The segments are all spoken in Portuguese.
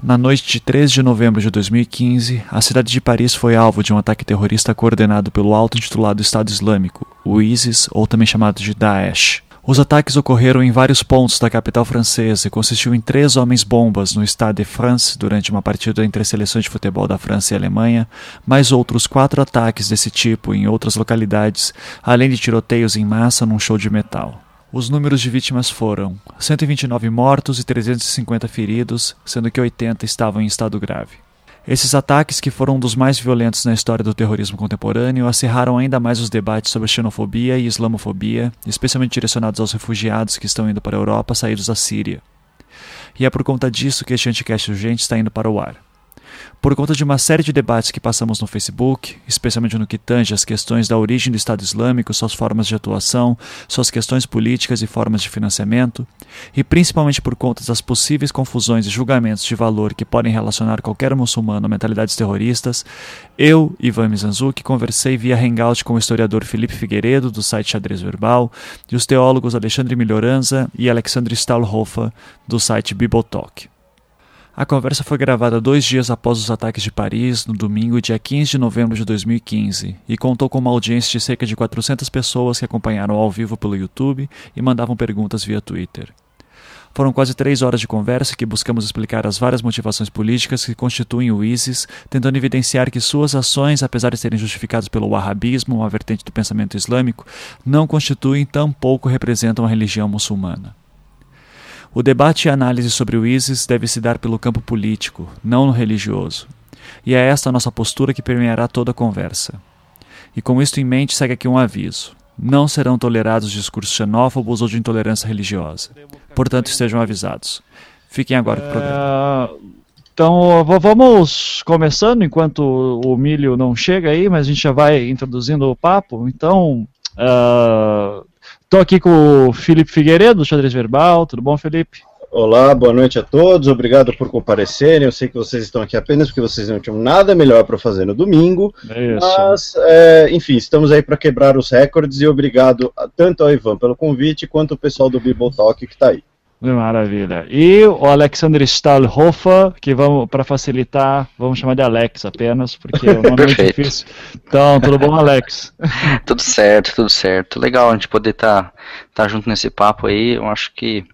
Na noite de 13 de novembro de 2015, a cidade de Paris foi alvo de um ataque terrorista coordenado pelo auto-intitulado Estado Islâmico, o ISIS, ou também chamado de Daesh. Os ataques ocorreram em vários pontos da capital francesa e consistiu em três homens-bombas no Stade de France durante uma partida entre as seleções de futebol da França e Alemanha, mais outros quatro ataques desse tipo em outras localidades, além de tiroteios em massa num show de metal. Os números de vítimas foram 129 mortos e 350 feridos, sendo que 80 estavam em estado grave. Esses ataques, que foram um dos mais violentos na história do terrorismo contemporâneo, acirraram ainda mais os debates sobre xenofobia e islamofobia, especialmente direcionados aos refugiados que estão indo para a Europa saídos da Síria. E é por conta disso que este Anticast Urgente está indo para o ar. Por conta de uma série de debates que passamos no Facebook, especialmente no que tange as questões da origem do Estado Islâmico, suas formas de atuação, suas questões políticas e formas de financiamento, e principalmente por conta das possíveis confusões e julgamentos de valor que podem relacionar qualquer muçulmano a mentalidades terroristas, eu, Ivan Mizanzuki, conversei via Hangout com o historiador Felipe Figueiredo, do site Xadrez Verbal, e os teólogos Alexandre Melhoranza e Alexandre Stahlhofer, do site Bibotalk. A conversa foi gravada dois dias após os ataques de Paris, no domingo, dia 15 de novembro de 2015, e contou com uma audiência de cerca de 400 pessoas que acompanharam ao vivo pelo YouTube e mandavam perguntas via Twitter. Foram quase três horas de conversa que buscamos explicar as várias motivações políticas que constituem o ISIS, tentando evidenciar que suas ações, apesar de serem justificadas pelo wahhabismo, uma vertente do pensamento islâmico, não constituem tampouco representam a religião muçulmana. O debate e análise sobre o ISIS deve se dar pelo campo político, não no religioso. E é esta a nossa postura que permeará toda a conversa. E com isto em mente, segue aqui um aviso. Não serão tolerados discursos xenófobos ou de intolerância religiosa. Portanto, estejam avisados. Fiquem agora com o programa. Uh, então, vamos começando enquanto o milho não chega aí, mas a gente já vai introduzindo o papo. Então, uh, Estou aqui com o Felipe Figueiredo, do Xadrez Verbal. Tudo bom, Felipe? Olá, boa noite a todos. Obrigado por comparecerem. Eu sei que vocês estão aqui apenas porque vocês não tinham nada melhor para fazer no domingo. Isso. Mas, é, enfim, estamos aí para quebrar os recordes e obrigado tanto ao Ivan pelo convite quanto ao pessoal do Bible Talk que está aí. Maravilha. E o Alexander Stahlhofer, que vamos, para facilitar, vamos chamar de Alex apenas, porque o nome é difícil. Então, tudo bom, Alex? tudo certo, tudo certo. Legal a gente poder estar tá, tá junto nesse papo aí. Eu acho que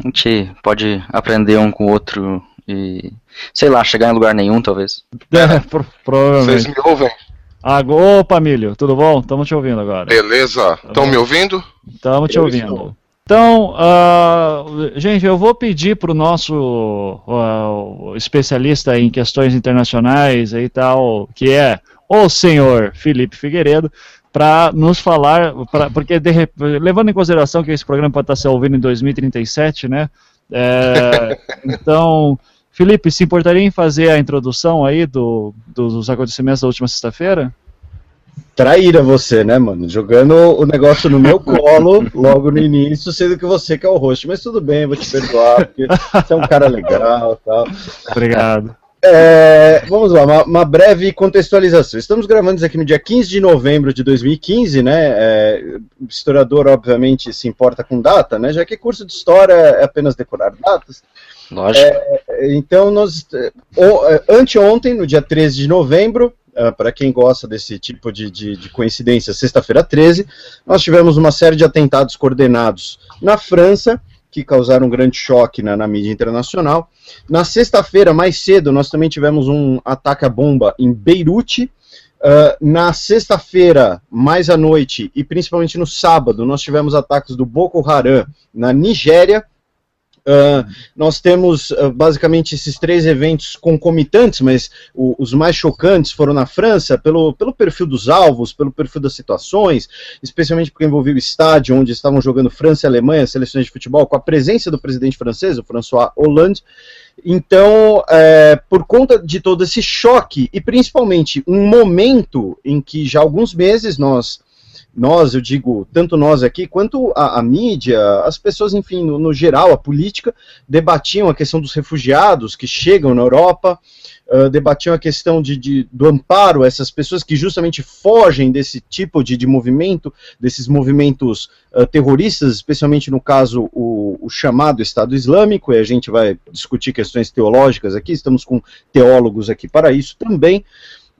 a gente pode aprender um com o outro e, sei lá, chegar em lugar nenhum, talvez. É, provavelmente. Vocês me ouvem? Ah, opa, Milho, tudo bom? Estamos te ouvindo agora. Beleza. Estão tá me ouvindo? Estamos te ouvindo. Então, uh, gente, eu vou pedir para o nosso uh, especialista em questões internacionais e tal, que é o senhor Felipe Figueiredo, para nos falar, pra, porque de, levando em consideração que esse programa pode estar se ouvindo em 2037, né? É, então, Felipe, se importaria em fazer a introdução aí do, dos acontecimentos da última sexta-feira? Traíra você, né, mano? Jogando o negócio no meu colo logo no início, sendo que você que é o host. Mas tudo bem, vou te perdoar, porque você é um cara legal tal. Obrigado. É, vamos lá, uma, uma, breve contextualização. Estamos gravando isso aqui no dia 15 de novembro de 2015, né? É, o historiador, obviamente, se importa com data, né? Já que curso de história é apenas decorar datas. Lógico. É, então, nós, o, anteontem, no dia 13 de novembro, uh, para quem gosta desse tipo de, de, de coincidência, sexta-feira 13, nós tivemos uma série de atentados coordenados na França, que causaram um grande choque na, na mídia internacional. Na sexta-feira, mais cedo, nós também tivemos um ataque à bomba em Beirute. Uh, na sexta-feira, mais à noite, e principalmente no sábado, nós tivemos ataques do Boko Haram na Nigéria Uh, nós temos uh, basicamente esses três eventos concomitantes, mas o, os mais chocantes foram na França, pelo, pelo perfil dos alvos, pelo perfil das situações, especialmente porque envolveu o estádio onde estavam jogando França e Alemanha, seleções de futebol, com a presença do presidente francês, o François Hollande. Então, é, por conta de todo esse choque, e principalmente um momento em que já há alguns meses nós nós, eu digo, tanto nós aqui, quanto a, a mídia, as pessoas, enfim, no, no, geral, a política, debatiam a questão dos refugiados que chegam na Europa, uh, debatiam a questão de, de, do amparo a essas pessoas que justamente fogem desse tipo de, de movimento, desses movimentos uh, terroristas, especialmente no caso o, o, chamado Estado Islâmico, e a gente vai discutir questões teológicas aqui, estamos com teólogos aqui para isso também.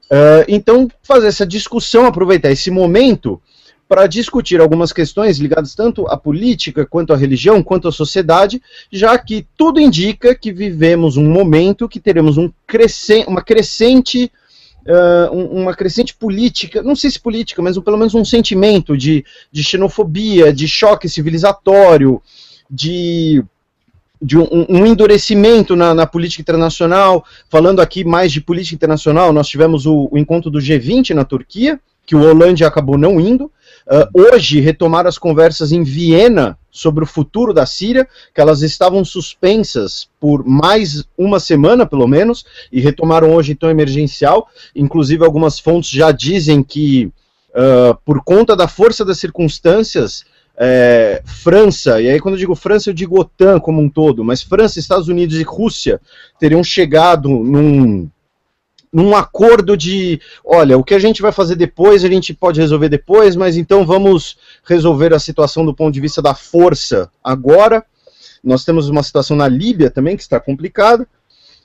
Uh, então, fazer essa discussão, aproveitar esse momento para discutir algumas questões ligadas tanto à política, quanto à religião, quanto à sociedade, já que tudo indica que vivemos um momento que teremos um crescen uma crescente. Uh, uma crescente política, não sei se política, mas pelo menos um sentimento de, de xenofobia, de choque civilizatório, de de um, um endurecimento na, na, política internacional. Falando aqui mais de política internacional, nós tivemos o, o encontro do G20 na Turquia, que o Hollande acabou não indo. Uh, hoje retomaram as conversas em Viena sobre o futuro da Síria, que elas estavam suspensas por mais uma semana, pelo menos, e retomaram hoje então emergencial. Inclusive, algumas fontes já dizem que, uh, por conta da força das circunstâncias, é, França, e aí quando eu digo França, eu digo OTAN como um todo, mas França, Estados Unidos e Rússia teriam chegado num num acordo de, olha, o que a gente vai fazer depois, a gente pode resolver depois, mas então vamos resolver a situação do ponto de vista da força agora. Nós temos uma situação na Líbia também que está complicada.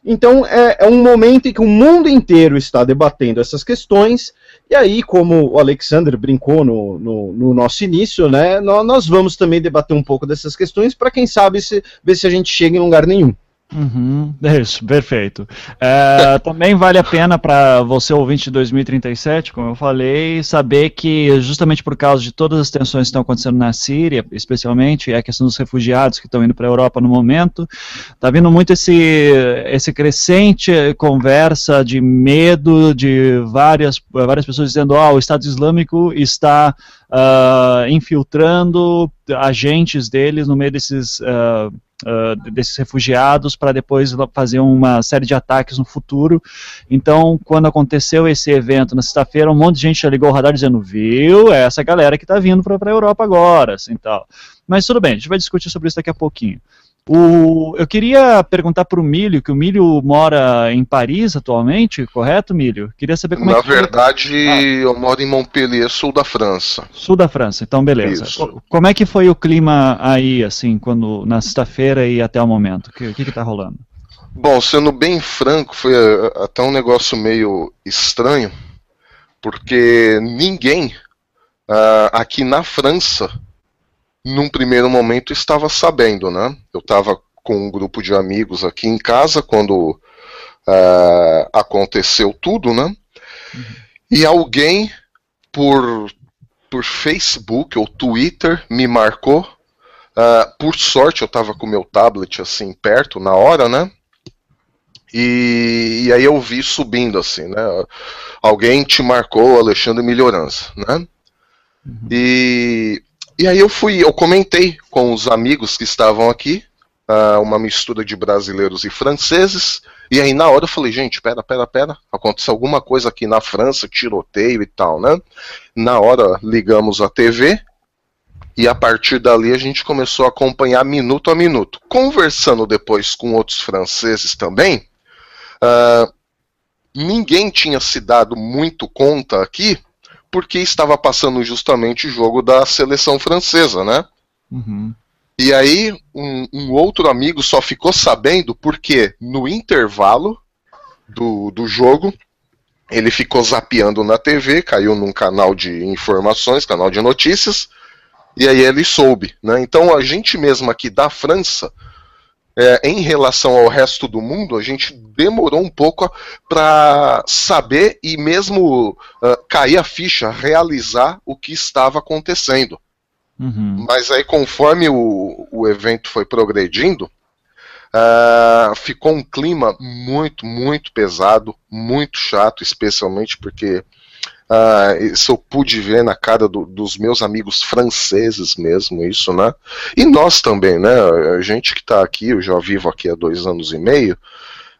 Então é, é, um momento em que o mundo inteiro está debatendo essas questões, e aí, como o Alexander brincou no, no, no nosso início, né, nós, nós, vamos também debater um pouco dessas questões para quem sabe se, ver se a gente chega em lugar nenhum. Uhum, isso, perfeito. É, também vale a pena para você, ouvinte de 2037, como eu falei, saber que justamente por causa de todas as tensões que estão acontecendo na Síria, especialmente, a questão dos refugiados que estão indo para a Europa no momento, está vindo muito esse, esse crescente conversa de medo de várias, várias pessoas dizendo, ó, oh, o Estado Islâmico está uh, infiltrando agentes deles no meio desses... Uh, uh, desses refugiados para depois fazer uma série de ataques no futuro. Então, quando aconteceu esse evento na sexta-feira, um monte de gente já ligou o radar dizendo, viu, é essa galera que está vindo para a Europa agora, assim, tal. Mas tudo bem, a gente vai discutir sobre isso daqui a pouquinho. O, eu queria perguntar para o Milho, que o Milho mora em Paris atualmente, correto, Milho? Queria saber como Na é que verdade, ah. eu moro em Montpellier, sul da França. Sul da França, então beleza. Isso. Como é que foi o clima aí, assim, quando na sexta-feira e até o momento? O que, que, que tá rolando? Bom, sendo bem franco, foi eh, até um negócio meio estranho, porque ninguém uh, aqui na França num primeiro momento estava sabendo, né? Eu estava com um grupo de amigos aqui em casa quando uh, aconteceu tudo, né? Uhum. E alguém por, por Facebook ou Twitter me marcou. Uh, por sorte eu estava com meu tablet assim perto na hora, né? E, e, aí eu vi subindo assim, né? Alguém te marcou, Alexandre Melhorança, né? Uhum. E e aí eu fui, eu comentei com os amigos que estavam aqui, uh, uma mistura de brasileiros e franceses, e aí na hora eu falei, gente, pera, pera, pera, aconteceu alguma coisa aqui na França, tiroteio e tal, né? Na hora ligamos a TV, e a partir dali a gente começou a acompanhar minuto a minuto. Conversando depois com outros franceses também, uh, ninguém tinha se dado muito conta aqui porque estava passando justamente o jogo da seleção francesa, né? Uhum. E aí, um, um, outro amigo só ficou sabendo porque no intervalo do, do jogo ele ficou zapeando na TV, caiu num canal de informações, canal de notícias, e aí ele soube. Né? Então a gente mesmo aqui da França é, em relação ao resto do mundo, a gente demorou um pouco para saber e mesmo uh, cair a ficha, realizar o que estava acontecendo. Uhum. Mas aí, conforme o, o evento foi progredindo, uh, ficou um clima muito, muito pesado, muito chato, especialmente porque Uh, isso eu pude ver na cara do, dos meus amigos franceses mesmo, isso, né? E nós também, né? A gente que está aqui, eu já vivo aqui há dois anos e meio,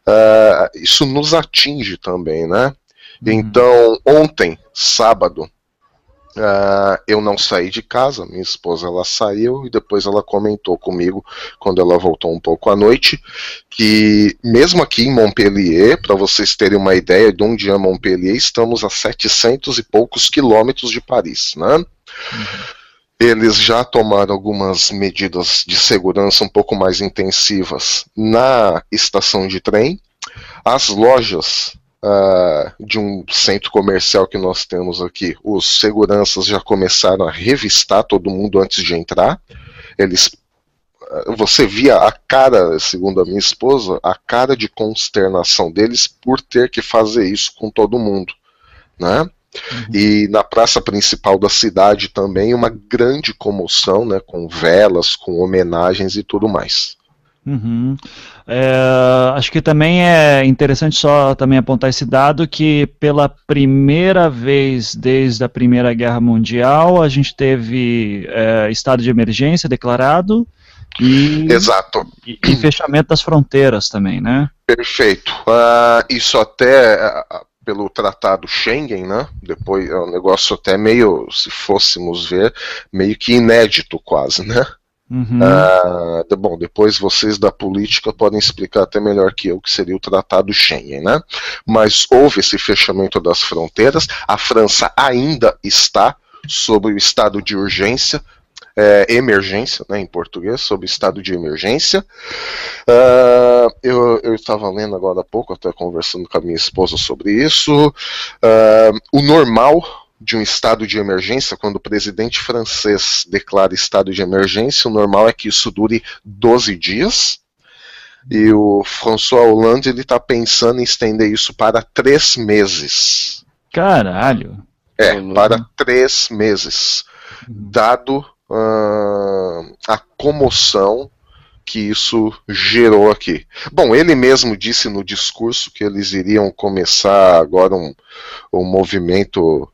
uh, isso nos atinge também, né? Uhum. Então, ontem, sábado, Uh, eu não saí de casa, minha esposa ela saiu e depois ela comentou comigo quando ela voltou um pouco à noite que mesmo aqui em Montpellier, para vocês terem uma ideia de onde é Montpellier, estamos a 700 e poucos quilômetros de Paris, né? Uhum. Eles já tomaram algumas medidas de segurança um pouco mais intensivas na estação de trem. As lojas uh, de um centro comercial que nós temos aqui, os seguranças já começaram a revistar todo mundo antes de entrar. Eles ah, você via a cara, segundo a minha esposa, a cara de consternação deles por ter que fazer isso com todo mundo, né? Uhum. E na praça principal da cidade também uma grande comoção, né, com velas, com homenagens e tudo mais. Uhum. É, acho que também é interessante só também apontar esse dado que pela primeira vez desde a Primeira Guerra Mundial a gente teve é, estado de emergência declarado e, Exato. E, e, fechamento das fronteiras também, né? Perfeito. Uh, isso até uh, pelo tratado Schengen, né? Depois é um negócio até meio, se fôssemos ver, meio que inédito quase, né? Uhum. Ah, bom, depois vocês da política podem explicar até melhor que eu que seria o Tratado Schengen, né? Mas houve esse fechamento das fronteiras, a França ainda está sob o estado de urgência, é, emergência, né, em português, sob estado de emergência. Uh, eu estava lendo agora há pouco, até conversando com a minha esposa sobre isso. Uh, o normal de um estado de emergência, quando o presidente francês declara estado de emergência, o normal é que isso dure 12 dias. E o François Hollande ele está pensando em estender isso para três meses. Caralho! É, para três meses. Dado uh, a comoção que isso gerou aqui. Bom, ele mesmo disse no discurso que eles iriam começar agora um, um movimento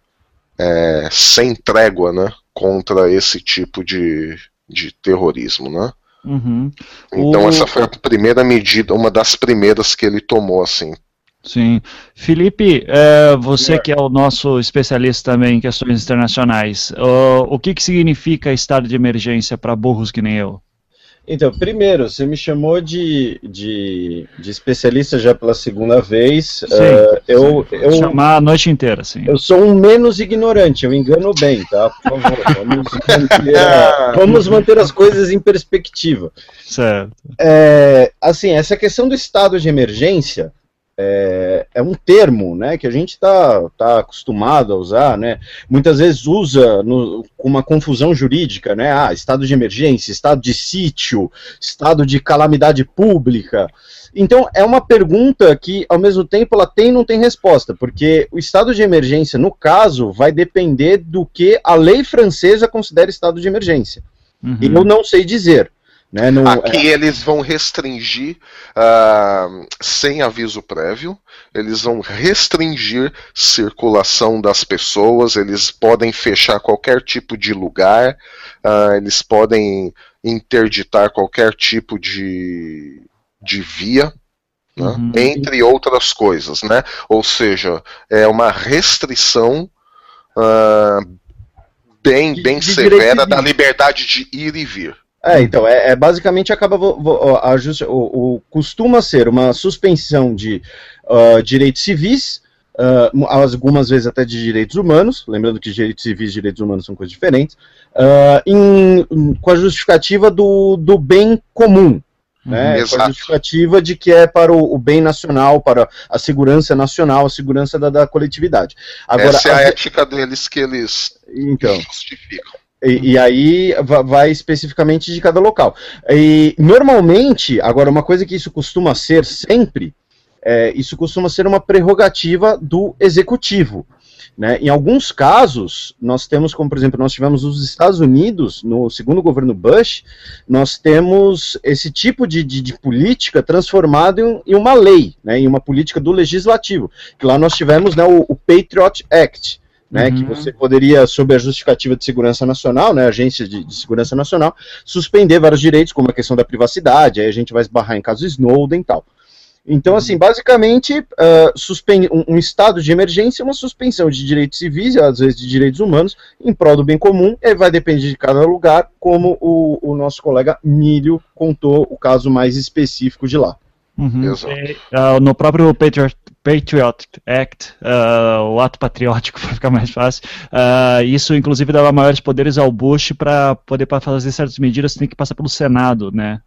é, sem trégua, né, contra esse tipo de, de terrorismo, né? Uhum. Então o... essa foi a primeira medida, uma das primeiras que ele tomou, assim. Sim. Felipe, é, você é. que é o nosso especialista também em questões internacionais, o, o que, que significa estado de emergência para burros que nem eu? Então, primeiro, você me chamou de, de, de especialista já pela segunda vez. Sim, uh, eu, eu chamar a noite inteira, sim. Eu sou um menos ignorante, eu engano bem, tá? Por favor, vamos manter, vamos manter as coisas em perspectiva. Certo. É, assim, essa questão do estado de emergência, é, é, um termo né, que a gente está tá acostumado a usar, né, muitas vezes usa no, com uma confusão jurídica, né, ah, estado de emergência, estado de sítio, estado de calamidade pública. Então, é uma pergunta que, ao mesmo tempo, ela tem e não tem resposta, porque o estado de emergência, no caso, vai depender do que a lei francesa considera estado de emergência. Uhum. Eu não sei dizer. Né, Aqui é... eles vão restringir uh, sem aviso prévio, eles vão restringir circulação das pessoas, eles podem fechar qualquer tipo de lugar, uh, eles podem interditar qualquer tipo de, de via. Né, uhum. Entre outras coisas, né? Ou seja, é uma restrição uh, bem, bem de severa da liberdade de ir e vir. É, então, é, é basicamente acaba a, just, o, o, costuma ser uma suspensão de uh, direitos civis, uh, algumas vezes até de direitos humanos, lembrando que direitos civis e direitos humanos são coisas diferentes, uh, em, com a justificativa do, do bem comum, né, com a justificativa de que é para o, o, bem nacional, para a segurança nacional, a segurança da, da coletividade. Agora, Essa é a, a ética deles que eles então, justificam. E, e, aí vai especificamente de cada local. E normalmente, agora, uma coisa que isso costuma ser sempre, é, isso costuma ser uma prerrogativa do executivo. Né? Em alguns casos, nós temos, como por exemplo, nós tivemos os Estados Unidos, no segundo governo Bush, nós temos esse tipo de, de, de política transformado em, em, uma lei, né? em uma política do legislativo. Que lá nós tivemos né, o, o Patriot Act, né, uhum. que você poderia, sob a justificativa de segurança nacional, né, agência de, de, segurança nacional, suspender vários direitos, como a questão da privacidade, aí a gente vai esbarrar em casos Snowden e tal. Então, Uhum. assim, basicamente, uh, um, um estado de emergência é uma suspensão de direitos civis às vezes de direitos humanos em prol do bem comum, e vai depender de cada lugar, como o, o nosso colega Milho contou o caso mais específico de lá. Uhum. Exato. E, ah, no próprio Patriot, Patriot Act, ah, o ato patriótico, para ficar mais fácil, ah, isso inclusive dava maiores poderes ao Bush para poder pra fazer certas medidas, tem que passar pelo Senado, né?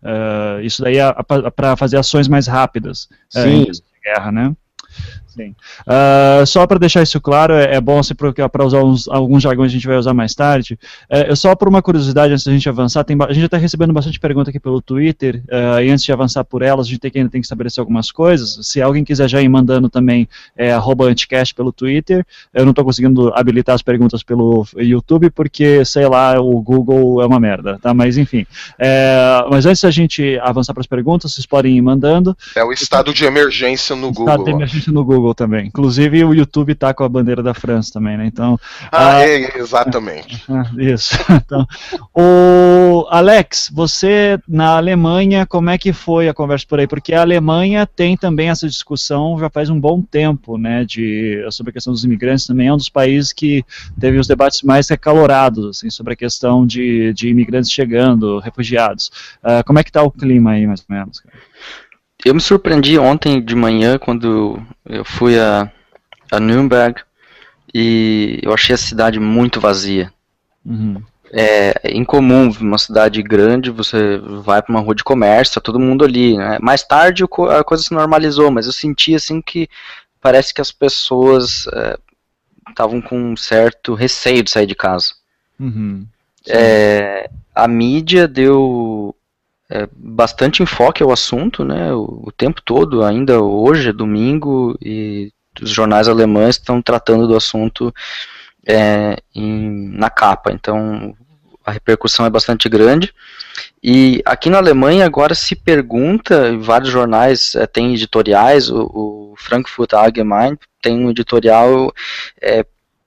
Isso daí é para fazer ações mais rápidas Sim. em guerra, né? Sim. Ah, só para deixar isso claro, é, é bom para usar uns- alguns jargões que a gente vai usar mais tarde. É, eu só por uma curiosidade, antes da gente avançar, tem a gente está recebendo bastante pergunta aqui pelo Twitter, ah, e antes de avançar por elas, a gente tem que, ainda tem que estabelecer algumas coisas. Se alguém quiser já ir mandando também, é arroba anticast pelo Twitter. Eu não estou conseguindo habilitar as perguntas pelo YouTube, porque, sei lá, o Google é uma merda, tá? Mas enfim. É, mas antes da gente avançar para as perguntas, vocês podem ir mandando. É o estado de emergência no Estado Google. de ó. emergência no Google também. Inclusive o YouTube tá com a bandeira da França também, né? Então, Ah, Ah. é, exatamente. ah, isso. Então, o Alex, você na Alemanha, como é que foi a conversa por aí? Porque a Alemanha tem também essa discussão já faz um bom tempo, né? De sobre a questão dos imigrantes também é um dos países que teve os debates mais acalorados, assim, sobre a questão de, de imigrantes chegando, refugiados. Ah, como é que tá o clima aí, mais ou menos? cara? Eu me surpreendi ontem de manhã quando eu fui a, a Nürnberg e eu achei a cidade muito vazia. Uhum. É incomum uma cidade grande, você vai para uma rua de comércio, tá todo mundo ali, né? Mais tarde a coisa se normalizou, mas eu senti assim que parece que as pessoas estavam com um certo receio de sair de casa. Uhum. É, a mídia deu é, bastante enfoque ao assunto, né? O, o tempo todo, ainda hoje é domingo e os jornais alemães estão tratando do assunto é, em- na capa. Então a repercussão é bastante grande. E aqui na Alemanha agora se pergunta, vários jornais é, têm editoriais, o, o Frankfurt Allgemein tem um editorial é,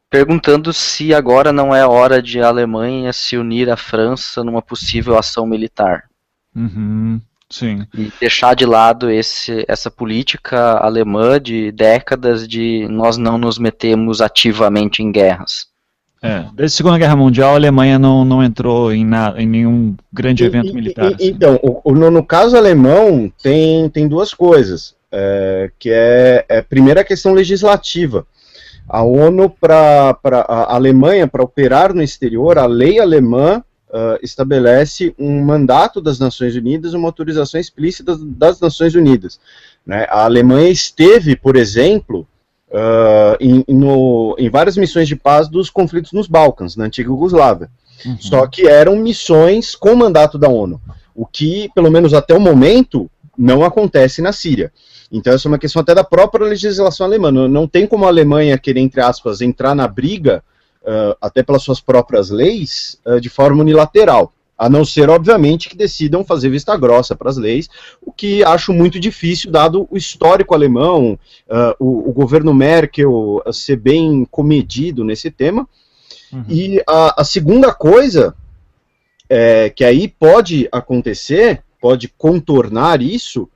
perguntando se agora não é hora de a Alemanha se unir à França numa possível ação militar Uhum. Sim. e deixar de lado esse, essa política alemã de décadas de nós não nos metemos ativamente em guerras. É, desde a Segunda Guerra Mundial, a Alemanha não, não entrou em, na, em nenhum grande evento e- militar. e- assim. Então, o- o- no, no caso alemão, tem, tem duas coisas, é, que é, é primeiro a questão legislativa. A ONU, para a Alemanha, para operar no exterior, a lei alemã ah, estabelece um mandato das Nações Unidas, uma autorização explícita das Nações Unidas. né? A Alemanha esteve, por exemplo, ah, em, no- em várias missões de paz dos conflitos nos Balcãs, na antiga Iugoslávia. Uhum. Só que eram missões com mandato da ONU, o que, pelo menos até o momento, não acontece na Síria. Então, essa é uma questão até da própria legislação alemã. Não, não tem como a Alemanha querer, entre aspas, entrar na briga, ah, até pelas suas próprias leis, ah, de forma unilateral. A não ser, obviamente, que decidam fazer vista grossa para as leis, o que acho muito difícil, dado o histórico alemão, ah, o, o governo Merkel ser bem comedido nesse tema. Uhum. E a, a segunda coisa é, que aí pode acontecer, pode contornar isso,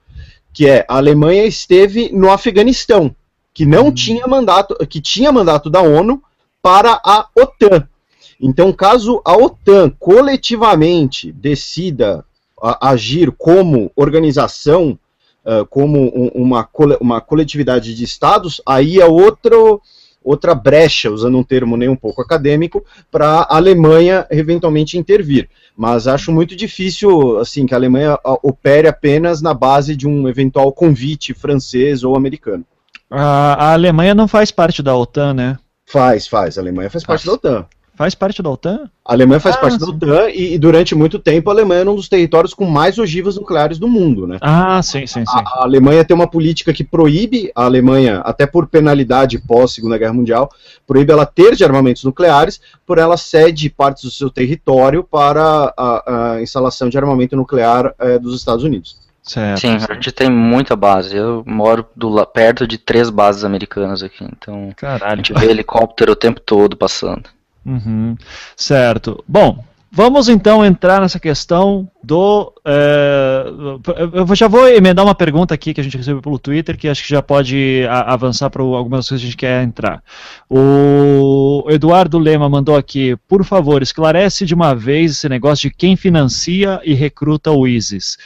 que é a Alemanha esteve no Afeganistão, que não Uhum. tinha mandato, que tinha mandato da ONU para a OTAN. Então, caso a OTAN coletivamente decida a- agir como organização, ah, como um- uma, uma coletividade de estados, aí é outro, outra brecha, usando um termo nem um pouco acadêmico, para a Alemanha eventualmente intervir. Mas acho muito difícil assim que a Alemanha ah, opere apenas na base de um eventual convite francês ou americano. A, a Alemanha não faz parte da OTAN, né? Faz, faz. A Alemanha faz parte da OTAN. Faz parte da OTAN? A Alemanha faz Ah, parte da. OTAN e, e durante muito tempo a Alemanha era um dos territórios com mais ogivas nucleares do mundo, né? Ah, sim, sim, sim. A, a Alemanha tem uma política que proíbe a Alemanha, até por penalidade pós Segunda Guerra Mundial, proíbe ela ter de armamentos nucleares, por ela cede partes do seu território para a, a instalação de armamento nuclear eh, dos Estados Unidos. Certo. Sim, a gente tem muita base. Eu moro do, perto de três bases americanas aqui, então a Caralho. gente vê helicóptero o tempo todo passando. Uhum. Certo. Bom, Vamos então entrar nessa questão do. É, eu já vou emendar uma pergunta aqui que a gente recebeu pelo Twitter, que acho que já pode a, avançar para algumas coisas que a gente quer entrar. O Eduardo Lema mandou aqui, por favor, esclarece de uma vez esse negócio de quem financia e recruta o ISIS.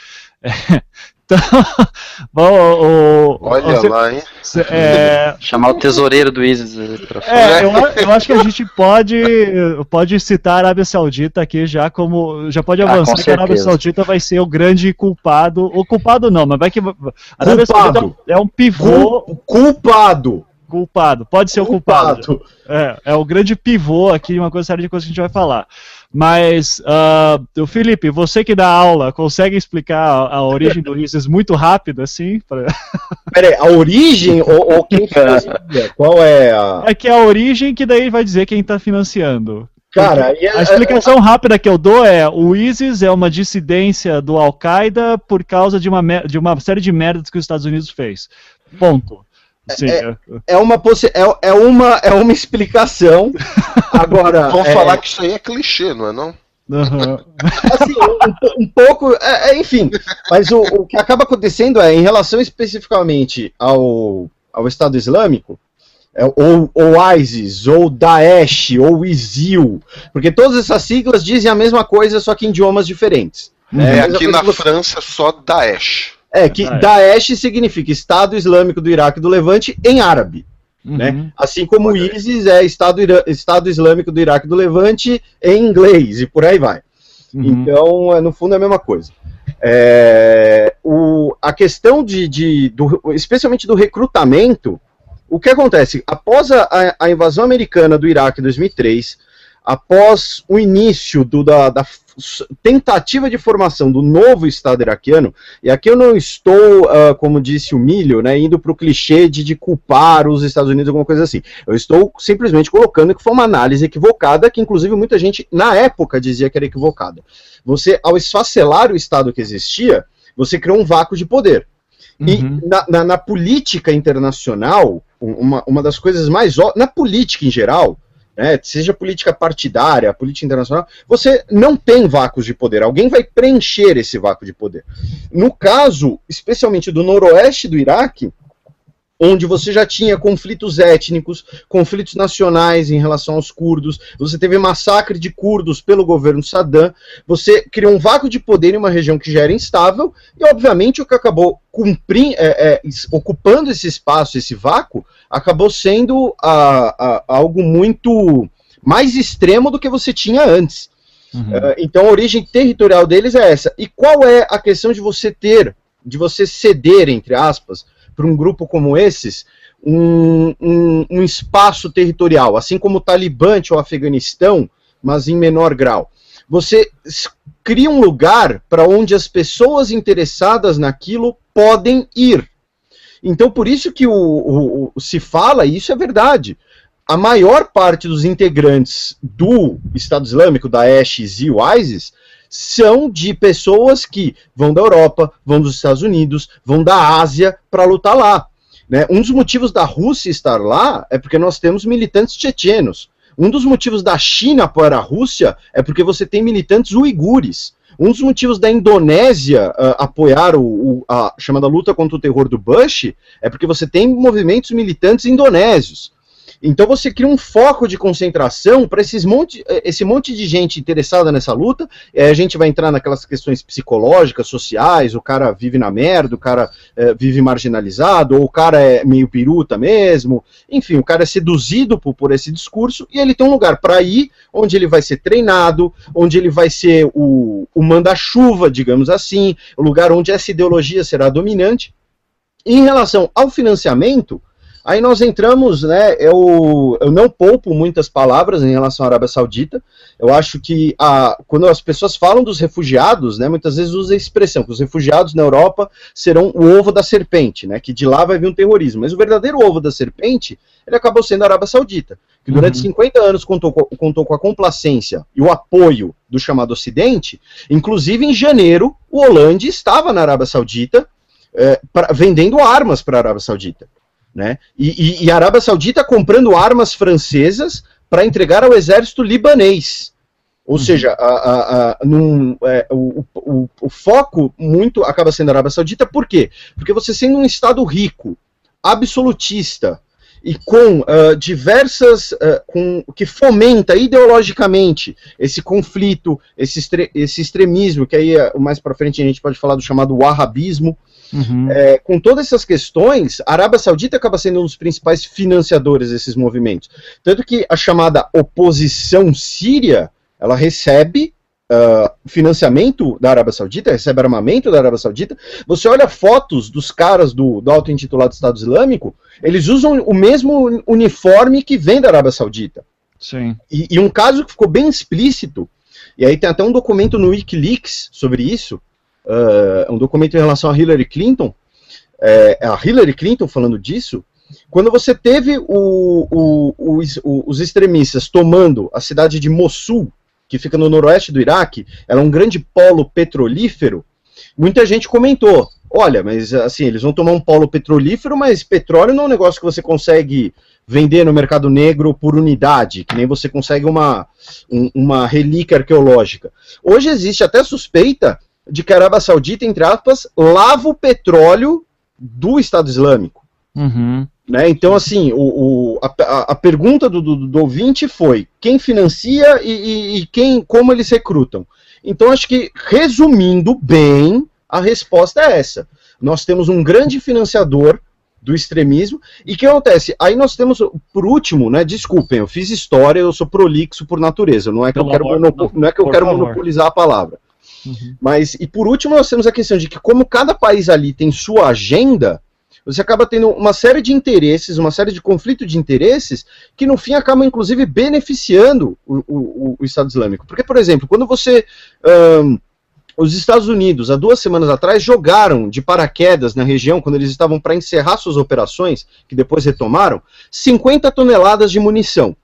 Então, bom, o, Olha você, lá, hein? É, Chamar o tesoureiro do ISIS pra É, eu, eu, acho que a gente pode, pode citar a Arábia Saudita aqui já como. Já pode ah, avançar ah, que a Arábia Saudita vai ser o grande culpado. O culpado não, mas vai que. A Arábia culpado. Saudita é um pivô. Culpado! Culpado, pode ser culpado. o culpado. É, é o grande pivô aqui, uma coisa séria de coisa que a gente vai falar. Mas, uh, Felipe, você que dá aula, consegue explicar a, a origem do ISIS muito rápido, assim? Pra... Peraí, a origem ou, ou quem financia? Qual é a... É que é a origem que daí vai dizer quem está financiando. Cara, a, a explicação rápida que eu dou é: o ISIS é uma dissidência do Al-Qaeda por causa de uma, de uma série de merdas que os Estados Unidos fez. Ponto. Sim, é, é, é, uma é, é, uma, é uma explicação. Agora. Vamos é... falar que isso aí é clichê, não é não? Uhum. Assim, um, um pouco, é, é, enfim, mas o, o, que acaba acontecendo é, em relação especificamente ao, ao Estado Islâmico, é, ou, ou ISIS, ou Daesh, ou ISIL, porque todas essas siglas dizem a mesma coisa, só que em idiomas diferentes. É, aqui na França só Daesh. É, que ah, é. Daesh significa Estado Islâmico do Iraque do Levante em árabe. Uhum. Né? Assim como o ISIS é Estado, Estado Islâmico do Iraque do Levante em inglês, e por aí vai. Uhum. Então, é, no fundo, é a mesma coisa. É, o, a questão de, de do, especialmente do recrutamento, o que acontece? Após a, a invasão americana do Iraque em 2003, após o início do, da, da, tentativa de formação do novo Estado iraquiano, e aqui eu não estou, uh, como disse o Milho, né, indo para o clichê de, de culpar os Estados Unidos, alguma coisa assim. Eu estou simplesmente colocando que foi uma análise equivocada, que inclusive muita gente na época dizia que era equivocada. Você, ao esfacelar o Estado que existia, você criou um vácuo de poder. Uhum. E na, na, na, política internacional, uma, uma das coisas mais. Na política em geral, né, seja política partidária, política internacional, você não tem vácuos de poder. Alguém vai preencher esse vácuo de poder. No caso, especialmente do noroeste do Iraque, onde você já tinha conflitos étnicos, conflitos nacionais em relação aos curdos, você teve massacre de curdos pelo governo Saddam, você criou um vácuo de poder em uma região que já era instável, e obviamente o que acabou cumprir, é, é, ocupando esse espaço, esse vácuo, acabou sendo a, a, algo muito mais extremo do que você tinha antes. Uhum. Uh, então a origem territorial deles é essa. E qual é a questão de você ter, de você ceder, entre aspas, para um grupo como esses um, um, um, espaço territorial, assim como o Talibã ou o Afeganistão, mas em menor grau. Você cria um lugar para onde as pessoas interessadas naquilo podem ir. Então, por isso que o, o, o, se fala, e isso é verdade, a maior parte dos integrantes do Estado Islâmico, da Daesh e o ISIS, são de pessoas que vão da Europa, vão dos Estados Unidos, vão da Ásia para lutar lá. Né? Um dos motivos da Rússia estar lá é porque nós temos militantes tchetchenos. Um dos motivos da China apoiar a Rússia é porque você tem militantes uigures. Um dos motivos da Indonésia uh, apoiar o, o, a chamada luta contra o terror do Bush é porque você tem movimentos militantes indonésios. Então você cria um foco de concentração para monte, esse monte de gente interessada nessa luta. É, a gente vai entrar naquelas questões psicológicas, sociais, o cara vive na merda, o cara é, vive marginalizado, ou o cara é meio piruta mesmo. Enfim, o cara é seduzido por, por esse discurso e ele tem um lugar para ir onde ele vai ser treinado, onde ele vai ser o, o manda-chuva, digamos assim, o lugar onde essa ideologia será dominante. Em relação ao financiamento, Aí nós entramos, né? Eu, eu não poupo muitas palavras em relação à Arábia Saudita. Eu acho que a, quando as pessoas falam dos refugiados, né, muitas vezes usa a expressão que os refugiados na Europa serão o ovo da serpente, né? Que de lá vai vir um terrorismo. Mas o verdadeiro ovo da serpente, ele acabou sendo a Arábia Saudita, que durante uhum. 50 anos contou, contou com a complacência e o apoio do chamado Ocidente. Inclusive, em janeiro, o Hollande estava na Arábia Saudita é, pra, vendendo armas para a Arábia Saudita. Né? E, e, e a Arábia Saudita comprando armas francesas para entregar ao exército libanês. Ou uhum. seja, a, a, a, num, é, o, o, o, foco muito acaba sendo a Arábia Saudita, por quê? Porque você sendo um Estado rico, absolutista, e com uh, diversas. Uh, com, que fomenta ideologicamente esse conflito, esse, estre, esse extremismo, que aí uh, mais para frente a gente pode falar do chamado wahhabismo. Uhum. É, com todas essas questões, a Arábia Saudita acaba sendo um dos principais financiadores desses movimentos. Tanto que a chamada oposição síria ela recebe uh, financiamento da Arábia Saudita, recebe armamento da Arábia Saudita. Você olha fotos dos caras do, do auto-intitulado Estado Islâmico, eles usam o mesmo uniforme que vem da Arábia Saudita. Sim. E, e um caso que ficou bem explícito, e aí tem até um documento no Wikileaks sobre isso, uh, um documento em relação a Hillary Clinton, é, a Hillary Clinton falando disso, quando você teve o, o, os, os extremistas tomando a cidade de Mossul, que fica no noroeste do Iraque, ela é um grande polo petrolífero, muita gente comentou, olha, mas assim, eles vão tomar um polo petrolífero, mas petróleo não é um negócio que você consegue vender no mercado negro por unidade, que nem você consegue uma, um, uma relíquia arqueológica. Hoje existe até suspeita de que a Arábia Saudita, entre aspas, lava o petróleo do Estado Islâmico. Uhum. Né? Então, assim, o, o a, a, pergunta do, do, do, ouvinte foi quem financia e, e, e, quem, como eles recrutam. Então, acho que, resumindo bem, a resposta é essa. Nós temos um grande financiador do extremismo. E o que acontece? Aí nós temos, por último, né? Desculpem, eu fiz história, eu sou prolixo por natureza. Não é que Pelo eu quero, amor, não é que eu quero monopolizar a palavra. Uhum. Mas, e por último, nós temos a questão de que, como cada país ali tem sua agenda, você acaba tendo uma série de interesses, uma série de conflito de interesses, que no fim acabam, inclusive, beneficiando o, o, o Estado Islâmico. Porque, por exemplo, quando você. Os Estados Unidos, há duas semanas atrás, jogaram de paraquedas na região, quando eles estavam para encerrar suas operações, que depois retomaram, 50 toneladas de munição.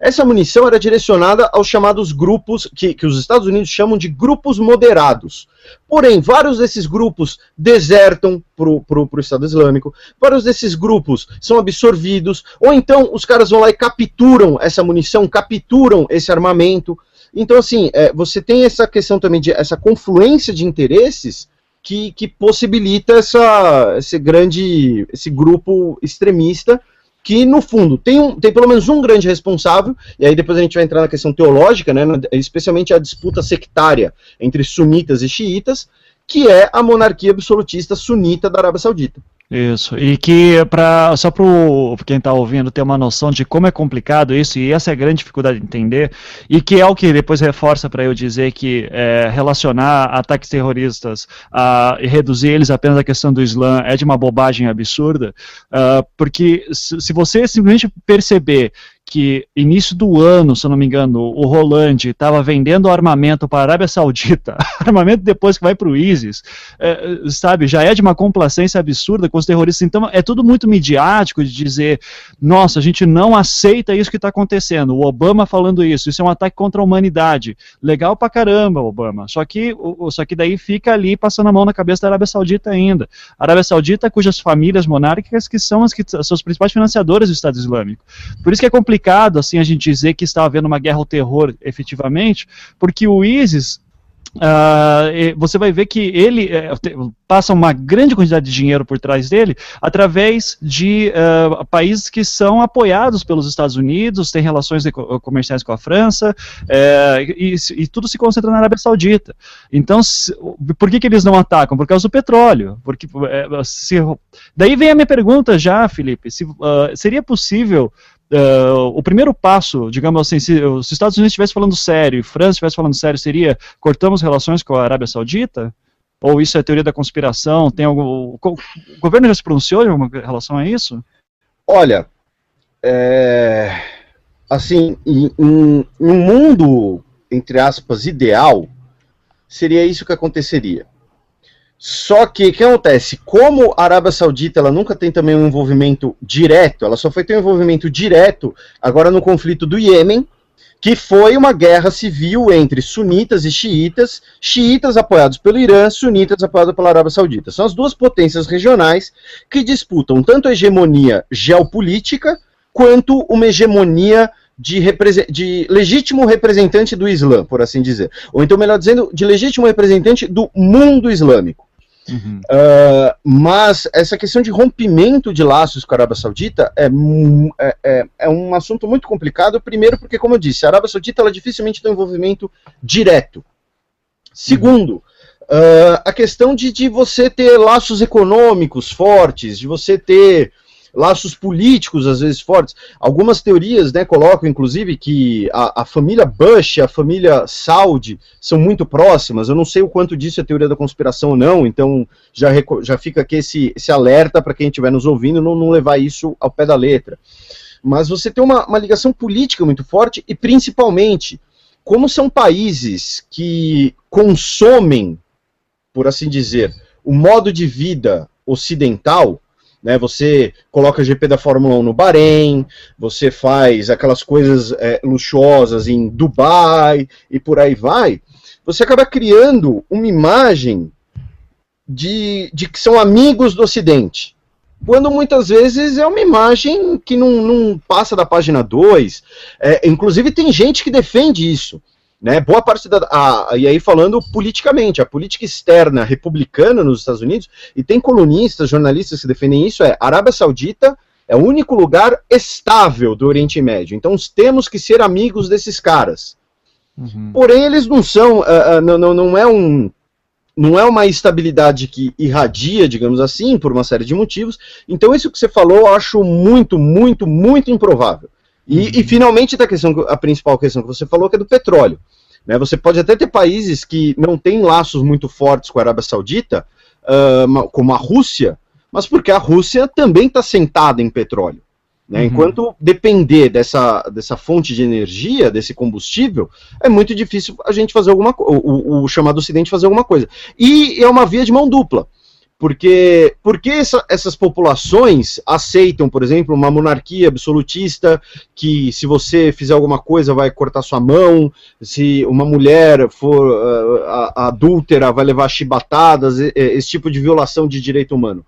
Essa munição era direcionada aos chamados grupos, que, que os Estados Unidos chamam de grupos moderados. Porém, vários desses grupos desertam para o Estado Islâmico, vários desses grupos são absorvidos, ou então os caras vão lá e capturam essa munição, capturam esse armamento. Então, assim, é, você tem essa questão também de essa confluência de interesses que, que possibilita essa, esse grande, esse grupo extremista que no fundo tem, um, tem pelo menos um grande responsável, e aí depois a gente vai entrar na questão teológica, né, especialmente a disputa sectária entre sunitas e xiitas, que é a monarquia absolutista sunita da Arábia Saudita. Isso, e que pra, só para quem está ouvindo ter uma noção de como é complicado isso, e essa é a grande dificuldade de entender, e que é o que depois reforça para eu dizer que é, relacionar ataques terroristas a, e reduzir eles apenas à questão do Islã é de uma bobagem absurda, uh, porque se, se você simplesmente perceber que início do ano, se eu não me engano, o Roland estava vendendo armamento para a Arábia Saudita, armamento depois que vai para o ISIS, é, sabe, já é de uma complacência absurda com os terroristas. Então é tudo muito midiático de dizer, nossa, a gente não aceita isso que está acontecendo. O Obama falando isso, isso é um ataque contra a humanidade. Legal pra caramba, Obama. Só que, só que daí fica ali passando a mão na cabeça da Arábia Saudita ainda. A Arábia Saudita, cujas famílias monárquicas que são as que são os principais financiadores do Estado Islâmico. Por isso que é complicado assim a gente dizer que está havendo uma guerra ao terror efetivamente, porque o ISIS Uh, você vai ver que ele uh, passa uma grande quantidade de dinheiro por trás dele através de uh, países que são apoiados pelos Estados Unidos, têm relações comerciais com a França, eh, e, e, tudo se concentra na Arábia Saudita. Então, se, por que, que eles não atacam? Por causa do petróleo. Porque, eh, se, daí vem a minha pergunta já, Felipe: se, seria possível Uh, o primeiro passo, digamos assim, se os Estados Unidos estivesse falando sério França estivesse falando sério, seria cortamos relações com a Arábia Saudita? Ou isso é teoria da conspiração? Tem algum, o, governo já se pronunciou em relação a isso? Olha, é, assim, em, em um mundo, entre aspas, ideal, seria isso que aconteceria. Só que o que acontece? Como a Arábia Saudita ela nunca tem também um envolvimento direto, ela só foi ter um envolvimento direto agora no conflito do Iêmen, que foi uma guerra civil entre sunitas e xiitas, xiitas apoiados pelo Irã, sunitas apoiados pela Arábia Saudita. São as duas potências regionais que disputam tanto a hegemonia geopolítica quanto uma hegemonia de, de, legítimo representante do Islã, por assim dizer. Ou então, melhor dizendo, de legítimo representante do mundo islâmico. Uh, mas essa questão de rompimento de laços com a Arábia Saudita é, é, é, é, um assunto muito complicado. Primeiro, porque, como eu disse, a Arábia Saudita ela dificilmente tem um envolvimento direto. Segundo, uh, a questão de, de você ter laços econômicos fortes, de você ter laços políticos às vezes fortes. Algumas teorias né, colocam, inclusive, que a, a, família Bush, a família Saudi, são muito próximas. Eu não sei o quanto disso é teoria da conspiração ou não, então já, já fica aqui esse, esse alerta para quem estiver nos ouvindo não, não levar isso ao pé da letra. Mas você tem uma, uma ligação política muito forte e, principalmente, como são países que consomem, por assim dizer, o modo de vida ocidental, né? Você coloca GP da Fórmula 1 no Bahrein, você faz aquelas coisas é, luxuosas em Dubai e por aí vai. Você acaba criando uma imagem de, de que são amigos do Ocidente. Quando muitas vezes é uma imagem que não, não passa da página 2. É, inclusive, tem gente que defende isso. Né? Boa parte da. A, e aí falando politicamente, a política externa republicana nos Estados Unidos, e tem colunistas, jornalistas que defendem isso, é Arábia Saudita é o único lugar estável do Oriente Médio. Então temos que ser amigos desses caras. Uhum. Porém, eles não são. Uh, uh, não, não, não é um. Não é uma estabilidade que irradia, digamos assim, por uma série de motivos. Então, isso que você falou, eu acho muito, muito, muito improvável. E, e finalmente, da questão, a principal questão que você falou, que é do petróleo. Né? Você pode até ter países que não têm laços muito fortes com a Arábia Saudita, uh, como a Rússia, mas porque a Rússia também está sentada em petróleo. Né? Uhum. Enquanto depender dessa, dessa fonte de energia, desse combustível, é muito difícil a gente fazer alguma coisa, o, o chamado Ocidente fazer alguma coisa. E é uma via de mão dupla. Porque, porque essa, essas populações aceitam, por exemplo, uma monarquia absolutista que se você fizer alguma coisa vai cortar sua mão, se uma mulher for uh, adúltera vai levar chibatadas, esse tipo de violação de direito humano.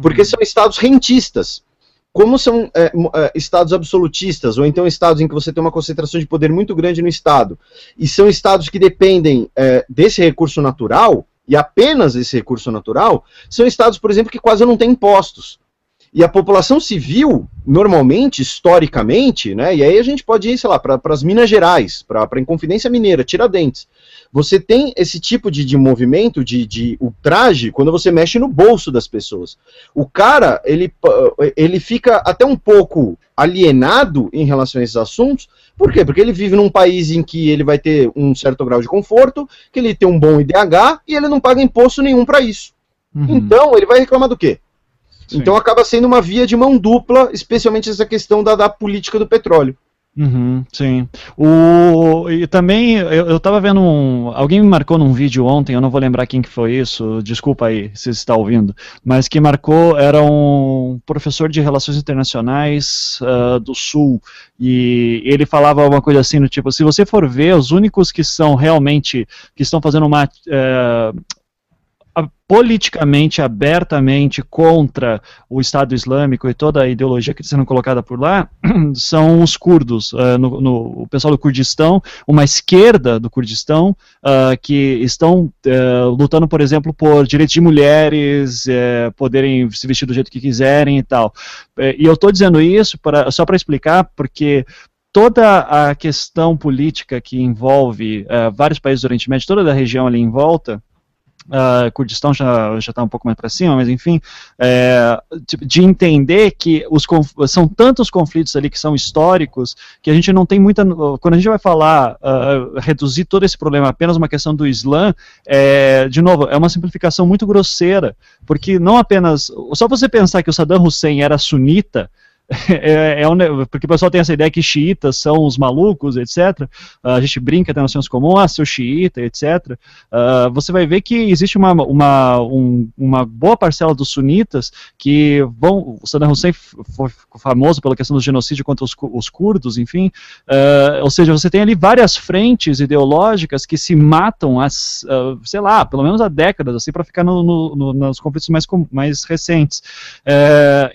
Porque uhum. são estados rentistas. Como são é, estados absolutistas, ou então estados em que você tem uma concentração de poder muito grande no estado, e são estados que dependem é, desse recurso natural, e apenas esse recurso natural, são estados, por exemplo, que quase não têm impostos. E a população civil, normalmente, historicamente, né, e aí a gente pode ir, sei lá, para as Minas Gerais, para a Inconfidência Mineira, Tiradentes. Você tem esse tipo de, de movimento, de, de ultraje, quando você mexe no bolso das pessoas. O cara, ele, ele fica até um pouco alienado em relação a esses assuntos, por quê? Porque ele vive num país em que ele vai ter um certo grau de conforto, que ele tem um bom IDH e ele não paga imposto nenhum para isso. Uhum. Então, ele vai reclamar do quê? Sim. Então acaba sendo uma via de mão dupla, especialmente essa questão da, da política do petróleo. Uhum, sim. O, e também eu, estava vendo um. Alguém me marcou num vídeo ontem, eu não vou lembrar quem que foi isso, desculpa aí se está ouvindo, mas que marcou era um professor de relações internacionais uh, do Sul. E ele falava uma coisa assim do tipo, se você for ver, os únicos que são realmente, que estão fazendo uma. Uh, politicamente, abertamente contra o Estado Islâmico e toda a ideologia que está sendo colocada por lá, são os curdos, uh, no, no, o pessoal do Kurdistão, uma esquerda do Kurdistão, uh, que estão uh, lutando, por exemplo, por direitos de mulheres, poderem se vestir do jeito que quiserem e tal. e eu estou dizendo isso pra, só para explicar, porque toda a questão política que envolve vários países do Oriente Médio, toda a região ali em volta, uh, Kurdistão já já está um pouco mais para cima, mas enfim, é, de, de, entender que os são tantos conflitos ali que são históricos que a gente não tem muita quando a gente vai falar uh, reduzir todo esse problema apenas uma questão do Islã, é, de novo é uma simplificação muito grosseira, porque não apenas só você pensar que o Saddam Hussein era sunita é, é um, porque o pessoal tem essa ideia que xiitas são os malucos, etc. Uh, a gente brinca até no senso comum, ah, seu xiita, etc. Uh, você vai ver que existe uma, uma, um, uma boa parcela dos sunitas que vão. O Saddam Hussein foi famoso pela questão do genocídio contra os, os curdos, enfim. Uh, ou seja, você tem ali várias frentes ideológicas que se matam, as, sei lá, pelo menos há décadas, assim, para ficar no, no, no, nos conflitos mais, mais recentes.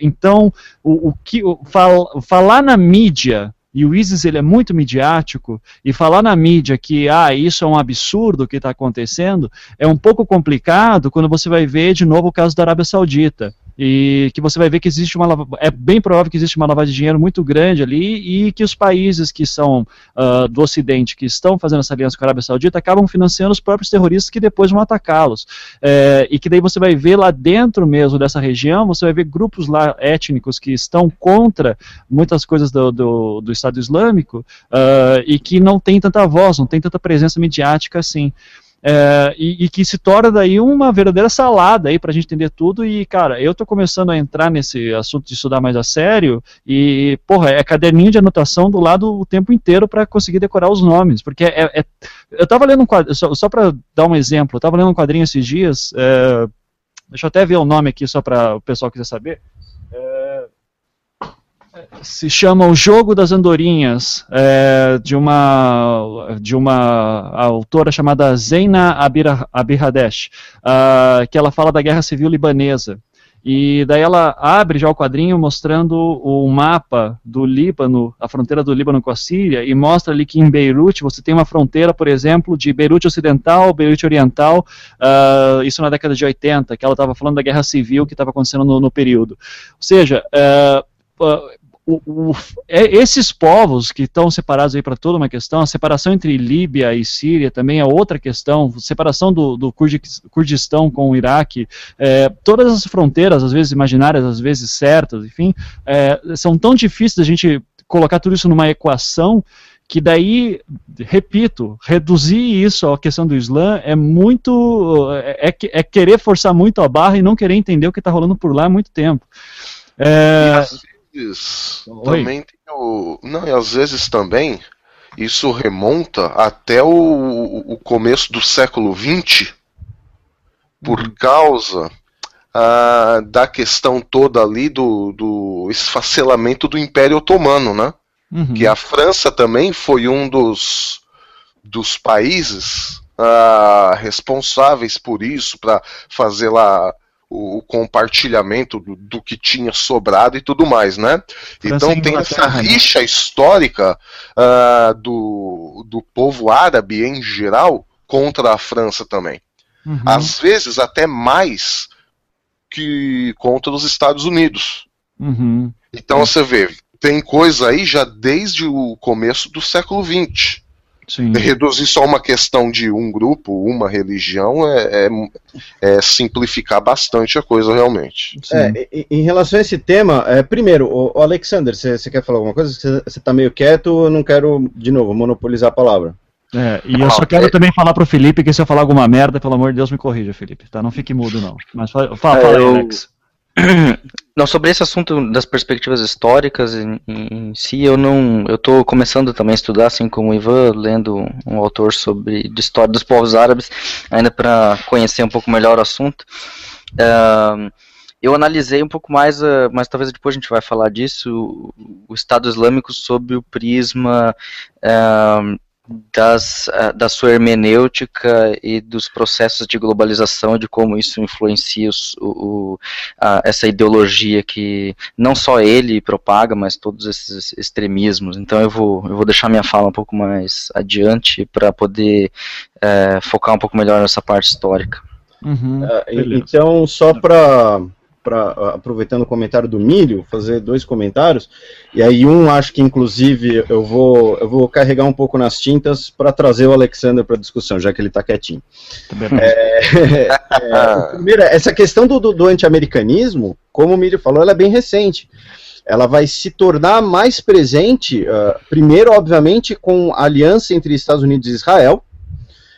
então, o, o que fal, falar na mídia e o ISIS ele é muito midiático, e falar na mídia que ah, isso é um absurdo que está acontecendo, é um pouco complicado quando você vai ver de novo o caso da Arábia Saudita e que você vai ver que existe uma é bem provável que existe uma lavagem de dinheiro muito grande ali e que os países que são uh, do Ocidente que estão fazendo essa aliança com a Arábia Saudita acabam financiando os próprios terroristas que depois vão atacá-los. É, e que daí você vai ver lá dentro mesmo dessa região você vai ver grupos lá étnicos que estão contra muitas coisas do, do, do Estado Islâmico uh, e que não tem tanta voz não tem tanta presença midiática assim é, e, e, que se torna daí uma verdadeira salada aí a gente entender tudo. E, cara, eu estou começando a entrar nesse assunto de estudar mais a sério. E, porra, é caderninho de anotação do lado o tempo inteiro para conseguir decorar os nomes. Porque é, é eu estava lendo um quadrinho, só, só para dar um exemplo, eu estava lendo um quadrinho esses dias. É, deixa eu até ver o nome aqui só para o pessoal quiser saber se chama O Jogo das Andorinhas, é, de, uma, de uma autora chamada Zeina Abiradesh, uh, que ela fala da Guerra Civil Libanesa. E daí ela abre já o quadrinho mostrando o mapa do Líbano, a fronteira do Líbano com a Síria, e mostra ali que em Beirute você tem uma fronteira, por exemplo, de Beirute Ocidental, Beirute Oriental, uh, isso na década de 80, que ela estava falando da guerra civil que estava acontecendo no, no, período. Ou seja, uh, o, o, é, esses povos que estão separados aí para toda uma questão, a separação entre Líbia e Síria também é outra questão, separação do, do Kurdistão com o Iraque, é, todas as fronteiras, às vezes imaginárias, às vezes certas, enfim, é, são tão difíceis da gente colocar tudo isso numa equação que daí, repito, reduzir isso à questão do Islã é muito, é, é, é querer forçar muito a barra e não querer entender o que está rolando por lá há muito tempo. É, vezes também tem o. Não, e às vezes também isso remonta até o, o começo do século XX, por uhum. causa ah, da questão toda ali do, do esfacelamento do Império Otomano, né? Uhum. Que a França também foi um dos, dos países ah, responsáveis por isso, para fazer lá o, compartilhamento do, do, que tinha sobrado e tudo mais, né? então tem essa né? rixa histórica uh, do, do povo árabe em geral contra a França também. Uhum. Às vezes até mais que contra os Estados Unidos. Uhum. Então você vê, tem coisa aí já desde o começo do século XX. Sim. Reduzir só uma questão de um grupo, uma religião, é, é, é simplificar bastante a coisa realmente. É, em relação a esse tema, é, primeiro, o, Alexander, você quer falar alguma coisa? Você está meio quieto, eu não quero, de novo, monopolizar a palavra. É, e eu só quero é- também falar pro Felipe que se eu falar alguma merda, pelo amor de Deus, me corrija, Felipe, tá? Não fique mudo, não. Mas fala, fala, fala aí, Alex. Não, sobre esse assunto das perspectivas históricas em, em, si, eu não, eu estou começando também a estudar, assim como o Ivan, lendo um autor sobre de história dos povos árabes, ainda para conhecer um pouco melhor o assunto. Uh, eu analisei um pouco mais, uh, mas talvez depois a gente vai falar disso, o, o Estado Islâmico sob o prisma uh, das, eh, da sua hermenêutica e dos processos de globalização, de como isso influencia os, o, a, essa ideologia que não só ele propaga, mas todos esses extremismos. Então eu vou, eu vou deixar minha fala um pouco mais adiante para poder é, focar um pouco melhor nessa parte histórica. Uhum, uh, então, só para para aproveitando o comentário do Milho, fazer dois comentários. E aí um acho que inclusive eu vou eu vou carregar um pouco nas tintas para trazer o Alexander para discussão, já que ele está quietinho. É, é, primeiro, essa questão do, do, do anti-americanismo, como o Milho falou, ela é bem recente. Ela vai se tornar mais presente, uh, primeiro, obviamente, com a aliança entre Estados Unidos e Israel.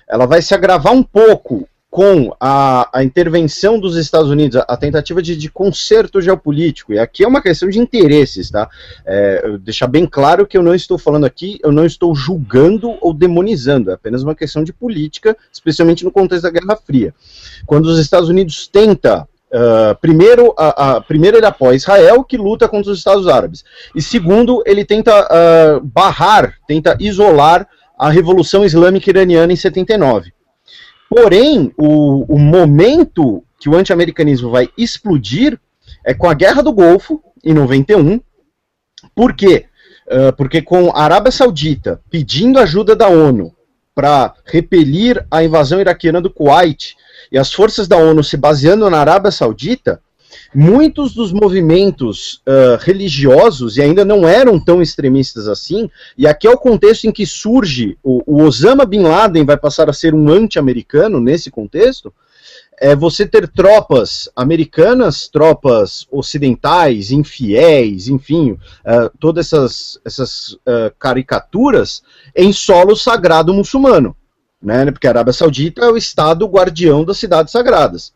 Ela vai se agravar um pouco com a, a, intervenção dos Estados Unidos, a, a tentativa de, de, conserto geopolítico, e aqui é uma questão de interesses, tá? É, deixar bem claro que eu não estou falando aqui, eu não estou julgando ou demonizando, é apenas uma questão de política, especialmente no contexto da Guerra Fria. Quando os Estados Unidos tenta Uh, primeiro, a, a, primeiro, ele apoia Israel, que luta contra os Estados Árabes. E segundo, ele tenta uh, barrar, tenta isolar a Revolução Islâmica Iraniana em 79. Porém, o, o momento que o anti-americanismo vai explodir é com a Guerra do Golfo, em 91. Por quê? uh, porque com a Arábia Saudita pedindo ajuda da ONU para repelir a invasão iraquiana do Kuwait e as forças da ONU se baseando na Arábia Saudita, muitos dos movimentos uh, religiosos, e ainda não eram tão extremistas assim, e aqui é o contexto em que surge o, o Osama Bin Laden vai passar a ser um anti-americano nesse contexto, é você ter tropas americanas, tropas ocidentais, infiéis, enfim, uh, todas essas, essas uh, caricaturas em solo sagrado muçulmano, né? Porque a Arábia Saudita é o estado guardião das cidades sagradas.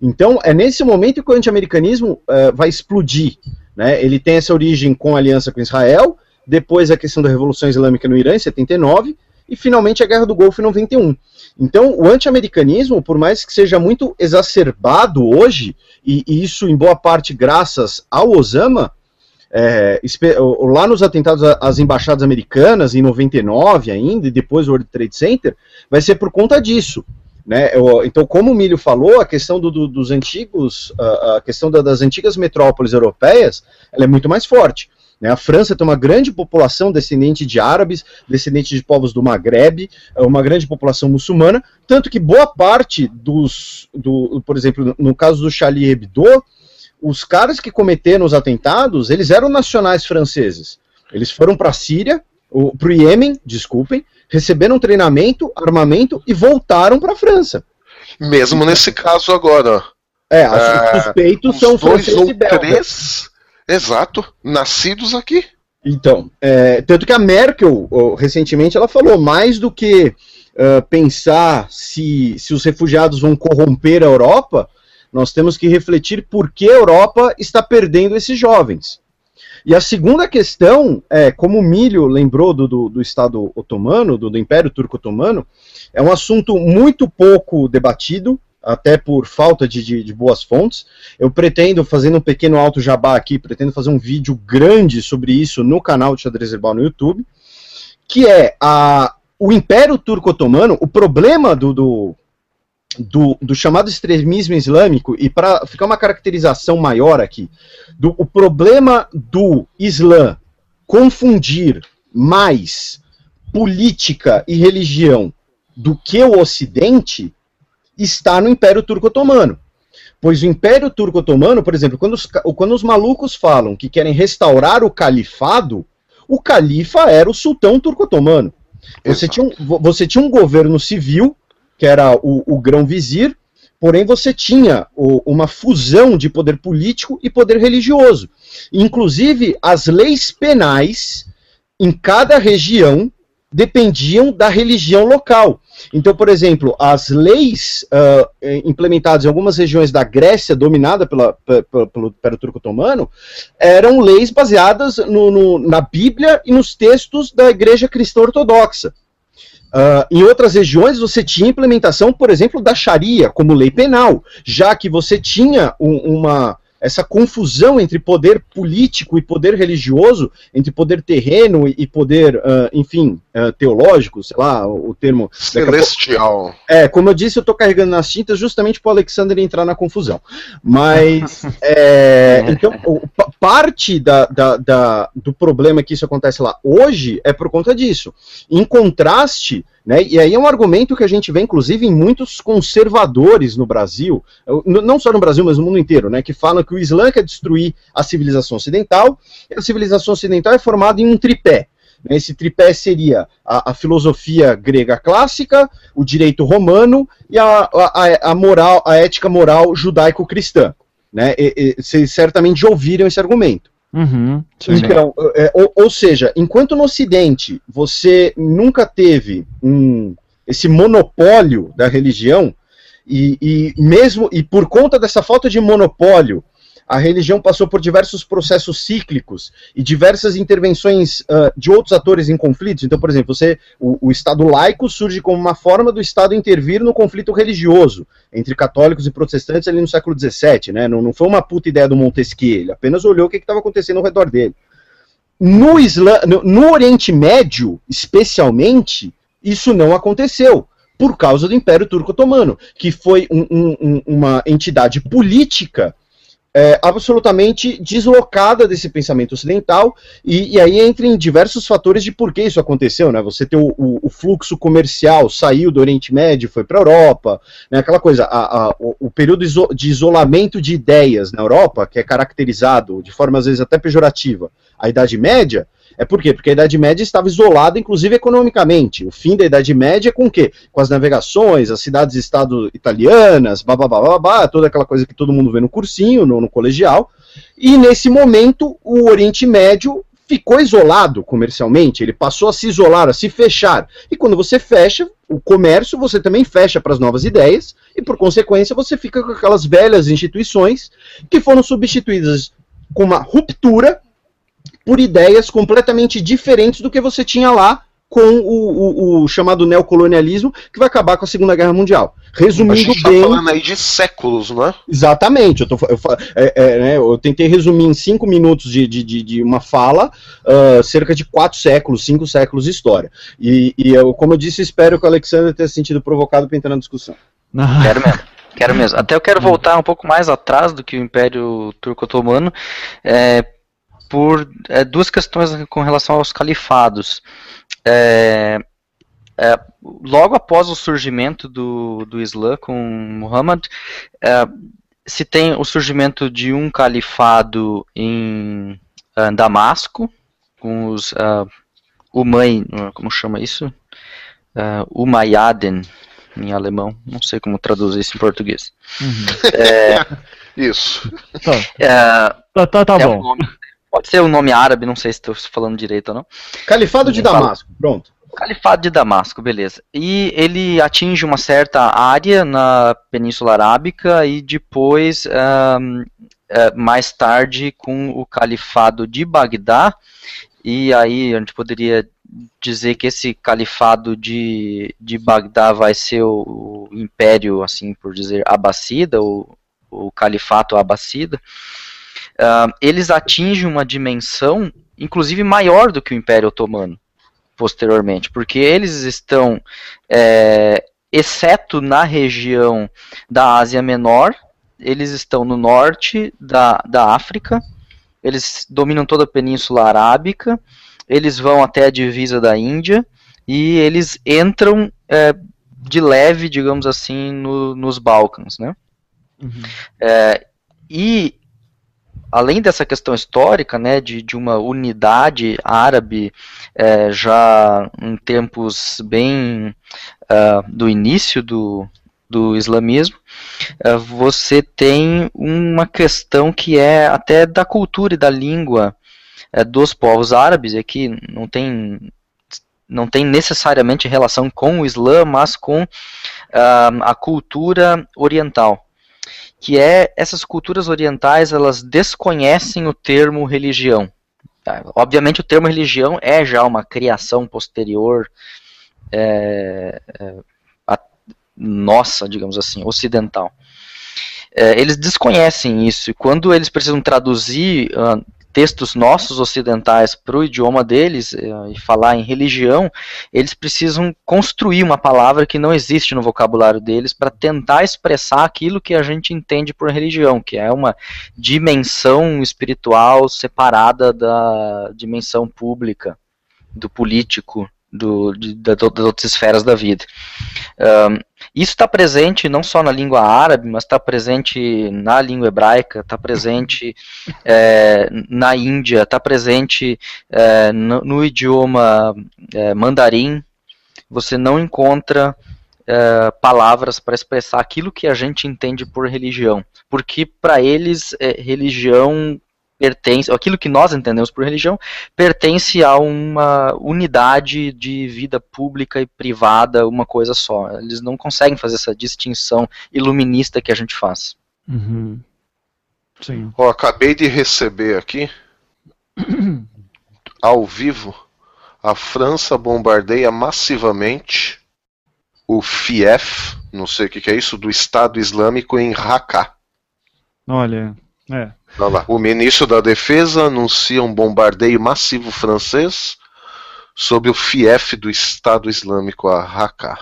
Então, é nesse momento que o anti-americanismo uh, vai explodir. Né? Ele tem essa origem com a aliança com Israel, depois a questão da Revolução Islâmica no Irã, em 79, e finalmente a Guerra do Golfo em 91. Então, o anti-americanismo, por mais que seja muito exacerbado hoje, e, e isso em boa parte graças ao Osama, é, lá nos atentados às embaixadas americanas, em 99 ainda, e depois o World Trade Center, vai ser por conta disso. Né? Então, como o Milho falou, a questão do, do, dos antigos, a questão da, das antigas metrópoles europeias, ela é muito mais forte. Né? A França tem uma grande população descendente de árabes, descendente de povos do Maghreb, é uma grande população muçulmana, tanto que boa parte dos, do, por exemplo, no caso do Charlie Hebdo, os caras que cometeram os atentados, eles eram nacionais franceses. Eles foram para a Síria, para o Iêmen, desculpem, receberam treinamento, armamento e voltaram para a França. Mesmo nesse caso agora. É, os é, suspeitos são franceses e belgas. Três, exato, nascidos aqui. Então, é, tanto que a Merkel, recentemente, ela falou mais do que uh, pensar se, se os refugiados vão corromper a Europa, nós temos que refletir por que a Europa está perdendo esses jovens. E a segunda questão, é, como o Milho lembrou do, do, do Estado otomano, do, do, Império Turco Otomano, é um assunto muito pouco debatido, até por falta de, de, de, boas fontes. Eu pretendo, fazendo um pequeno alto jabá aqui, pretendo fazer um vídeo grande sobre isso no canal de Xadrez Herbal no YouTube, que é a, o Império Turco Otomano, o problema do, do do, do, chamado extremismo islâmico, e para ficar uma caracterização maior aqui, do, o problema do Islã confundir mais política e religião do que o Ocidente está no Império Turco Otomano. Pois o Império Turco Otomano, por exemplo, quando os, quando os malucos falam que querem restaurar o califado, o califa era o sultão turco otomano. Você tinha, um, você tinha um governo civil que era o, o grão-vizir, porém você tinha o, uma fusão de poder político e poder religioso. Inclusive, as leis penais em cada região dependiam da religião local. Então, por exemplo, as leis uh, implementadas em algumas regiões da Grécia, dominada pela, pela, pelo Império Turco Otomano, eram leis baseadas no, no, na Bíblia e nos textos da Igreja Cristã Ortodoxa. Uh, em outras regiões você tinha implementação, por exemplo, da Sharia como lei penal, já que você tinha um, uma, essa confusão entre poder político e poder religioso, entre poder terreno e poder, uh, enfim, uh, teológico, sei lá, o, termo. Celestial. É, como eu disse, eu estou carregando nas tintas justamente para o Alexander entrar na confusão. Mas, é, então, parte da, da, da, do problema que isso acontece lá hoje é por conta disso. Em contraste né? E aí é um argumento que a gente vê, inclusive, em muitos conservadores no Brasil, não só no Brasil, mas no mundo inteiro, né? que falam que o Islã quer destruir a civilização ocidental, e a civilização ocidental é formada em um tripé. Né? Esse tripé seria a, a, filosofia grega clássica, o direito romano e a, a, a moral, a ética moral judaico-cristã. Né? E, e, vocês certamente já ouviram esse argumento. Uhum, então, é, ou, ou, seja, enquanto no Ocidente você nunca teve um, esse monopólio da religião, e, e mesmo e por conta dessa falta de monopólio, a religião passou por diversos processos cíclicos e diversas intervenções uh, de outros atores em conflitos. Então, por exemplo, você, o, o, Estado laico surge como uma forma do Estado intervir no conflito religioso entre católicos e protestantes ali no século XVII. Né? Não, não foi uma puta ideia do Montesquieu, ele apenas olhou o que estava acontecendo ao redor dele. No, Islã, no, no Oriente Médio, especialmente, isso não aconteceu por causa do Império Turco Otomano, que foi um, um, uma entidade política é, absolutamente deslocada desse pensamento ocidental, e, e, aí entra em diversos fatores de por que isso aconteceu, né? Você tem o, o, o fluxo comercial saiu do Oriente Médio, foi para a Europa, né? aquela coisa, a, a, o, o, período de isolamento de ideias na Europa, que é caracterizado de forma às vezes até pejorativa, a Idade Média, é por quê? Porque a Idade Média estava isolada, inclusive economicamente. O fim da Idade Média é com o quê? Com as navegações, as cidades-estado italianas, babá, toda aquela coisa que todo mundo vê no cursinho, no, no colegial. E nesse momento, o Oriente Médio ficou isolado comercialmente, ele passou a se isolar, a se fechar. E quando você fecha o comércio, você também fecha para as novas ideias, e por consequência você fica com aquelas velhas instituições que foram substituídas com uma ruptura por ideias completamente diferentes do que você tinha lá com o, o, o, chamado neocolonialismo, que vai acabar com a Segunda Guerra Mundial. Resumindo a gente tá bem. falando aí de séculos, não é? Exatamente. Eu, tô, eu, é, é, né, eu tentei resumir em cinco minutos de, de, de uma fala uh, cerca de quatro séculos, cinco séculos de história. E, e eu, como eu disse, espero que o Alexander tenha se sentido provocado para entrar na discussão. Quero mesmo. Quero mesmo. Até eu quero voltar um pouco mais atrás do que o Império Turco-Otomano. É, por é, duas questões com relação aos califados. É, é, logo após o surgimento do, do Islã com Muhammad, é, se tem o surgimento de um califado em uh, Damasco, com os uh, Umay, como chama isso? Uh, Umayyaden, em alemão, não sei como traduzir isso em português. Uhum. É, isso. Tá, é, tá, tá, tá bom. Um Pode ser o um nome árabe, não sei se estou falando direito ou não. Califado de Damasco, pronto. Califado de Damasco, beleza. E ele atinge uma certa área na Península Arábica e depois, um, é, mais tarde, com o Califado de Bagdá. E aí a gente poderia dizer que esse califado de, de Bagdá vai ser o, o império, assim por dizer, abacida, o, o califato abacida uh, eles atingem uma dimensão, inclusive maior do que o Império Otomano, posteriormente, porque eles estão, é, exceto na região da Ásia Menor, eles estão no norte da, da África, eles dominam toda a Península Arábica, eles vão até a divisa da Índia e eles entram é, de leve, digamos assim, no, nos Balcãs, né? Uhum. É, e além dessa questão histórica, né, de, de uma unidade árabe é, já em tempos bem uh, do início do, do islamismo, uh, você tem uma questão que é até da cultura e da língua uh, dos povos árabes, e aqui não tem não tem necessariamente relação com o Islã, mas com a cultura oriental que é essas culturas orientais elas desconhecem o termo religião. Tá? Obviamente o termo religião é já uma criação posterior é, é, a nossa, digamos assim, ocidental. É, eles desconhecem isso e quando eles precisam traduzir uh, textos nossos ocidentais para o idioma deles eh, e falar em religião, eles precisam construir uma palavra que não existe no vocabulário deles para tentar expressar aquilo que a gente entende por religião, que é uma dimensão espiritual separada da dimensão pública, do político, do, de, das outras esferas da vida. Um, isso está presente não só na língua árabe, mas está presente na língua hebraica, está presente é, na Índia, está presente é, no, no, idioma é, mandarim. Você não encontra é, palavras para expressar aquilo que a gente entende por religião, porque para eles é, religião pertence, aquilo que nós entendemos por religião, pertence a uma unidade de vida pública e privada, uma coisa só. Eles não conseguem fazer essa distinção iluminista que a gente faz. Uhum. Sim. Oh, acabei de receber aqui, ao vivo, a França bombardeia massivamente o FIEF, não sei o que, que é isso, do Estado Islâmico em Raqqa. Olha, é. O ministro da Defesa anuncia um bombardeio massivo francês sobre o fief do Estado Islâmico a Raqqa.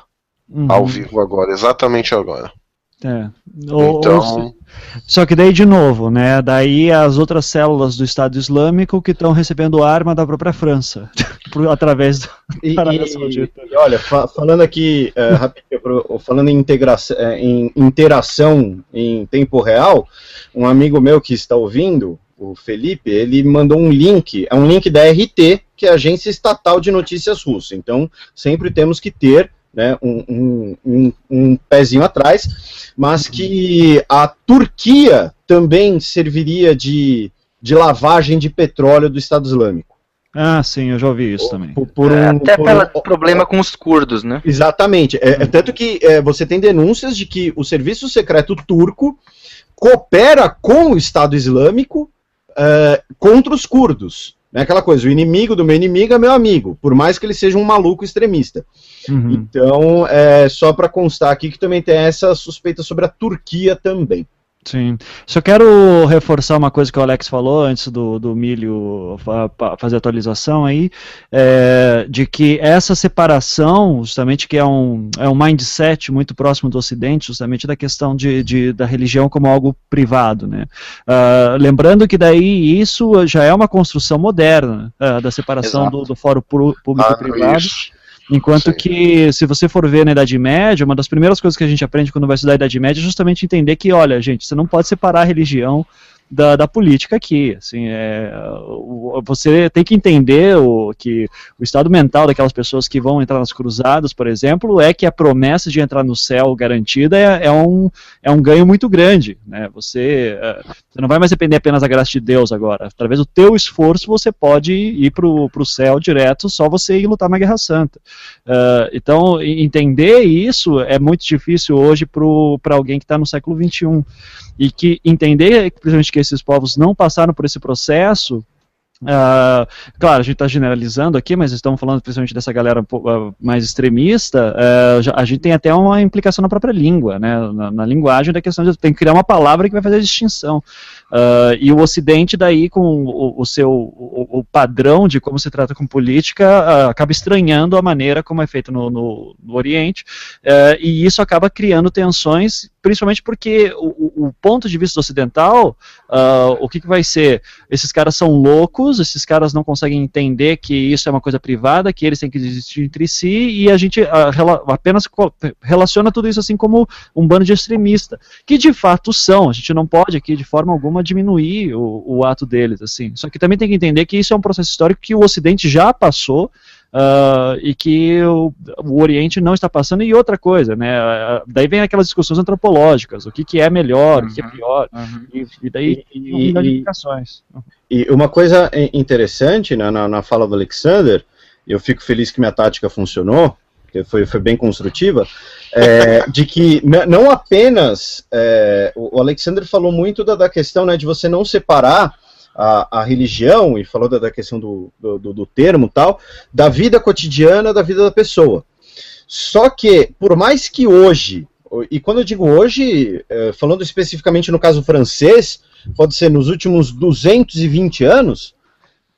Uhum. Ao vivo agora, exatamente agora. É. Ou, então... Ou, só que daí, de novo, né? Daí as outras células do Estado Islâmico que estão recebendo arma da própria França, através da e, Arábia Saudita. E, olha, fa falando aqui, uh, falando em, integração, é, em interação em tempo real, um amigo meu que está ouvindo, o Felipe, ele mandou um link, é um link da RT, que é a Agência Estatal de Notícias Russa. Então, sempre temos que ter né, um, um, um, pezinho atrás, mas que a Turquia também serviria de, de lavagem de petróleo do Estado Islâmico. Ah, sim, eu já ouvi isso também. Por, por é, um, até por pelo um... problema com os curdos, né? Exatamente. É, é tanto que é, você tem denúncias de que o serviço secreto turco coopera com o Estado Islâmico é, contra os curdos. É aquela coisa, o inimigo do meu inimigo é meu amigo, por mais que ele seja um maluco extremista. Uhum. Então, é só para constar aqui que também tem essa suspeita sobre a Turquia também. Sim. Só quero reforçar uma coisa que o Alex falou antes do, do milho fazer atualização aí, é, de que essa separação, justamente que é um, é um mindset muito próximo do Ocidente, justamente da questão de, de da religião como algo privado, né? Uh, lembrando que daí isso já é uma construção moderna uh, da separação do, do fórum público-privado. Ah, Enquanto Sim. que, se você for ver na Idade Média, uma das primeiras coisas que a gente aprende quando vai estudar a Idade Média é justamente entender que, olha, gente, você não pode separar a religião da, da política aqui. Assim, é, você tem que entender o, que o estado mental daquelas pessoas que vão entrar nas cruzadas, por exemplo, é que a promessa de entrar no céu garantida é, é um, é um ganho muito grande. Né? Você, é, você não vai mais depender apenas da graça de Deus agora. Através do teu esforço, você pode ir para o céu direto, só você ir lutar na Guerra Santa. Uh, então, entender isso é muito difícil hoje para alguém que está no século XXI e que entender, principalmente, que esses povos não passaram por esse processo Uh, claro, a gente está generalizando aqui, mas estamos falando principalmente dessa galera uh, mais extremista. Uh, a gente tem até uma implicação na própria língua, né? Na, na, linguagem da questão de tem que criar uma palavra que vai fazer a distinção. e o Ocidente, daí, com o, o seu o, o, padrão de como se trata com política, acaba estranhando a maneira como é feito no, no, no Oriente, e isso acaba criando tensões, principalmente porque o, o ponto de vista ocidental, o que, que vai ser? Esses caras são loucos esses caras não conseguem entender que isso é uma coisa privada, que eles têm que existir entre si, e a gente a, apenas relaciona tudo isso assim como um bando de extremista, que de fato são, a gente não pode aqui de forma alguma diminuir o, o ato deles, assim, só que também tem que entender que isso é um processo histórico que o Ocidente já passou, Uh, e que o, o, Oriente não está passando. E outra coisa, né? Daí vem aquelas discussões antropológicas, o que, que é melhor, uhum, o que é uhum. pior, uhum. e, e, daí e, e, e, uma coisa interessante né, na, na fala do Alexander, eu fico feliz que minha tática funcionou, que foi, foi bem construtiva, é, de que não apenas é, o Alexander falou muito da, da questão né, de você não separar a, a religião, e falou da, da questão do, do, do termo tal, da vida cotidiana da vida da pessoa. Só que, por mais que hoje, e quando eu digo hoje, é, falando especificamente no caso francês, pode ser nos últimos 220 anos,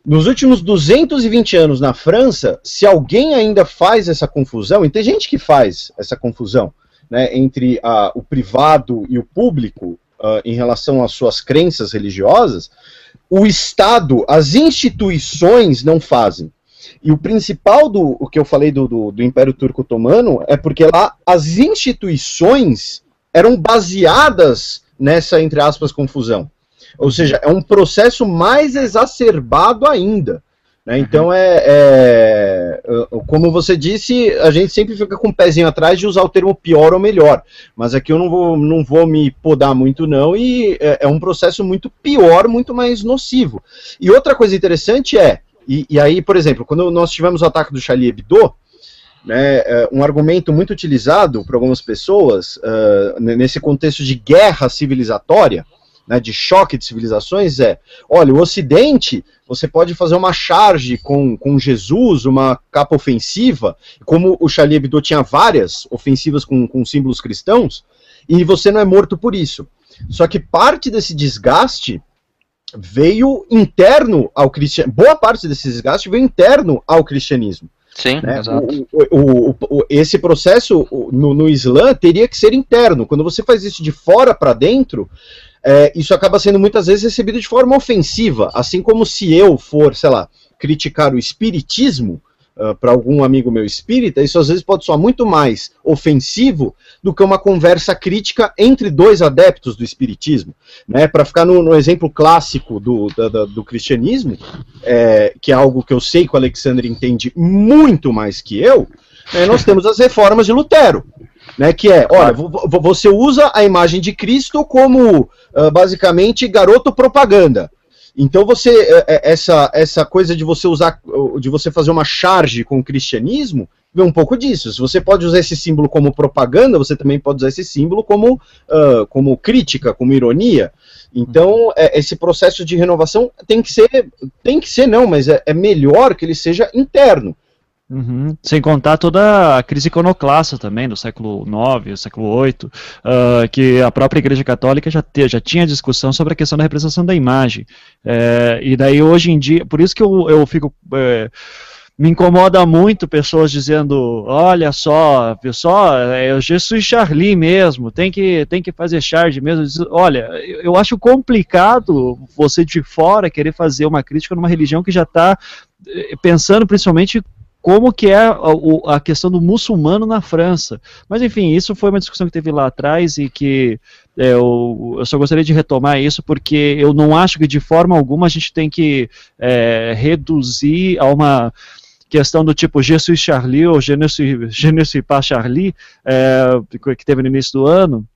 nos últimos 220 anos na França, se alguém ainda faz essa confusão, e tem gente que faz essa confusão né, entre a, o privado e o público uh, em relação às suas crenças religiosas, o Estado, as instituições não fazem. E o principal do o que eu falei do, do, do Império Turco Otomano é porque lá as instituições eram baseadas nessa, entre aspas, confusão. Ou seja, é um processo mais exacerbado ainda. Né? Então, é, é, como você disse, a gente sempre fica com o um pezinho atrás de usar o termo pior ou melhor. Mas aqui eu não vou, não vou me podar muito, não, e é, é um processo muito pior, muito mais nocivo. E outra coisa interessante é, e, e aí, por exemplo, quando nós tivemos o ataque do Charlie Hebdo, né, é, um argumento muito utilizado por algumas pessoas uh, nesse contexto de guerra civilizatória, né, de choque de civilizações é, olha, o Ocidente, você pode fazer uma charge com, com Jesus, uma capa ofensiva, como o Charlie Hebdo tinha várias ofensivas com, com símbolos cristãos, e você não é morto por isso. Só que parte desse desgaste veio interno ao cristianismo, boa parte desse desgaste veio interno ao cristianismo. Sim, né? exato. O, o, o, esse processo no, no Islã teria que ser interno. Quando você faz isso de fora para dentro, é, isso acaba sendo muitas vezes recebido de forma ofensiva. Assim como se eu for, sei lá, criticar o espiritismo, uh, para algum amigo meu espírita, isso às vezes pode soar muito mais ofensivo do que uma conversa crítica entre dois adeptos do espiritismo. Né? Para ficar no, no, exemplo clássico do, do, do cristianismo, é, que é algo que eu sei que o Alexandre entende muito mais que eu, né, nós temos as reformas de Lutero. Né, que é, olha, você usa a imagem de Cristo como uh, basicamente garoto propaganda. Então você é, é, essa essa coisa de você usar de você fazer uma charge com o cristianismo vem um pouco disso. Se você pode usar esse símbolo como propaganda, você também pode usar esse símbolo como, uh, como crítica, como ironia. Então, é, esse processo de renovação tem que ser, tem que ser não, mas é, é melhor que ele seja interno. Uhum. Sem contar toda a crise iconoclasta também, do século IX, século VIII, uh, que a própria Igreja Católica já, te, já tinha discussão sobre a questão da representação da imagem. É, e daí hoje em dia, por isso que eu, eu fico. É, me incomoda muito pessoas dizendo, olha só, pessoal, é o Jesus Charlie mesmo, tem que, tem que fazer charge mesmo. Olha, eu acho complicado você de fora querer fazer uma crítica numa religião que já está eh, pensando principalmente como que é a, a, questão do muçulmano na França. Mas enfim, isso foi uma discussão que teve lá atrás e que é, eu, eu, só gostaria de retomar isso porque eu não acho que de forma alguma a gente tem que é, reduzir a uma questão do tipo Je suis Charlie ou Je ne Charlie, é, que teve no início do ano,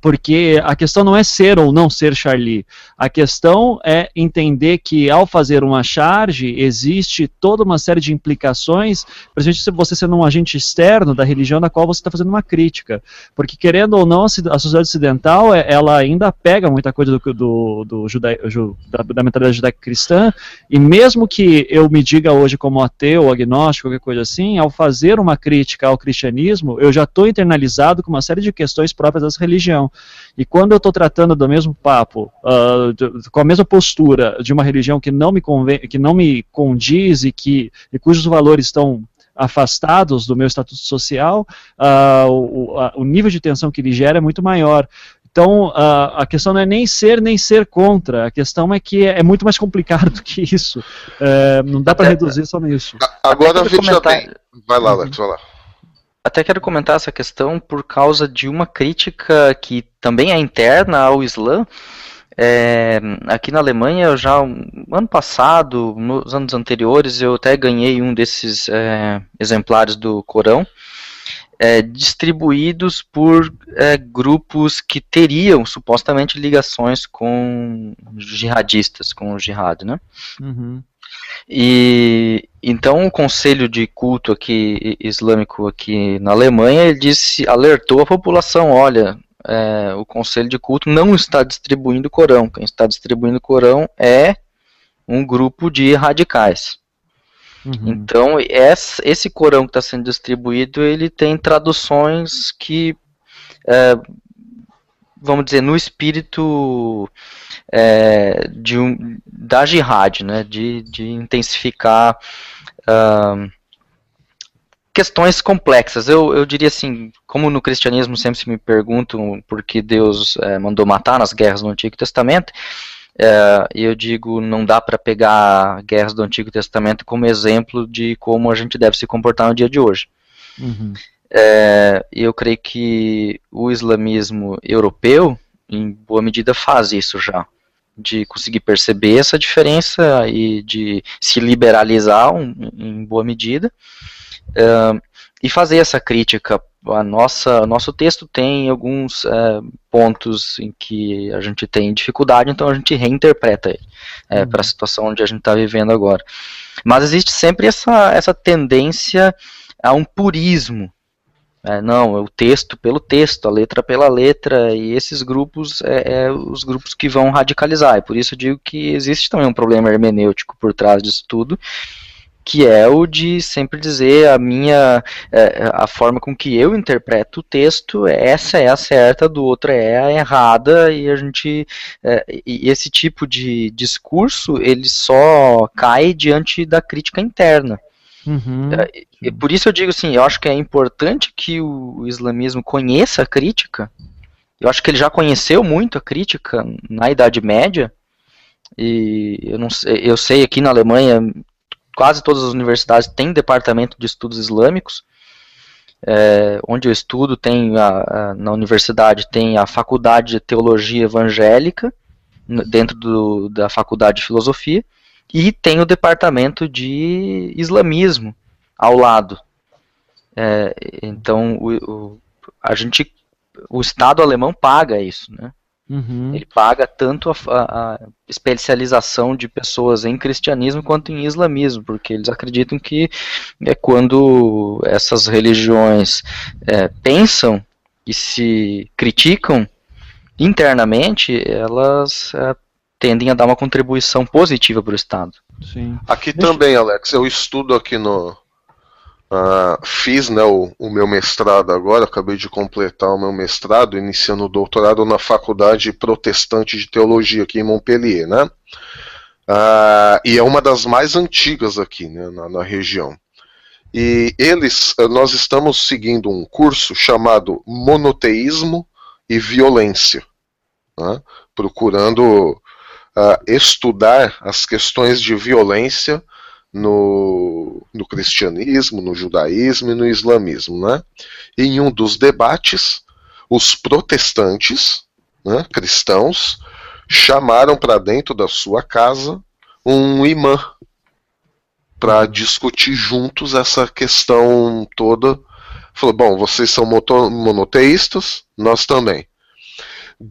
porque a questão não é ser ou não ser Charlie. A questão é entender que ao fazer uma charge existe toda uma série de implicações, principalmente se você sendo um agente externo da religião da qual você está fazendo uma crítica. Porque querendo ou não, a sociedade ocidental é, ela ainda pega muita coisa do, do, do juda, da, da mentalidade judaico-cristã, e mesmo que eu me diga hoje como ateu, agnóstico, qualquer coisa assim, ao fazer uma crítica ao cristianismo, eu já estou internalizado com uma série de questões próprias das religiões religião. E quando eu estou tratando do mesmo papo, uh, de, com a mesma postura de uma religião que não me, convém, que não me condiz e, que, e cujos valores estão afastados do meu estatuto social, uh, o, a, o, nível de tensão que ele gera é muito maior. Então, uh, a questão não é nem ser nem ser contra, a questão é que é, é muito mais complicado do que isso. Uh, não dá para reduzir só nisso. Agora veja comentar... bem. Vai lá, Alex, vai lá. Até quero comentar essa questão por causa de uma crítica que também é interna ao Islã. É, aqui na Alemanha, já um, ano passado, nos anos anteriores, eu até ganhei um desses é, exemplares do Corão, é, distribuídos por é, grupos que teriam supostamente ligações com jihadistas, com o jihad, né? Uhum. E então o conselho de culto aqui islâmico aqui na Alemanha disse, alertou a população, olha, é, o conselho de culto não está distribuindo o Corão. Quem está distribuindo o Corão é um grupo de radicais. Uhum. Então esse Corão que está sendo distribuído ele tem traduções que é, vamos dizer no espírito é, de um, da jihad, né, de, de intensificar uh, questões complexas. Eu, eu diria assim, como no cristianismo sempre se me perguntam por que Deus é, mandou matar nas guerras do Antigo Testamento, é, eu digo, não dá para pegar guerras do Antigo Testamento como exemplo de como a gente deve se comportar no dia de hoje. Uhum. É, eu creio que o islamismo europeu, em boa medida, faz isso já de conseguir perceber essa diferença e de se liberalizar um, em boa medida uh, e fazer essa crítica. A nossa, nosso texto tem alguns uh, pontos em que a gente tem dificuldade, então a gente reinterpreta ele uh, uhum. para a situação onde a gente está vivendo agora. Mas existe sempre essa, essa tendência a um purismo é, não, é o texto pelo texto, a letra pela letra, e esses grupos é, é, os grupos que vão radicalizar. E por isso eu digo que existe também um problema hermenêutico por trás disso tudo, que é o de sempre dizer a minha é, a forma com que eu interpreto o texto essa é a certa do outro é a errada e a gente é, e esse tipo de discurso ele só cai diante da crítica interna Uhum. É, e por isso eu digo assim, eu acho que é importante que o, o islamismo conheça a crítica. Eu acho que ele já conheceu muito a crítica na Idade Média. E eu não sei, eu sei aqui na Alemanha quase todas as universidades têm departamento de estudos islâmicos. É, onde eu estudo tem a, a, na universidade tem a faculdade de teologia evangélica dentro do, da faculdade de filosofia e tem o departamento de islamismo ao lado. É, então o, o, a gente, o Estado alemão paga isso, né? Uhum. Ele paga tanto a, a, especialização de pessoas em cristianismo quanto em islamismo, porque eles acreditam que é quando essas religiões é, pensam e se criticam internamente, elas é, tendem a dar uma contribuição positiva para o Estado. Sim. Aqui Deixa... também, Alex, eu estudo aqui no. Uh, fiz né, o, o, meu mestrado agora, acabei de completar o meu mestrado, iniciando o doutorado na Faculdade Protestante de Teologia aqui em Montpellier, né? Uh, e é uma das mais antigas aqui né, na, na região. E eles, nós estamos seguindo um curso chamado Monoteísmo e Violência, né, procurando uh, estudar as questões de violência no, no cristianismo, no judaísmo e no islamismo. Né? E em um dos debates, os protestantes, né, cristãos, chamaram para dentro da sua casa um imã para discutir juntos essa questão toda. Falou: bom, vocês são monoteístas, nós também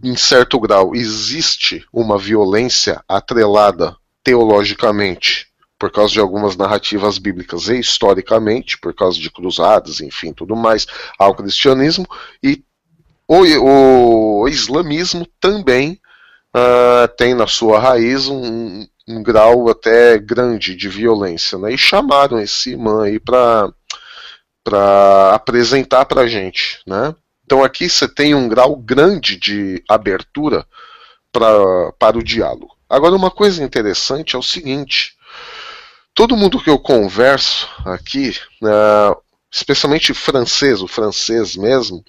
em certo grau, existe uma violência atrelada teologicamente por causa de algumas narrativas bíblicas e historicamente, por causa de cruzadas, enfim, tudo mais, ao cristianismo, e o, o islamismo também uh, tem na sua raiz um, um, grau até grande de violência, né? E chamaram esse imã aí para apresentar para gente, né? Então aqui você tem um grau grande de abertura pra, para o diálogo. Agora, uma coisa interessante é o seguinte: todo mundo que eu converso aqui, uh, especialmente francês, o francês mesmo,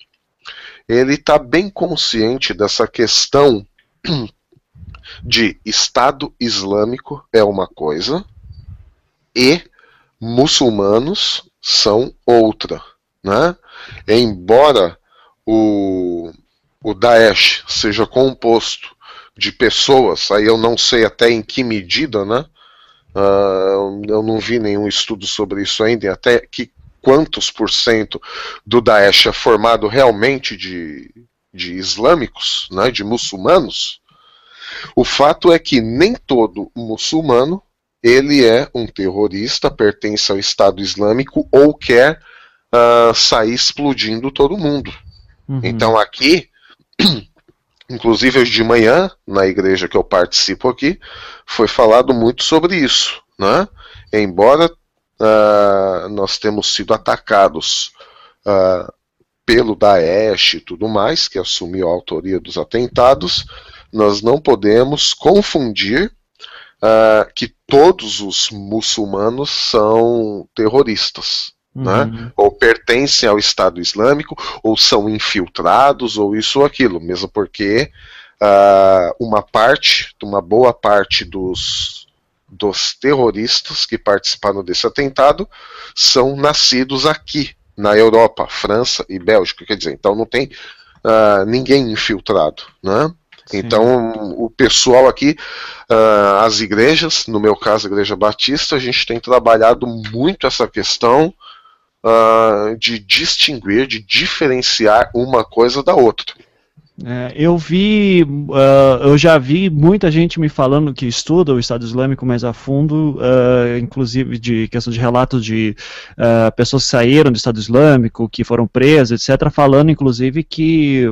ele está bem consciente dessa questão de Estado Islâmico é uma coisa e muçulmanos são outra. Né? Embora o, o Daesh seja composto de pessoas, aí eu não sei até em que medida, né? Uh, eu não vi nenhum estudo sobre isso ainda, até que quantos por cento do Daesh é formado realmente de, de islâmicos, né, de muçulmanos. O fato é que nem todo muçulmano ele é um terrorista, pertence ao Estado Islâmico ou quer uh, sair explodindo todo mundo. Uhum. Então aqui, inclusive hoje de manhã, na igreja que eu participo aqui, foi falado muito sobre isso. Né? Embora uh, nós temos sido atacados uh, pelo Daesh e tudo mais, que assumiu a autoria dos atentados, nós não podemos confundir uh, que todos os muçulmanos são terroristas. Né? Uhum. Ou pertencem ao Estado Islâmico, ou são infiltrados, ou isso ou aquilo, mesmo porque uh, uma parte, uma boa parte dos, dos terroristas que participaram desse atentado são nascidos aqui, na Europa, França e Bélgica, quer dizer, então não tem uh, ninguém infiltrado, né? Então, o pessoal aqui, uh, as igrejas, no meu caso, a Igreja Batista, a gente tem trabalhado muito essa questão uh, de distinguir, de diferenciar uma coisa da outra. É, eu vi, uh, eu já vi muita gente me falando que estuda o Estado Islâmico mais a fundo, uh, inclusive de questão de relatos de uh, pessoas que saíram do Estado Islâmico, que foram presas, etc., falando inclusive que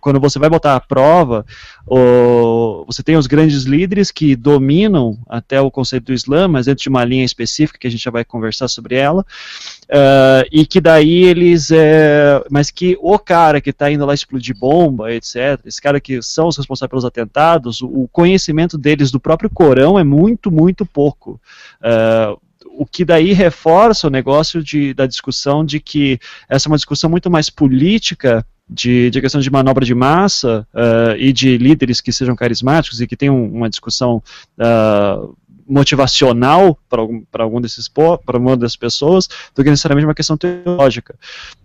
quando você vai botar a prova, o, você tem os grandes líderes que dominam até o conceito do Islã, mas dentro de uma linha específica que a gente já vai conversar sobre ela, uh, e que daí eles, é, mas que o cara que está indo lá explodir bomba, etc., esse cara que são os responsáveis pelos atentados, o conhecimento deles do próprio Corão é muito, muito pouco. Uh, o que daí reforça o negócio de, da discussão de que essa é uma discussão muito mais política de, de questão de manobra de massa uh, e de líderes que sejam carismáticos e que tenham uma discussão uh, motivacional para algum, algum desses para uma das pessoas do que necessariamente uma questão teológica.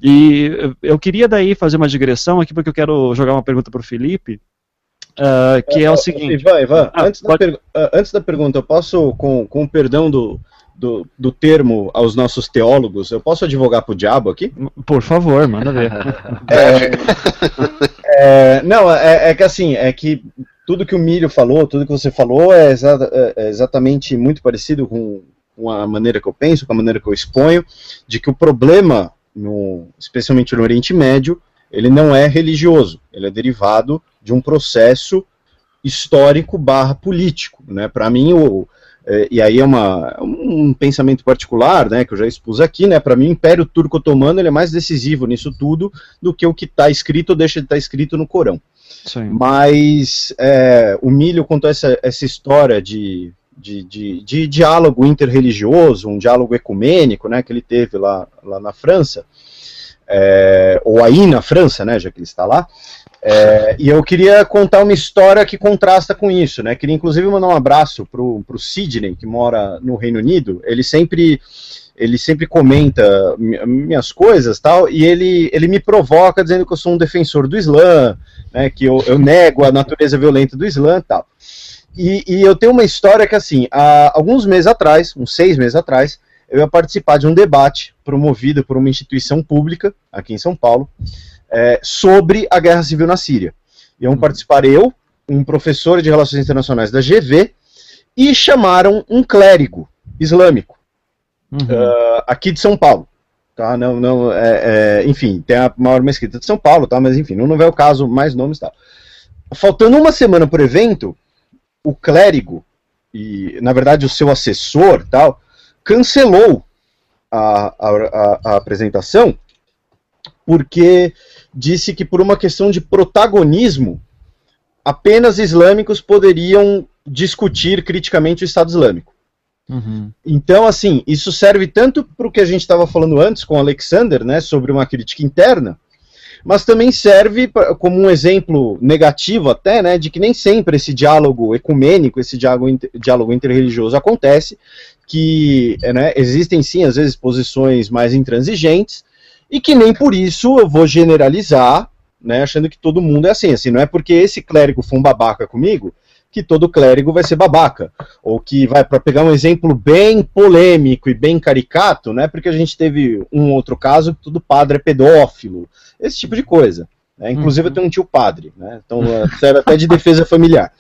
E eu queria daí fazer uma digressão aqui porque eu quero jogar uma pergunta para o Felipe. Uh, que é, é o seguinte. Ivan, Ivan ah, antes, pode... da antes da pergunta, eu posso, com, com o perdão do, do, do termo aos nossos teólogos, eu posso advogar pro diabo aqui? Por favor, manda ver. é, é, não, é, é, que assim, é que tudo que o Milho falou, tudo que você falou é, exa é, é exatamente muito parecido com, com, a maneira que eu penso, com a maneira que eu exponho, de que o problema, no, especialmente no Oriente Médio, ele não é religioso, ele é derivado de um processo histórico barra político. Né? Para mim, o, é, e aí é uma, um pensamento particular, né, que eu já expus aqui, né, para mim o Império Turco-Otomano ele é mais decisivo nisso tudo do que o que está escrito ou deixa de estar tá escrito no Corão. Sim. Mas é, o Milho contou essa, essa história de, de, de, de, diálogo interreligioso, um diálogo ecumênico, né, que ele teve lá, lá na França, é, ou aí na França, né, já que ele está lá, é, e eu queria contar uma história que contrasta com isso, né? Queria inclusive mandar um abraço pro, pro Sidney, que mora no Reino Unido. Ele sempre ele sempre comenta minhas coisas tal, e ele, ele me provoca dizendo que eu sou um defensor do Islã, né, que eu, eu nego a natureza violenta do Islã tal. E, e eu tenho uma história que, assim, há alguns meses atrás, uns seis meses atrás, eu ia participar de um debate promovido por uma instituição pública aqui em São Paulo, é, sobre a guerra civil na Síria. Iam uhum. participar eu, um professor de Relações Internacionais da GV, e chamaram um clérigo islâmico, uhum. uh, aqui de São Paulo. Tá? Não, não, é, é, enfim, tem a maior mesquita de São Paulo, tá? mas enfim, não, não é o caso, mais nomes e tal. Faltando uma semana para o evento, o clérigo, e na verdade o seu assessor tal, cancelou a, a, a, a apresentação porque disse que por uma questão de protagonismo, apenas islâmicos poderiam discutir criticamente o Estado Islâmico. Uhum. Então, assim, isso serve tanto para o que a gente estava falando antes com o Alexander, né, sobre uma crítica interna, mas também serve pra, como um exemplo negativo até, né, de que nem sempre esse diálogo ecumênico, esse diálogo, diálogo interreligioso acontece, que né, existem sim, às vezes, posições mais intransigentes, e que nem por isso eu vou generalizar, né, achando que todo mundo é assim. Assim, não é porque esse clérigo foi um babaca comigo que todo clérigo vai ser babaca. Ou que vai, para pegar um exemplo bem polêmico e bem caricato, né? Porque a gente teve um outro caso que todo padre é pedófilo, esse tipo de coisa. Né? Inclusive, uhum. eu tenho um tio padre, né? então é, serve até de defesa familiar.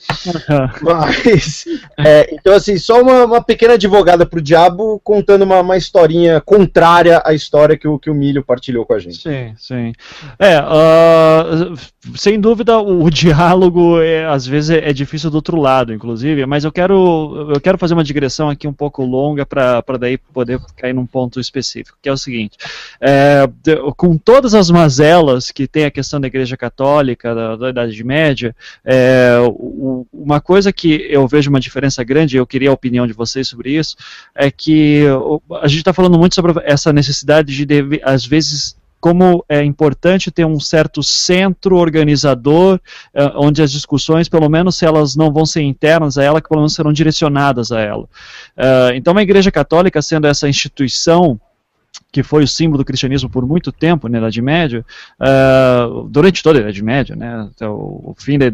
Mas, é, então, assim, só uma, uma pequena advogada pro diabo contando uma, uma, historinha contrária à história que o, que o Milho partilhou com a gente. Sim, sim. É, uh, sem dúvida, o, diálogo é, às vezes é, é, difícil do outro lado, inclusive, mas eu quero, eu quero fazer uma digressão aqui um pouco longa para daí poder cair num ponto específico, que é o seguinte: é, com todas as mazelas que tem a questão da Igreja Católica da, da Idade Média, é, o, uma coisa que eu vejo uma diferença grande, eu queria a opinião de vocês sobre isso, é que a gente está falando muito sobre essa necessidade de, deve, às vezes, como é importante ter um certo centro organizador, eh, onde as discussões, pelo menos se elas não vão ser internas a ela, que pelo menos serão direcionadas a ela. Uh, então, a Igreja Católica, sendo essa instituição que foi o símbolo do cristianismo por muito tempo na Idade Média, uh, durante toda a Idade Média, né, então, o fim da,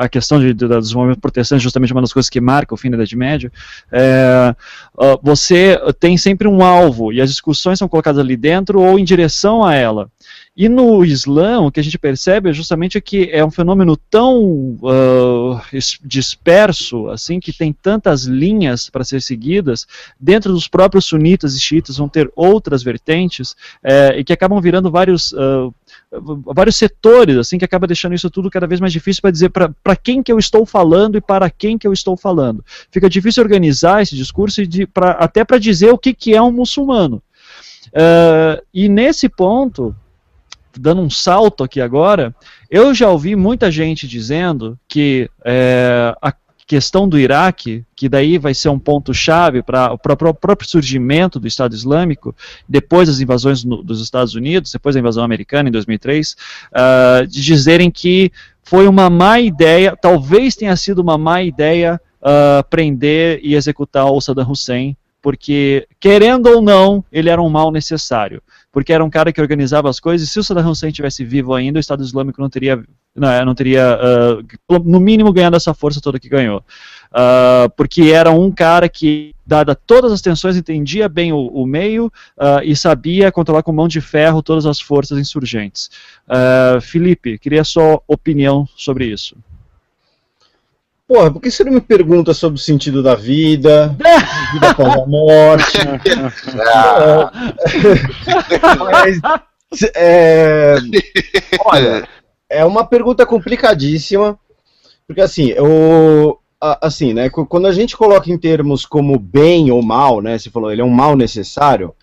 a questão de, de, dos movimentos protestantes justamente uma das coisas que marca o fim da Idade Média, uh, você tem sempre um alvo e as discussões são colocadas ali dentro ou em direção a ela. E no Islã, o que a gente percebe é justamente que é um fenômeno tão uh, disperso, assim, que tem tantas linhas para ser seguidas, dentro dos próprios sunitas e xiitas vão ter outras vertentes, é, e que acabam virando vários. Uh, vários setores, assim, que acaba deixando isso tudo cada vez mais difícil para dizer para quem que eu estou falando e para quem que eu estou falando. Fica difícil organizar esse discurso de, pra, até para dizer o que, que é um muçulmano. Uh, e nesse ponto, dando um salto aqui agora, eu já ouvi muita gente dizendo que, é, a, questão do Iraque, que daí vai ser um ponto-chave para o próprio surgimento do Estado Islâmico, depois das invasões no, dos Estados Unidos, depois da invasão americana em 2003, uh, ah, de dizerem que foi uma má ideia, talvez tenha sido uma má ideia uh, prender e executar o Saddam Hussein, porque, querendo ou não, ele era um mal necessário porque era um cara que organizava as coisas, e se o Saddam Hussein tivesse vivo ainda, o Estado Islâmico não teria, não, é, não teria uh, no mínimo, ganhado essa força toda que ganhou. Uh, porque era um cara que, dada todas as tensões, entendia bem o, o meio uh, e sabia controlar com mão de ferro todas as forças insurgentes. Felipe, queria sua opinião sobre isso. Porra, por que você não me pergunta sobre o sentido da vida, vida após a morte? Mas, é, olha, é uma pergunta complicadíssima, porque assim, eu, assim, né, quando a gente coloca em termos como bem ou mal, né, você falou, ele é um mal necessário,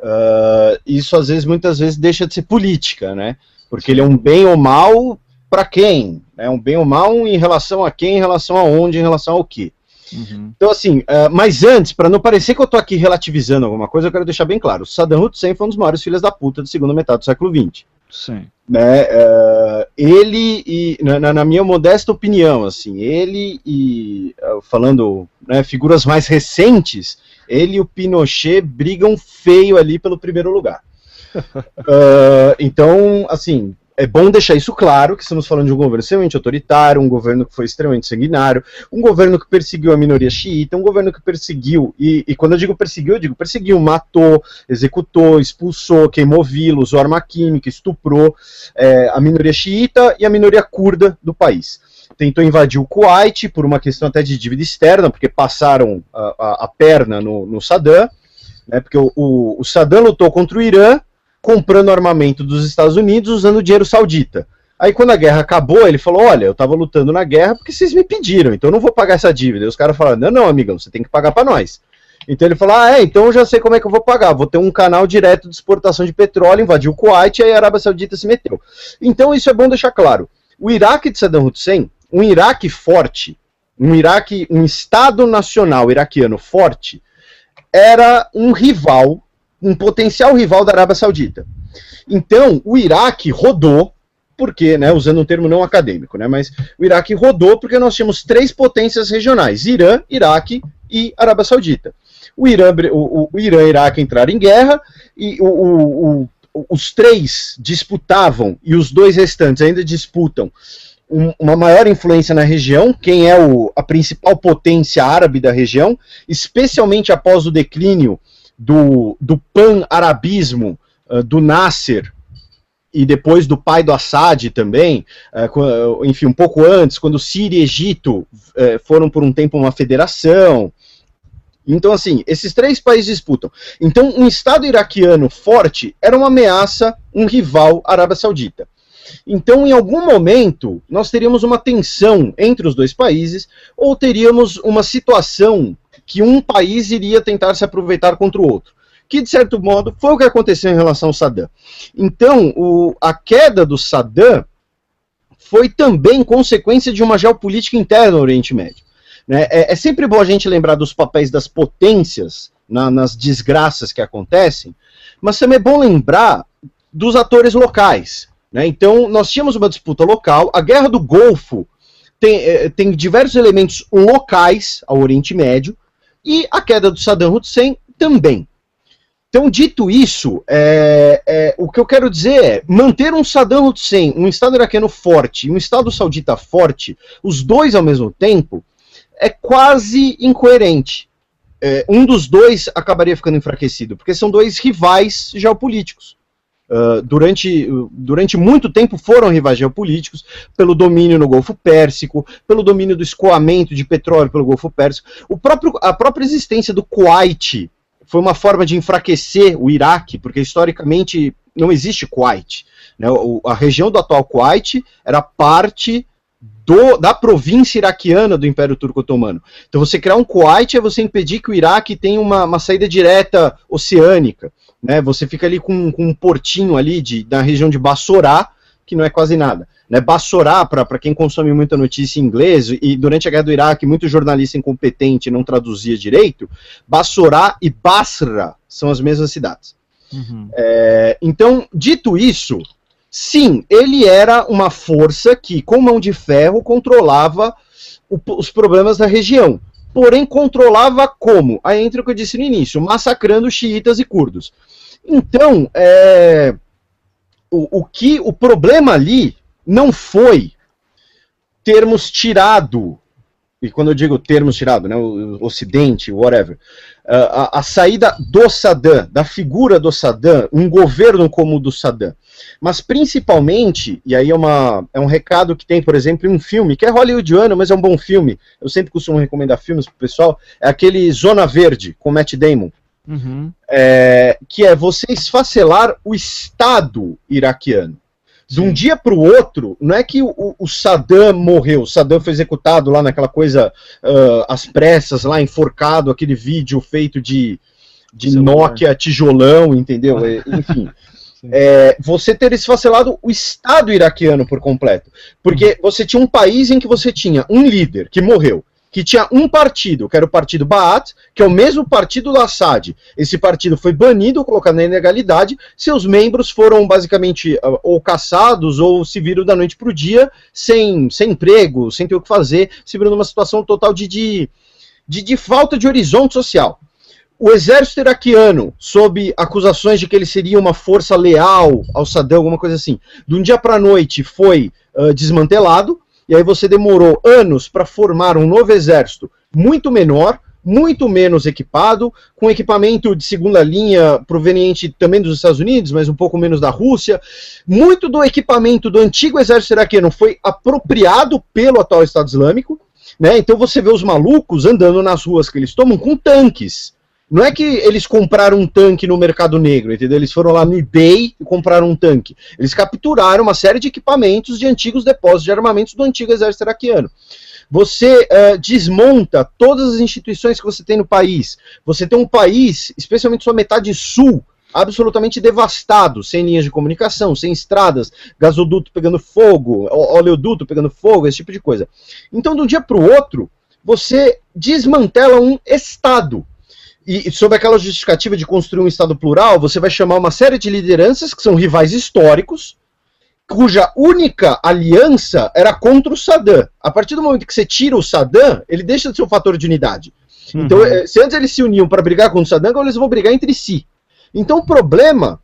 uh, isso às vezes, muitas vezes, deixa de ser política, né, porque ele é um bem ou mal para quem? É um bem ou mal em relação a quem, em relação a onde, em relação ao que. Uhum. Então, assim, uh, mas antes, para não parecer que eu tô aqui relativizando alguma coisa, eu quero deixar bem claro: Saddam Hussein foi um dos maiores filhos da puta da segunda metade do século XX. Sim. Né, uh, ele e, na, na, minha modesta opinião, assim, ele e, uh, falando, né, figuras mais recentes, ele e o Pinochet brigam feio ali pelo primeiro lugar. então, assim, é bom deixar isso claro, que estamos falando de um governo extremamente autoritário, um governo que foi extremamente sanguinário, um governo que perseguiu a minoria xiita, um governo que perseguiu, e, e quando eu digo perseguiu, eu digo perseguiu, matou, executou, expulsou, queimou vila, usou arma química, estuprou é, a minoria xiita e a minoria curda do país. Tentou invadir o Kuwait por uma questão até de dívida externa, porque passaram a, a, a perna no, no Saddam, né, porque o, o, o Saddam lutou contra o Irã, comprando armamento dos Estados Unidos usando dinheiro saudita. Aí quando a guerra acabou, ele falou: Olha, eu tava lutando na guerra porque vocês me pediram, então eu não vou pagar essa dívida. E os caras falaram: Não, não, amigão, você tem que pagar para nós. Então ele falou: Ah, é, então eu já sei como é que eu vou pagar. Vou ter um canal direto de exportação de petróleo, invadiu o Kuwait e aí a Arábia Saudita se meteu. Então isso é bom deixar claro. O Iraque de Saddam Hussein, um Iraque forte, um Iraque, um Estado nacional iraquiano forte, era um rival um potencial rival da Arábia Saudita. Então, o Iraque rodou, porque, né, usando um termo não acadêmico, né, mas o Iraque rodou porque nós tínhamos três potências regionais: Irã, Iraque e Arábia Saudita. O Irã, o, o Irã e Iraque entraram em guerra e o, os três disputavam e os dois restantes ainda disputam uma maior influência na região, quem é o, a principal potência árabe da região, especialmente após o declínio do, do pan-arabismo uh, do Nasser e depois do pai do Assad também, uh, enfim, um pouco antes, quando Síria e Egito uh, foram por um tempo uma federação. Então, assim, esses três países disputam. Então, um Estado iraquiano forte era uma ameaça, um rival à Arábia Saudita. Então, em algum momento, nós teríamos uma tensão entre os dois países, ou teríamos uma situação que um país iria tentar se aproveitar contra o outro. Que, de certo modo, foi o que aconteceu em relação ao Saddam. Então, o, a queda do Saddam foi também consequência de uma geopolítica interna no Oriente Médio. Né? É, é, sempre bom a gente lembrar dos papéis das potências na, nas desgraças que acontecem, mas também é bom lembrar dos atores locais. Né? Então, nós tínhamos uma disputa local, a Guerra do Golfo tem, é, tem diversos elementos locais ao Oriente Médio, e a queda do Saddam Hussein também. Então, dito isso, é, é, o que eu quero dizer é manter um Saddam Hussein, um Estado iraquiano forte e um Estado saudita forte, os dois ao mesmo tempo, é quase incoerente. É, um dos dois acabaria ficando enfraquecido, porque são dois rivais geopolíticos. Uh, durante, durante muito tempo foram rivais geopolíticos pelo domínio no Golfo Pérsico, pelo domínio do escoamento de petróleo pelo Golfo Pérsico. O próprio, a própria existência do Kuwait foi uma forma de enfraquecer o Iraque, porque historicamente não existe Kuwait. Né? A região do atual Kuwait era parte do, da província iraquiana do Império Turco Otomano. Então, você criar um Kuwait é você impedir que o Iraque tenha uma, uma saída direta oceânica. Né? Você fica ali com, com um portinho ali de, da região de Bassorá, que não é quase nada. Né, Bassorá, para quem consome muita notícia em inglês, e durante a guerra do Iraque, muito jornalista incompetente não traduzia direito, Bassorá e Basra são as mesmas cidades. Uhum. É, então, dito isso, sim, ele era uma força que, com mão de ferro, controlava o, os problemas da região. Porém, controlava como? Aí entra o que eu disse no início, massacrando xiitas e curdos. Então, é, o, o que o problema ali não foi termos tirado e quando eu digo termos tirado, né, o, o Ocidente, whatever, a, a, saída do Saddam, da figura do Saddam, um governo como o do Saddam. Mas principalmente, e aí é, uma, é um recado que tem, por exemplo, em um filme, que é hollywoodiano, mas é um bom filme, eu sempre costumo recomendar filmes pro pessoal, é aquele Zona Verde, com Matt Damon. Uhum. É, que é você esfacelar o Estado iraquiano. De um dia para o outro, não é que o, o, Saddam morreu, o Saddam foi executado lá naquela coisa, uh, às pressas, lá enforcado, aquele vídeo feito de, de Nokia, tijolão, entendeu? É, enfim. É, você ter esfacelado o Estado iraquiano por completo. Porque você tinha um país em que você tinha um líder que morreu, que tinha um partido, que era o partido Baath, que é o mesmo partido do Assad. Esse partido foi banido, colocado na ilegalidade, seus membros foram basicamente ah, ou caçados ou se viram da noite para o dia, sem, sem emprego, sem ter o que fazer, se viram numa situação total de, de, de, de falta de horizonte social. O exército iraquiano, sob acusações de que ele seria uma força leal ao Saddam, alguma coisa assim, de um dia para a noite foi uh, desmantelado, e aí você demorou anos para formar um novo exército muito menor, muito menos equipado, com equipamento de segunda linha proveniente também dos Estados Unidos, mas um pouco menos da Rússia. Muito do equipamento do antigo exército iraquiano foi apropriado pelo atual Estado Islâmico. Né? Então você vê os malucos andando nas ruas que eles tomam com tanques. Não é que eles compraram um tanque no mercado negro, entendeu? Eles foram lá no eBay e compraram um tanque. Eles capturaram uma série de equipamentos de antigos depósitos de armamentos do antigo exército iraquiano. Você uh, desmonta todas as instituições que você tem no país. Você tem um país, especialmente sua metade sul, absolutamente devastado, sem linhas de comunicação, sem estradas, gasoduto pegando fogo, oleoduto pegando fogo, esse tipo de coisa. Então, de um dia para o outro, você desmantela um Estado e sob aquela justificativa de construir um Estado plural, você vai chamar uma série de lideranças que são rivais históricos, cuja única aliança era contra o Saddam. A partir do momento que você tira o Saddam, ele deixa de ser um fator de unidade. Uhum. Então, eh, se antes eles se uniam para brigar contra o Saddam, agora eles vão brigar entre si. Então, o problema,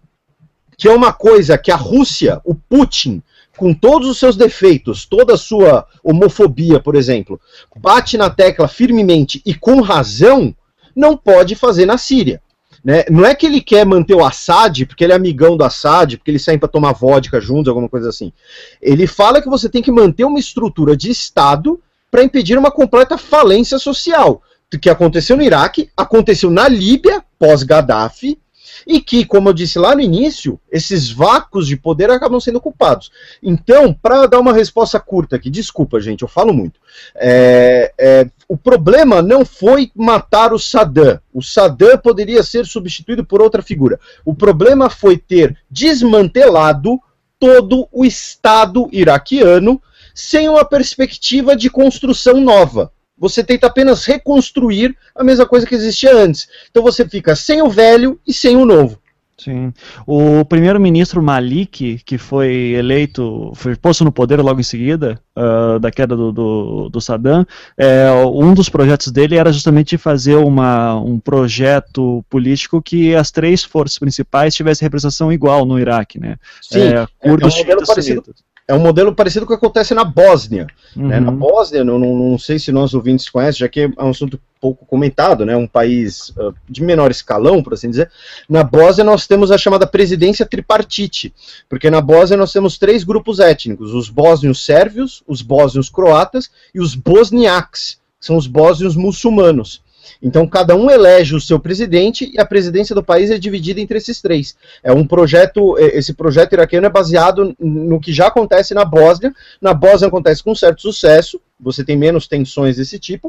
que é uma coisa que a Rússia, o Putin, com todos os seus defeitos, toda a sua homofobia, por exemplo, bate na tecla firmemente e com razão, não pode fazer na Síria. Né? Não é que ele quer manter o Assad, porque ele é amigão do Assad, porque eles saem para tomar vodka juntos, alguma coisa assim. Ele fala que você tem que manter uma estrutura de Estado para impedir uma completa falência social. Que aconteceu no Iraque, aconteceu na Líbia, pós-Gaddafi, e que, como eu disse lá no início, esses vácuos de poder acabam sendo ocupados. Então, para dar uma resposta curta aqui, desculpa, gente, eu falo muito. É, é, o problema não foi matar o Saddam. O Saddam poderia ser substituído por outra figura. O problema foi ter desmantelado todo o Estado iraquiano sem uma perspectiva de construção nova. Você tenta apenas reconstruir a mesma coisa que existia antes. Então você fica sem o velho e sem o novo. Sim. O primeiro-ministro Malik, que foi eleito, foi posto no poder logo em seguida uh, da queda do, do, do Saddam, é, um dos projetos dele era justamente fazer uma, um projeto político que as três forças principais tivessem representação igual no Iraque, né? Sim, é, curdos, é um modelo parecido, é um modelo parecido com o que acontece na Bósnia. Uhum. Né? Na uhum. Bósnia, não, não, não, sei se nossos ouvintes conhecem, já que é um assunto pouco comentado, né? um país uh, de menor escalão, por assim dizer. Na Bósnia nós temos a chamada presidência tripartite, porque na Bósnia nós temos três grupos étnicos, os bósnios sérvios, os bósnios croatas e os bosniaques, que são os bósnios muçulmanos. Então, cada um elege o seu presidente e a presidência do país é dividida entre esses três. É um projeto, é, esse projeto iraquiano é baseado no que já acontece na Bósnia. Na Bósnia acontece com certo sucesso, você tem menos tensões desse tipo.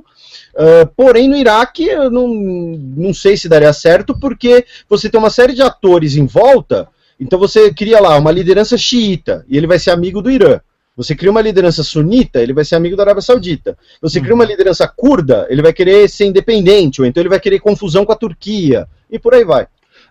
Uh, porém, no Iraque, eu não, não sei se daria certo, porque você tem uma série de atores em volta Então você cria lá uma liderança xiita e ele vai ser amigo do Irã. Você cria uma liderança sunita, ele vai ser amigo da Arábia Saudita. Você cria uma uhum. liderança curda, ele vai querer ser independente, ou então ele vai querer confusão com a Turquia, e por aí vai.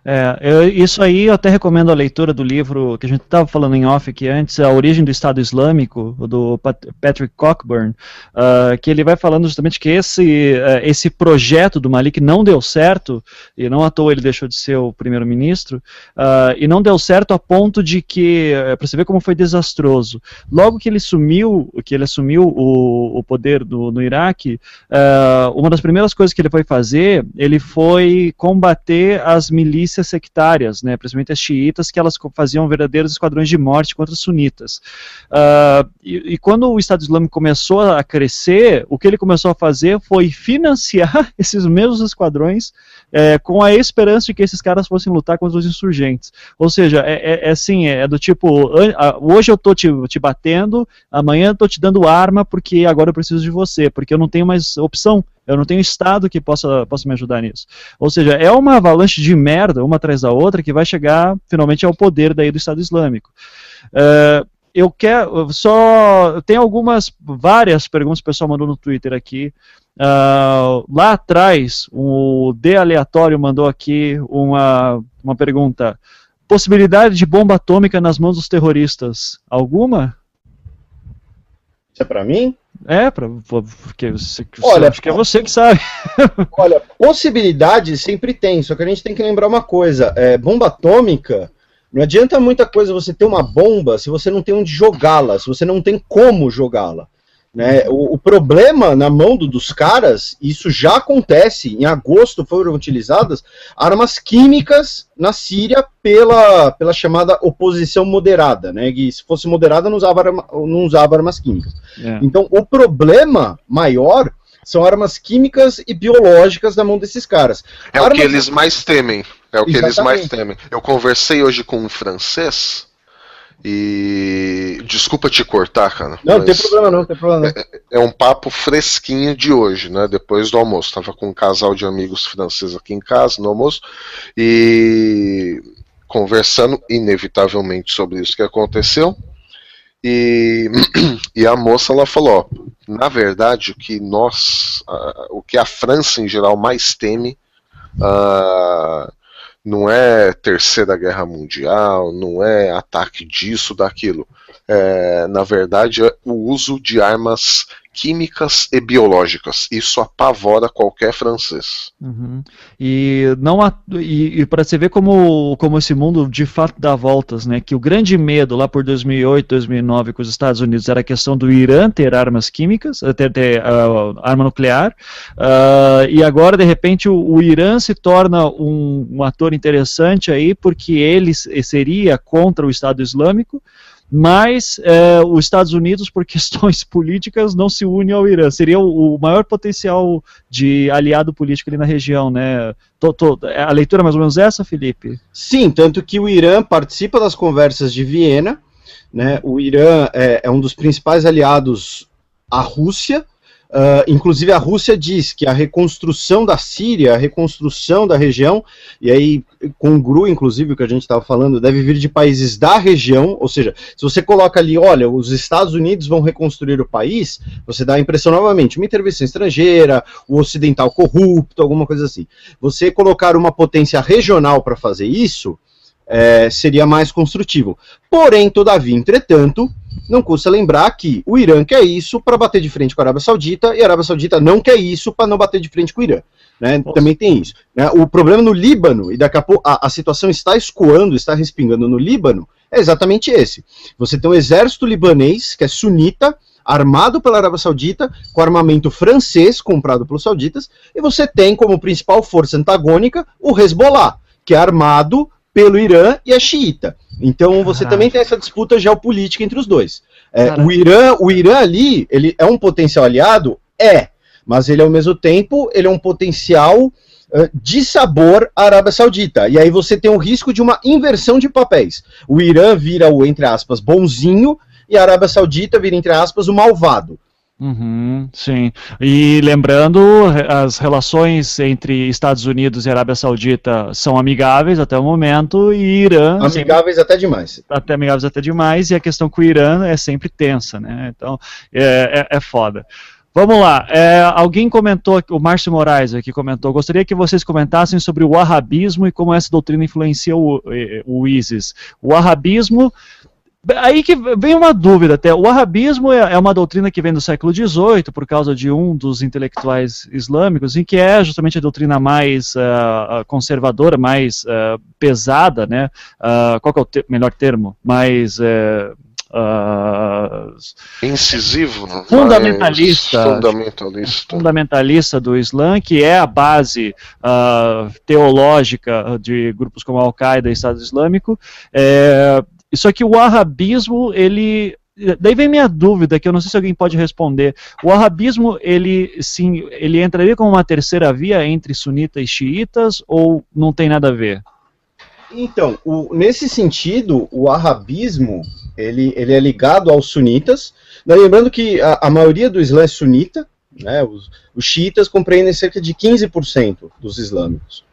É, eu, isso aí eu até recomendo a leitura do livro que a gente estava falando em off aqui antes, A Origem do Estado Islâmico, do Patrick Cockburn, uh, que ele vai falando justamente que esse, uh, esse projeto do Malik não deu certo, e não à toa ele deixou de ser o primeiro-ministro, uh, e não deu certo a ponto de que, uh, para você ver como foi desastroso, logo que ele sumiu, que ele assumiu o, o poder do, no Iraque, uma das primeiras coisas que ele foi fazer, ele foi combater as milícias milícias sectárias, né, principalmente as xiitas, que elas faziam verdadeiros esquadrões de morte contra os sunitas. Uh, e, e, quando o Estado Islâmico começou a crescer, o que ele começou a fazer foi financiar esses mesmos esquadrões é, com a esperança de que esses caras fossem lutar contra os insurgentes. Ou seja, é, é, é assim, é do tipo, hoje eu estou te, te batendo, amanhã eu estou te dando arma porque agora eu preciso de você, porque eu não tenho mais opção. Eu não tenho Estado que possa, possa me ajudar nisso. Ou seja, é uma avalanche de merda, uma atrás da outra, que vai chegar finalmente ao poder daí do Estado Islâmico. Uh, eu quero só. Tem algumas, várias perguntas que o pessoal mandou no Twitter aqui. Uh, lá atrás, o D aleatório mandou aqui uma, uma pergunta. Possibilidade de bomba atômica nas mãos dos terroristas? Alguma? Isso é para mim? É, pra, porque você, olha, acho que é você que sabe. olha, possibilidade sempre tem, só que a gente tem que lembrar uma coisa: é, bomba atômica, não adianta muita coisa você ter uma bomba se você não tem onde jogá-la, se você não tem como jogá-la. Né? O, o, problema na mão do, dos caras, isso já acontece. Em agosto foram utilizadas armas químicas na Síria pela, pela chamada oposição moderada. Né? E se fosse moderada, não usava, arma, não usava armas químicas. É. Então, o problema maior são armas químicas e biológicas na mão desses caras. É armas... o que eles mais temem. É o que Exatamente. eles mais temem. Eu conversei hoje com um francês e desculpa te cortar, cara. Não, não tem problema não, tem problema não. É, é, um papo fresquinho de hoje, né? Depois do almoço. Tava com um casal de amigos franceses aqui em casa no almoço e conversando inevitavelmente sobre isso que aconteceu. E, e a moça ela falou, ó, na verdade o que nós, o que a França em geral mais teme uh, não é terceira guerra mundial, não é ataque disso, daquilo. É, na verdade, é o uso de armas químicas e biológicas. Isso apavora qualquer francês. Uhum. E não e, e para você ver como, como esse mundo de fato dá voltas, né? Que o grande medo lá por 2008, 2009 com os Estados Unidos era a questão do Irã ter armas químicas, eh, ter, ter uh, arma nuclear, uh, e agora de repente o, o Irã se torna um, um ator interessante aí porque ele seria contra o Estado Islâmico mas é, os Estados Unidos, por questões políticas, não se une ao Irã. Seria o, o maior potencial de aliado político ali na região, né? Tô, tô, a leitura é mais ou menos essa, Felipe? Sim, tanto que o Irã participa das conversas de Viena, né? O Irã é, é um dos principais aliados à Rússia, Uh, inclusive a Rússia diz que a reconstrução da Síria, a reconstrução da região, e aí congrua inclusive o que a gente estava falando, deve vir de países da região, ou seja, se você coloca ali, olha, os Estados Unidos vão reconstruir o país, você dá a impressão novamente, uma intervenção estrangeira, o ocidental corrupto, alguma coisa assim. Você colocar uma potência regional para fazer isso, é, seria mais construtivo. Porém, todavia, entretanto, não custa lembrar que o Irã quer isso para bater de frente com a Arábia Saudita e a Arábia Saudita não quer isso para não bater de frente com o Irã. Né? Também tem isso. Né? O problema no Líbano, e daqui a pouco a, a situação está escoando, está respingando no Líbano, é exatamente esse. Você tem um exército libanês que é sunita, armado pela Arábia Saudita, com armamento francês comprado pelos sauditas, e você tem como principal força antagônica o Hezbollah, que é armado pelo Irã e a xiita. Então você Caraca. também tem essa disputa geopolítica entre os dois. É, o Irã, o Irã ali, ele é um potencial aliado, é, mas ele ao mesmo tempo ele é um potencial de sabor à Arábia Saudita. E aí você tem o risco de uma inversão de papéis. O Irã vira o entre aspas bonzinho e a Arábia Saudita vira entre aspas o malvado. Uhum, sim. E lembrando, as relações entre Estados Unidos e Arábia Saudita são amigáveis até o momento, e Irã. Amigáveis sempre, até demais. Até amigáveis até demais, e a questão com o Irã é sempre tensa, né? Então, é, é, é foda. Vamos lá, é, alguém comentou, o Márcio Moraes aqui comentou, gostaria que vocês comentassem sobre o wahhabismo e como essa doutrina influencia o, o ISIS. O wahhabismo Aí que vem uma dúvida até. O wahhabismo é, é uma doutrina que vem do século XVIII, por causa de um dos intelectuais islâmicos, em que é justamente a doutrina mais uh, conservadora, mais uh, pesada, né? Uh, qual é o te melhor termo? Mais... Uh, incisivo, fundamentalista, fundamentalista, fundamentalista do Islã, que é a base uh, teológica de grupos como a Al-Qaeda e Estado Islâmico. É, só que o wahhabismo, ele daí vem minha dúvida, que eu não sei se alguém pode responder. O wahhabismo, ele sim, ele entraria como uma terceira via entre sunitas e xiitas ou não tem nada a ver? Então, o, nesse sentido, o wahhabismo, ele, ele é ligado aos sunitas, lembrando que a, a maioria do Islã é sunita, né, os, os xiitas compreendem cerca de 15% dos islâmicos.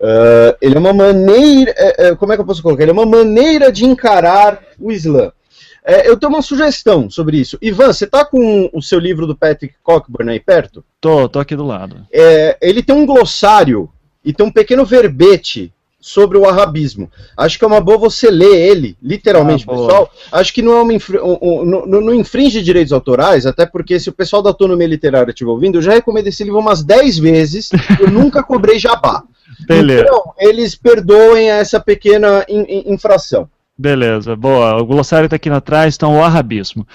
Uh, ele é uma maneira. É, é, como é que eu posso colocar? Ele é uma maneira de encarar o Islã. É, eu tenho uma sugestão sobre isso. Ivan, você está com o seu livro do Patrick Cockburn aí perto? Tô, tô aqui do lado. É, ele tem um glossário e tem um pequeno verbete sobre o arabismo. Acho que é uma boa você ler ele, literalmente, ah, pessoal. Acho que não é uma um, um, não, não, infringe direitos autorais, até porque se o pessoal da autonomia literária estiver ouvindo, eu já recomendo esse livro umas 10 vezes, eu nunca cobrei jabá. Beleza. Então, eles perdoem essa pequena in, in, infração. Beleza, boa. O glossário está aqui atrás, então o arabismo.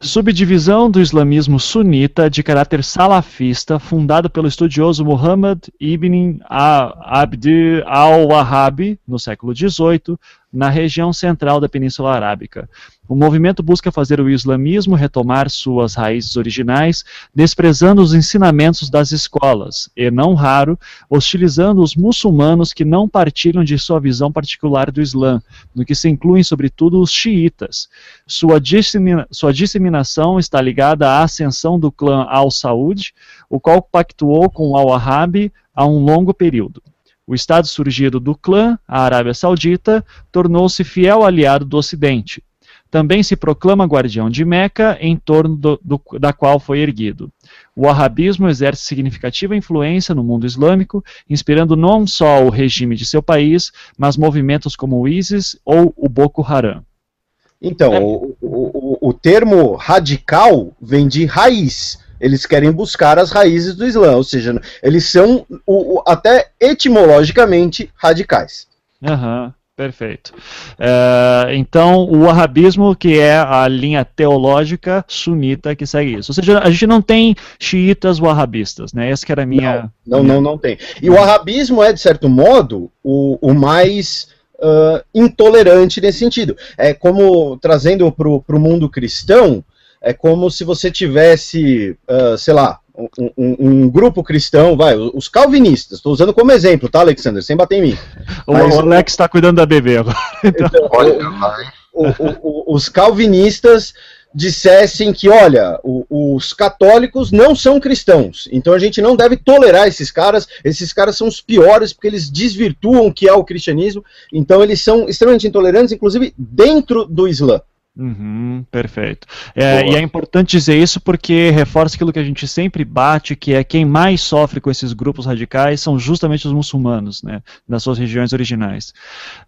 Subdivisão do islamismo sunita de caráter salafista, fundado pelo estudioso Muhammad ibn Abd al-Wahhab no século XVIII, na região central da Península Arábica. O movimento busca fazer o islamismo retomar suas raízes originais, desprezando os ensinamentos das escolas, e, não raro, hostilizando os muçulmanos que não partilham de sua visão particular do Islã, no que se incluem, sobretudo, os xiitas. Sua, dissemina sua disseminação está ligada à ascensão do clã Al-Saud, o qual pactuou com Al-Wahhab há um longo período. O Estado surgido do clã, a Arábia Saudita, tornou-se fiel aliado do Ocidente. Também se proclama guardião de Meca, em torno do, do, da qual foi erguido. O arabismo exerce significativa influência no mundo islâmico, inspirando não só o regime de seu país, mas movimentos como o ISIS ou o Boko Haram. Então, é. o, o, o termo radical vem de raiz eles querem buscar as raízes do Islã, ou seja, eles são o, o, até etimologicamente radicais. Aham. Perfeito. É, então, o wahhabismo, que é a linha teológica sunita que segue isso. Ou seja, a gente não tem xiitas wahhabistas, né? Essa que era a minha... Não, não, não, não tem. E o wahhabismo é, de certo modo, o, o mais uh, intolerante nesse sentido. É como, trazendo para o mundo cristão, é como se você tivesse, uh, sei lá, um, um, um, grupo cristão, vai, os calvinistas, estou usando como exemplo, tá, Alexander? Sem bater em mim. O, Mas, o Alex está cuidando da bebê agora. Então, olha, o, o, os calvinistas dissessem que, olha, os católicos não são cristãos, então a gente não deve tolerar esses caras, esses caras são os piores porque eles desvirtuam o que é o cristianismo, então eles são extremamente intolerantes, inclusive dentro do Islã. Uhum, perfeito. É, e é importante dizer isso porque reforça aquilo que a gente sempre bate, que é quem mais sofre com esses grupos radicais são justamente os muçulmanos, né, nas suas regiões originais.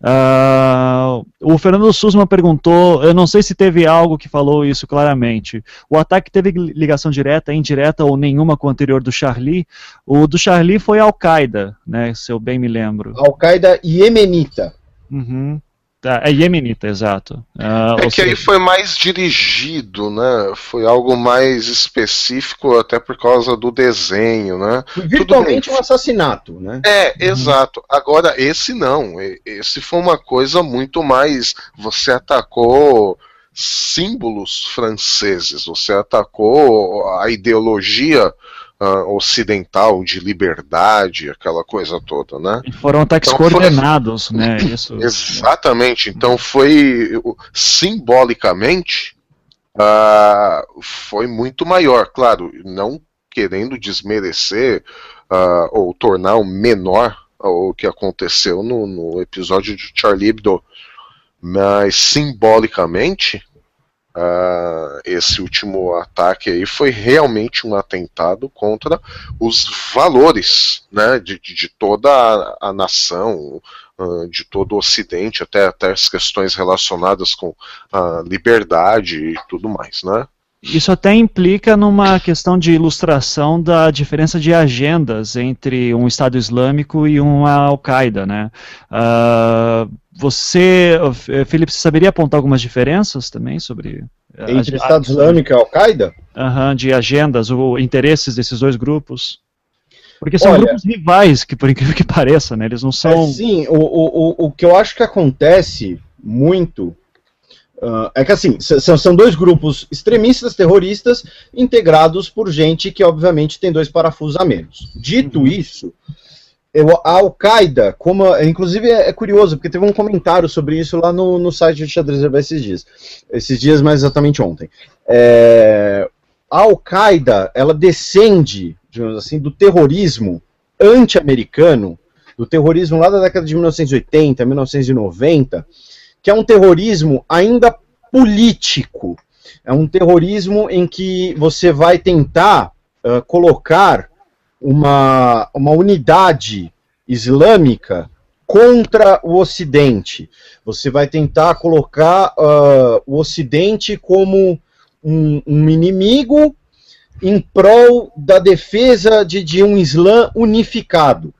Uh, o Fernando Susma perguntou, eu não sei se teve algo que falou isso claramente. O ataque teve ligação direta, indireta ou nenhuma com o anterior do Charlie? O do Charlie foi Al-Qaeda, né, se eu bem me lembro. Al-Qaeda Yemenita. Uhum. Tá, é Yemenita, exato. Uh, é que seja... aí foi mais dirigido, né? Foi algo mais específico, até por causa do desenho, né? Virtualmente um assassinato, né? É, uhum. exato. Agora, esse não. Esse foi uma coisa muito mais. Você atacou símbolos franceses, você atacou a ideologia uh, ocidental de liberdade, aquela coisa toda, né? E foram ataques então, coordenados, foi... né? Isso, Exatamente. Então foi simbolicamente uh, foi muito maior. Claro, não querendo desmerecer uh, ou tornar o menor o que aconteceu no, no episódio de Charlie Hebdo, mas simbolicamente Uh, esse último ataque aí foi realmente um atentado contra os valores né, de, de toda a, a nação, uh, de todo o Ocidente, até, até as questões relacionadas com a liberdade e tudo mais. Né? Isso até implica numa questão de ilustração da diferença de agendas entre um Estado Islâmico e uma Al-Qaeda, né? Uh, você, Felipe, você saberia apontar algumas diferenças também sobre. Eh, Entre o Estado Islâmico e Al-Qaeda? Uhum, de agendas ou interesses desses dois grupos? Porque são Olha, grupos rivais, que por incrível que pareça, né? Eles não são. É, sim, o, o, o que eu acho que acontece muito uh, é que assim, são, dois grupos extremistas, terroristas, integrados por gente que obviamente tem dois parafusos a menos. Dito uhum. isso, eu, a Al-Qaeda, como, inclusive é, é, curioso, porque teve um comentário sobre isso lá no, no site de Xadrez esses dias. Esses dias, mais exatamente ontem. É, a Al-Qaeda, ela descende, digamos assim, do terrorismo anti-americano, do terrorismo lá da década de 1980, 1990, que é um terrorismo ainda político. É um terrorismo em que você vai tentar uh, colocar uma, uma unidade islâmica contra o Ocidente. Você vai tentar colocar uh, o Ocidente como um, um, inimigo em prol da defesa de, de um Islã unificado.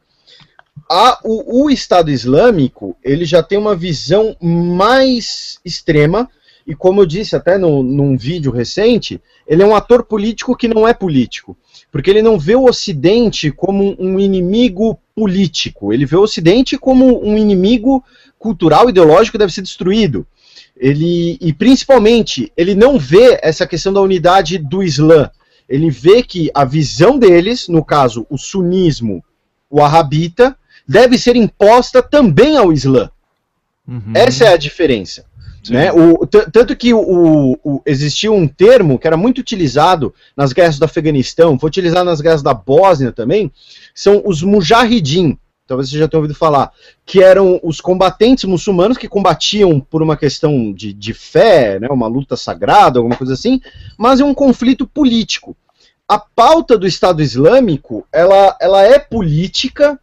A, o, o, Estado Islâmico ele já tem uma visão mais extrema e como eu disse até no, num vídeo recente, ele é um ator político que não é político porque ele não vê o Ocidente como um inimigo político, ele vê o Ocidente como um inimigo cultural, ideológico que deve ser destruído. Ele, e principalmente, ele não vê essa questão da unidade do Islã. Ele vê que a visão deles, no caso, o sunismo, o arrabita, deve ser imposta também ao Islã. Uhum. Essa é a diferença. Né? O, tanto que o, o, existia um termo que era muito utilizado nas guerras do Afeganistão, foi utilizado nas guerras da Bósnia também, são os mujahidin, talvez você já tenha ouvido falar, que eram os combatentes muçulmanos que combatiam por uma questão de, de fé, né, uma luta sagrada, alguma coisa assim, mas é um conflito político. A pauta do Estado Islâmico, ela, ela é política,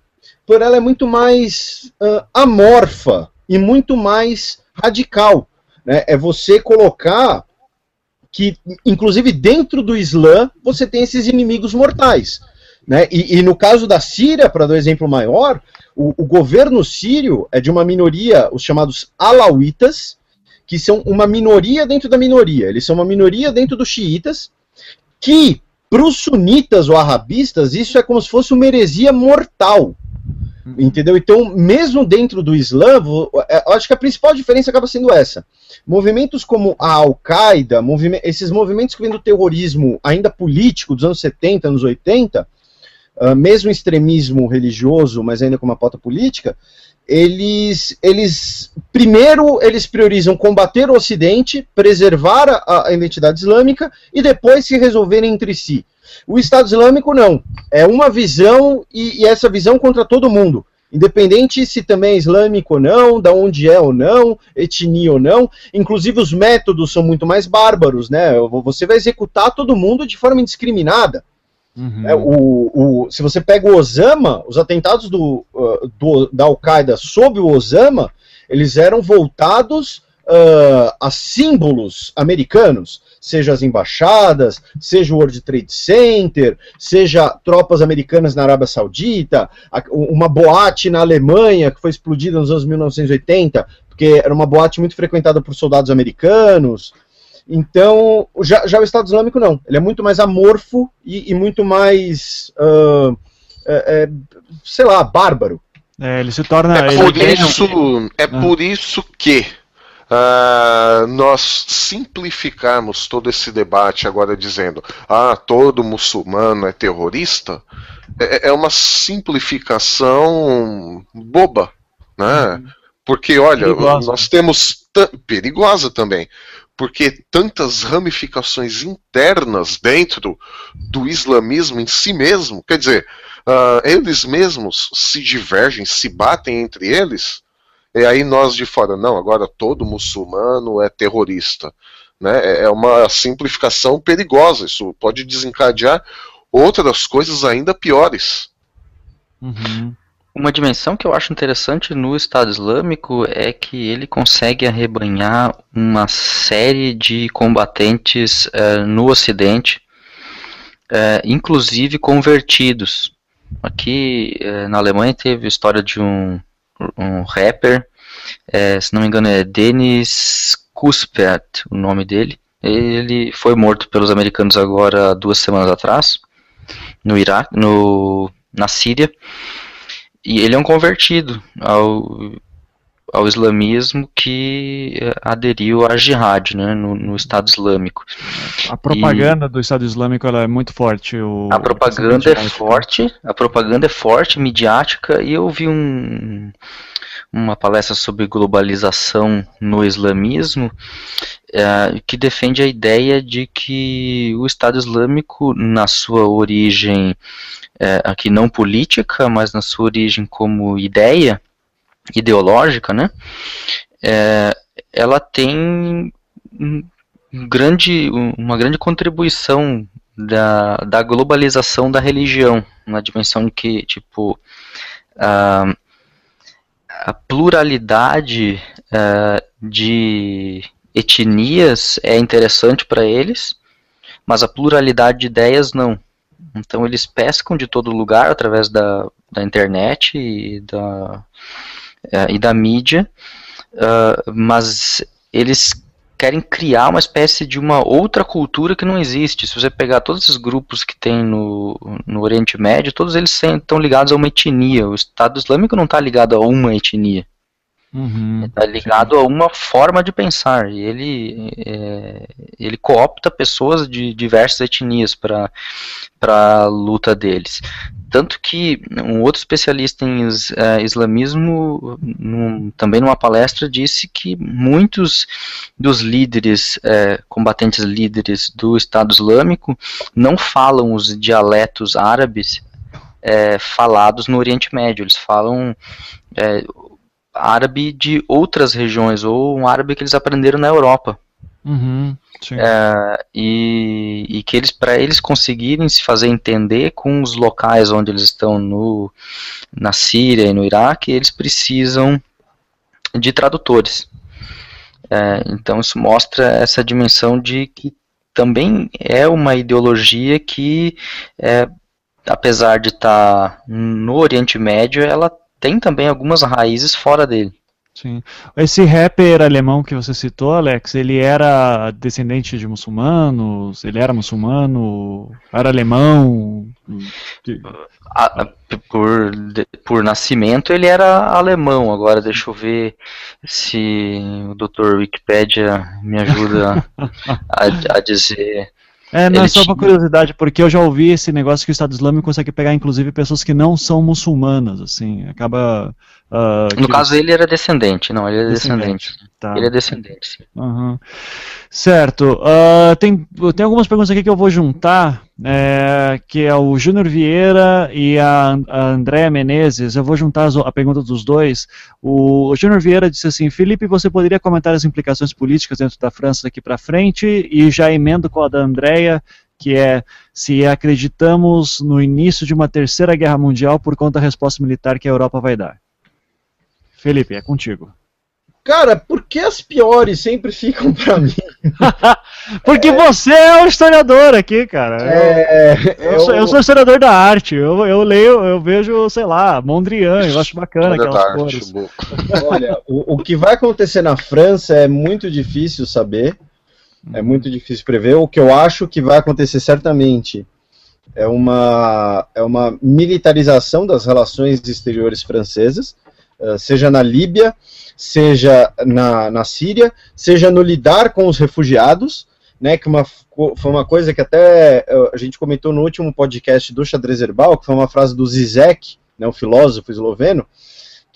por ela é muito mais uh, amorfa e muito mais radical. Né? É você colocar que, inclusive dentro do Islã, você tem esses inimigos mortais. Né? E, e no caso da Síria, para dar um exemplo maior, o, o, governo sírio é de uma minoria, os chamados alauítas, que são uma minoria dentro da minoria. Eles são uma minoria dentro dos xiitas, que para os sunitas ou arabistas, isso é como se fosse uma heresia mortal. Entendeu? Então, mesmo dentro do Islã, é, eu acho que a principal diferença acaba sendo essa. Movimentos como a Al-Qaeda, movime esses movimentos que vêm do terrorismo ainda político dos anos 70, anos 80, uh, mesmo extremismo religioso, mas ainda com uma pauta política, eles, eles primeiro eles priorizam combater o Ocidente, preservar a, a identidade islâmica e depois se resolverem entre si. O Estado Islâmico não. É uma visão e, e essa visão contra todo mundo. Independente se também é islâmico ou não, da onde é ou não, etnia ou não, inclusive os métodos são muito mais bárbaros, né? Você vai executar todo mundo de forma indiscriminada. Uhum. É, o, o, se você pega o Osama, os atentados do, uh, do da Al-Qaeda sob o Osama, eles eram voltados uh, a símbolos americanos seja as embaixadas, seja o World Trade Center, seja tropas americanas na Arábia Saudita, uma boate na Alemanha que foi explodida nos anos 1980, porque era uma boate muito frequentada por soldados americanos. Então, já, já o Estado Islâmico não. Ele é muito mais amorfo e, e muito mais, uh, é, é, sei lá, bárbaro. É, ele se torna. É por, isso, é ah. por isso que uh, nós simplificarmos todo esse debate agora dizendo ah, todo muçulmano é terrorista, é, é uma simplificação boba, né? Uhum. Porque, olha, perigosa. nós temos. Perigosa também. porque tantas ramificações internas dentro do islamismo em si mesmo, quer dizer, uh, eles mesmos se divergem, se batem entre eles, e aí nós de fora, não, agora todo muçulmano é terrorista. Né? É, é uma simplificação perigosa, isso pode desencadear outras coisas ainda piores. Uhum. Uma dimensão que eu acho interessante no Estado Islâmico é que ele consegue arrebanhar uma série de combatentes uh, no Ocidente, uh, inclusive convertidos. Aqui uh, na Alemanha teve a história de um, um rapper, se não me engano é Dennis Kuspert, o nome dele. Ele foi morto pelos americanos agora duas semanas atrás, no Iraque, no, na Síria. E ele é um convertido ao, ao islamismo que eh, aderiu à jihad, né, no, no Estado Islâmico. A propaganda e do Estado Islâmico é muito forte. O, a propaganda é forte, a propaganda é forte, midiática, e eu vi um, uma palestra sobre globalização no islamismo, é, que defende a ideia de que o Estado Islâmico, na sua origem é, aqui não política, mas na sua origem como ideia ideológica, né, é, ela tem um grande, uma grande contribuição da, da globalização da religião, na dimensão de que, tipo, a, a pluralidade uh, de etnias é interessante para eles, mas a pluralidade de ideias não. Então eles pescam de todo lugar através da, da internet e da, uh, e da mídia, uh, mas eles querem criar uma espécie de uma outra cultura que não existe. Se você pegar todos esses grupos que tem no, no Oriente Médio, todos eles estão ligados a uma etnia. O Estado Islâmico não está ligado a uma etnia. Uhum, está ligado sim. a uma forma de pensar e ele é, ele coopta pessoas de diversas etnias para a luta deles tanto que um outro especialista em uh, islamismo, num, também numa palestra, disse que muitos dos líderes, uh, combatentes líderes do Estado Islâmico, não falam os dialetos árabes uh, falados no Oriente Médio. Eles falam árabe de outras regiões, ou um árabe que eles aprenderam na Europa. Uhum. É, e, e, que eles para eles conseguirem se fazer entender com os locais onde eles estão no, na Síria e no Iraque, eles precisam de tradutores. É, então isso mostra essa dimensão de que também é uma ideologia que, é, apesar de estar tá no Oriente Médio, ela tem também algumas raízes fora dele. Sim. Esse rapper alemão que você citou, Alex, ele era descendente de muçulmanos? Ele era muçulmano? Era alemão? Por, por nascimento ele era alemão. Agora deixa eu ver se o Dr. Wikipedia me ajuda a, a dizer. É, não, é só uma curiosidade, porque eu já ouvi esse negócio que o Estado Islâmico consegue pegar, inclusive, pessoas que não são muçulmanas, assim, acaba... Uh, no que... caso, ele era descendente, não, ele é descendente. descendente. Tá. Ele é descendente, sim. Uhum. Certo, uh, tem, tem algumas perguntas aqui que eu vou juntar, é, que é o Júnior Vieira e a, a Andréa Menezes, eu vou juntar a pergunta dos dois. O, o Júnior Vieira disse assim, Felipe, você poderia comentar as implicações políticas dentro da França daqui para frente, e já emendo com a da Andréa, que é se acreditamos no início de uma terceira guerra mundial por conta da resposta militar que a Europa vai dar. Felipe, é contigo. Cara, por que as piores sempre ficam para mim? Porque é... você é o historiador aqui, cara. É... Eu, eu, sou, eu, sou, historiador da arte. Eu, eu leio, eu vejo, sei lá, Mondrian, eu acho bacana aquelas cores. Olha, o, o que vai acontecer na França é muito difícil saber. É muito difícil prever. O que eu acho que vai acontecer certamente é uma, é uma militarização das relações exteriores francesas seja na Líbia, seja na, na Síria, seja no lidar com os refugiados, né, que uma, foi uma coisa que até eh, a gente comentou no último podcast do Xadrez Herbal, que foi uma frase do Zizek, né, o filósofo esloveno,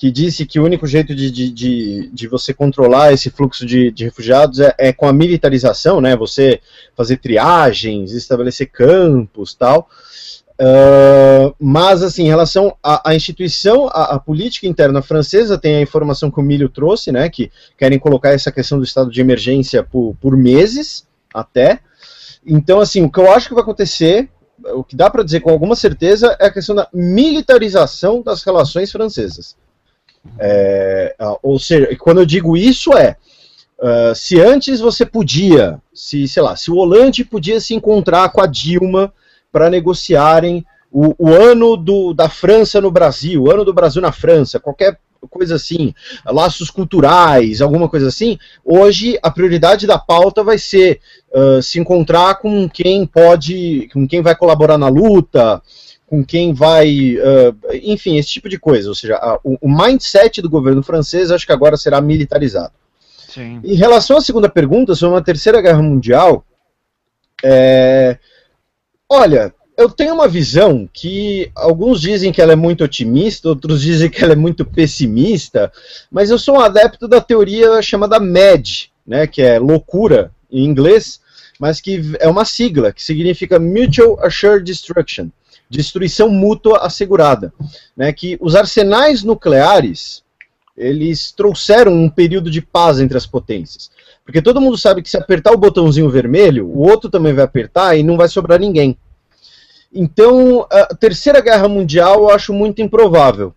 que disse que o único jeito de, de, de, de você controlar esse fluxo de, de refugiados é, é, com a militarização, né? Você fazer triagens, estabelecer campos, tal. Mas, assim, em relação à, instituição, à, política interna francesa, tem a informação que o Milho trouxe, né? Que querem colocar essa questão do estado de emergência por, por meses até. Então, assim, o que eu acho que vai acontecer o que dá para dizer com alguma certeza é a questão da militarização das relações francesas. É, ou seja, quando eu digo isso é uh, se antes você podia, se sei lá, se o Hollande podia se encontrar com a Dilma para negociarem o, o, ano do, da França no Brasil, o ano do Brasil na França, qualquer coisa assim, laços culturais, alguma coisa assim, hoje a prioridade da pauta vai ser uh, se encontrar com quem pode, com quem vai colaborar na luta, com quem vai, uh, enfim, esse tipo de coisa. Ou seja, a, o, o, mindset do governo francês acho que agora será militarizado. Sim. Em relação à segunda pergunta sobre uma terceira guerra mundial, é, olha, eu tenho uma visão que alguns dizem que ela é muito otimista, outros dizem que ela é muito pessimista, mas eu sou um adepto da teoria chamada MAD, né, que é loucura em inglês, mas que é uma sigla que significa Mutual Assured Destruction destruição mútua assegurada, né, que os arsenais nucleares eles trouxeram um período de paz entre as potências. Porque todo mundo sabe que se apertar o botãozinho vermelho, o outro também vai apertar e não vai sobrar ninguém. Então, a Terceira Guerra Mundial eu acho muito improvável.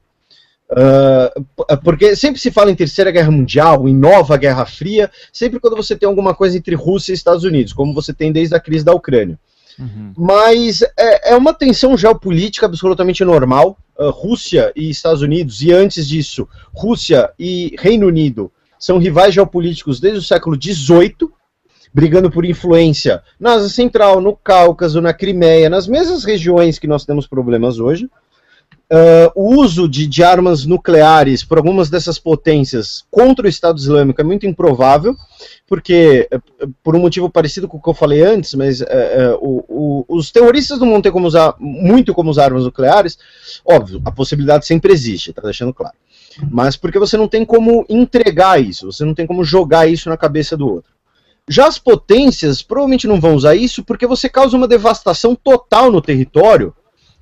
Uh, porque sempre se fala em Terceira Guerra Mundial, em Nova Guerra Fria, sempre quando você tem alguma coisa entre Rússia e Estados Unidos, como você tem desde a crise da Ucrânia. Uhum. Mas é, é, uma tensão geopolítica absolutamente normal. Uh, Rússia e Estados Unidos, e antes disso, Rússia e Reino Unido, são rivais geopolíticos desde o século XVIII, brigando por influência na Ásia Central, no Cáucaso, na Crimeia, nas mesmas regiões que nós temos problemas hoje. Uh, o uso de, de, armas nucleares por algumas dessas potências contra o Estado Islâmico é muito improvável, porque, eh, por um motivo parecido com o que eu falei antes, mas uh, uh, o, o, os terroristas não vão ter como usar muito como usar armas nucleares, óbvio, a possibilidade sempre existe, tá deixando claro. Mas porque você não tem como entregar isso, você não tem como jogar isso na cabeça do outro. Já as potências provavelmente não vão usar isso porque você causa uma devastação total no território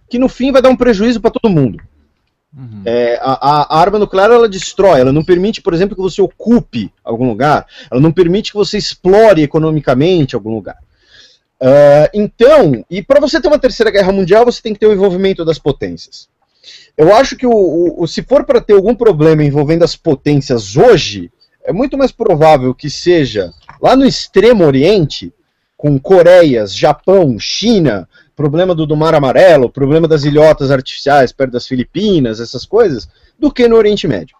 que no fim vai dar um prejuízo para todo mundo. Uhum. É, a, a, arma nuclear ela destrói, ela não permite, por exemplo, que você ocupe algum lugar, ela não permite que você explore economicamente algum lugar. Uh, então, e para você ter uma terceira guerra mundial, você tem que ter o envolvimento das potências. Eu acho que o, o se for para ter algum problema envolvendo as potências hoje, é muito mais provável que seja lá no extremo oriente, com Coreias, Japão, China, problema do, do Mar Amarelo, problema das ilhotas artificiais perto das Filipinas, essas coisas, do que no Oriente Médio.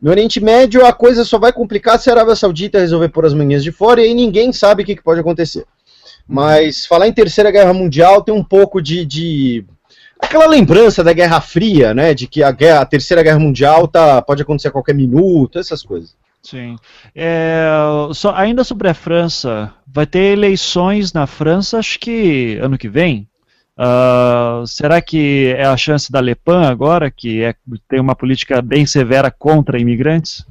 No Oriente Médio, a coisa só vai complicar se a Arábia Saudita resolver pôr as manhãs de fora e aí ninguém sabe o que, que pode acontecer. Mas falar em Terceira Guerra Mundial tem um pouco de, de aquela lembrança da Guerra Fria, né? De que a, guerra, a Terceira Guerra Mundial tá, pode acontecer a qualquer minuto, essas coisas. Sim. É, só, ainda sobre a França, vai ter eleições na França, acho que ano que vem. Uh, será que é a chance da Le Pen agora, que é, tem uma política bem severa contra imigrantes?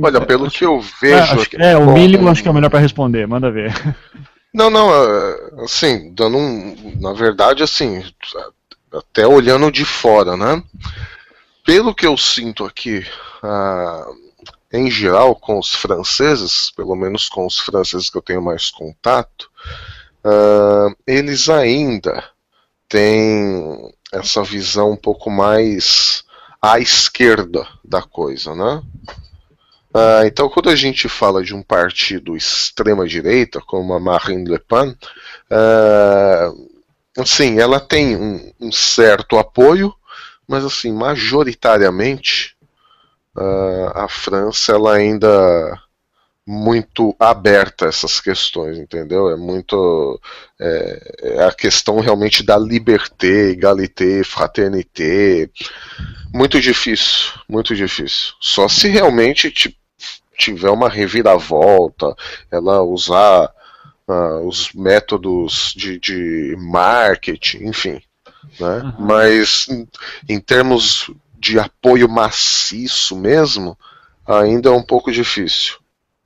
Olha, pelo que eu vejo. É, é o Milho acho que é o melhor para responder, manda ver. Não, não, é, assim, dando um. Na verdade, assim, até olhando de fora, né? Pelo que eu sinto aqui, uh, em geral, com os franceses, pelo menos com os franceses que eu tenho mais contato, uh, eles ainda têm essa visão um pouco mais à esquerda da coisa, né? Uh, então, quando a gente fala de um partido extrema-direita, como a Marine Le Pen, uh, assim, ela tem um, um, certo apoio, mas assim, majoritariamente, uh, a França ela ainda muito aberta a essas questões, entendeu? É muito é, é a questão realmente da liberté, égalité, fraternité. Muito difícil, muito difícil. Só se realmente tiver uma reviravolta, ela usar uh, os métodos de, de marketing, enfim. Né? Uhum. Mas em termos de apoio maciço mesmo, ainda é um pouco difícil.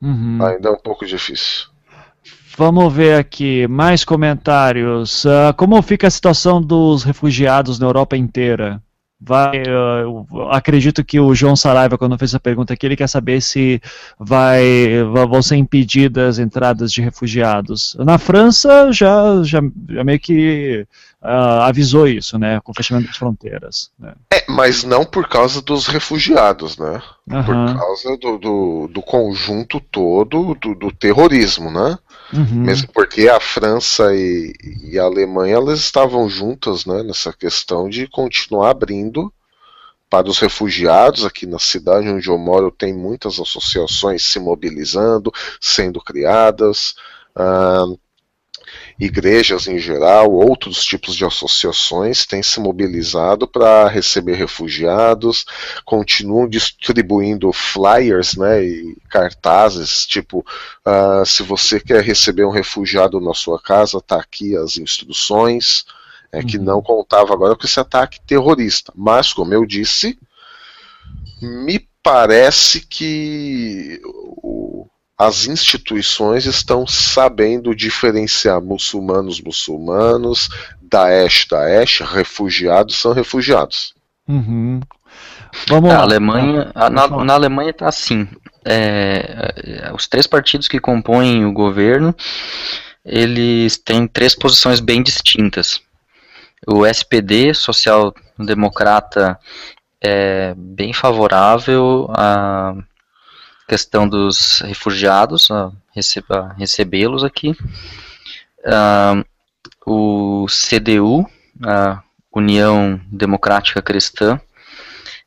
Uhum. Ainda é um pouco difícil. Vamos ver aqui, mais comentários. Uh, como fica a situação dos refugiados na Europa inteira? Vai, uh, acredito que o João Saraiva, quando fez essa pergunta aqui, ele quer saber se vai, vão ser impedidas entradas de refugiados. Na França já, já, já meio que uh, avisou isso, né, com o fechamento das fronteiras. Né. É, mas não por causa dos refugiados, né? Uhum. Por causa do, do, do conjunto todo do, do terrorismo, né? Uhum. Mesmo porque a França e, e, a Alemanha elas estavam juntas né, nessa questão de continuar abrindo para os refugiados. Aqui na cidade onde eu moro tem muitas associações se mobilizando, sendo criadas. Uh, igrejas em geral, outros tipos de associações têm se mobilizado para receber refugiados, continuam distribuindo flyers né, e cartazes, tipo, uh, se você quer receber um refugiado na sua casa, tá aqui as instruções, é que uhum. não contava agora com esse ataque terrorista. Mas, como eu disse, me parece que o, as instituições estão sabendo diferenciar muçulmanos, muçulmanos, Daesh, Daesh, refugiados são refugiados. Uhum. Vamos a Alemanha, a, na, na, Alemanha está assim. É, os três partidos que compõem o governo, eles têm três posições bem distintas. O SPD, social-democrata, é bem favorável a questão dos refugiados, recebê-los aqui. Uh, o CDU, a União Democrática Cristã,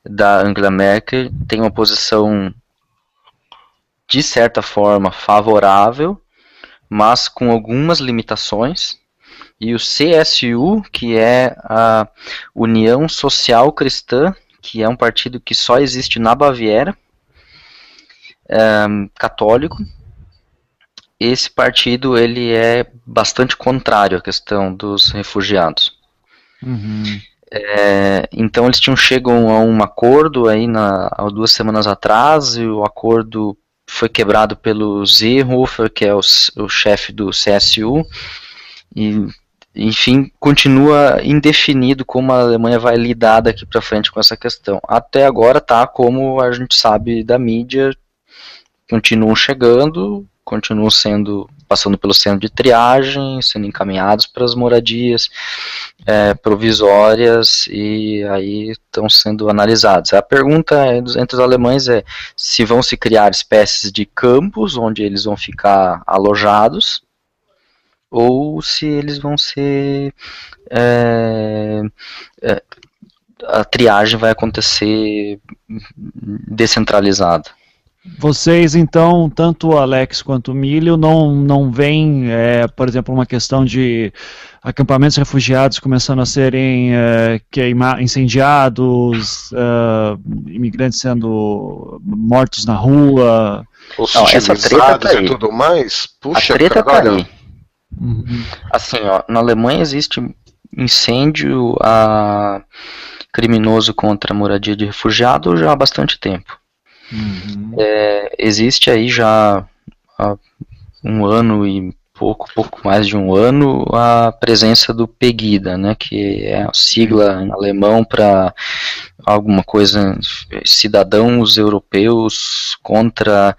da Angela Merkel, tem uma posição, de certa forma, favorável, mas com algumas limitações. E o CSU, que é a União Social Cristã, que é um partido que só existe na Baviera, católico. Esse partido ele é bastante contrário à questão dos refugiados. Uhum. É, então eles tinham chegam a um acordo aí na, há duas semanas atrás e o acordo foi quebrado pelo Seehofer, que é o, o chefe do CSU, e enfim, continua indefinido como a Alemanha vai lidar daqui para frente com essa questão. Até agora tá como a gente sabe da mídia, continuam chegando, continuam sendo passando pelo centro de triagem, sendo encaminhados para as moradias é, provisórias e aí estão sendo analisados. A pergunta entre os alemães é se vão se criar espécies de campos onde eles vão ficar alojados ou se eles vão ser é, é, a triagem vai acontecer descentralizada. Vocês, então, tanto o Alex quanto o Milho, não, não veem, é, por exemplo, uma questão de acampamentos refugiados começando a serem é, queima, incendiados, é, imigrantes sendo mortos na rua. Treta tá aí. e tudo mais? Puxa, a treta cara, tá aí. Uhum. Assim, ó, na Alemanha existe incêndio a criminoso contra a moradia de refugiado já há bastante tempo. Uhum. É, existe aí já há um ano e pouco, pouco mais de um ano, a presença do PEGIDA, né, que é a sigla em alemão para alguma coisa, cidadãos europeus contra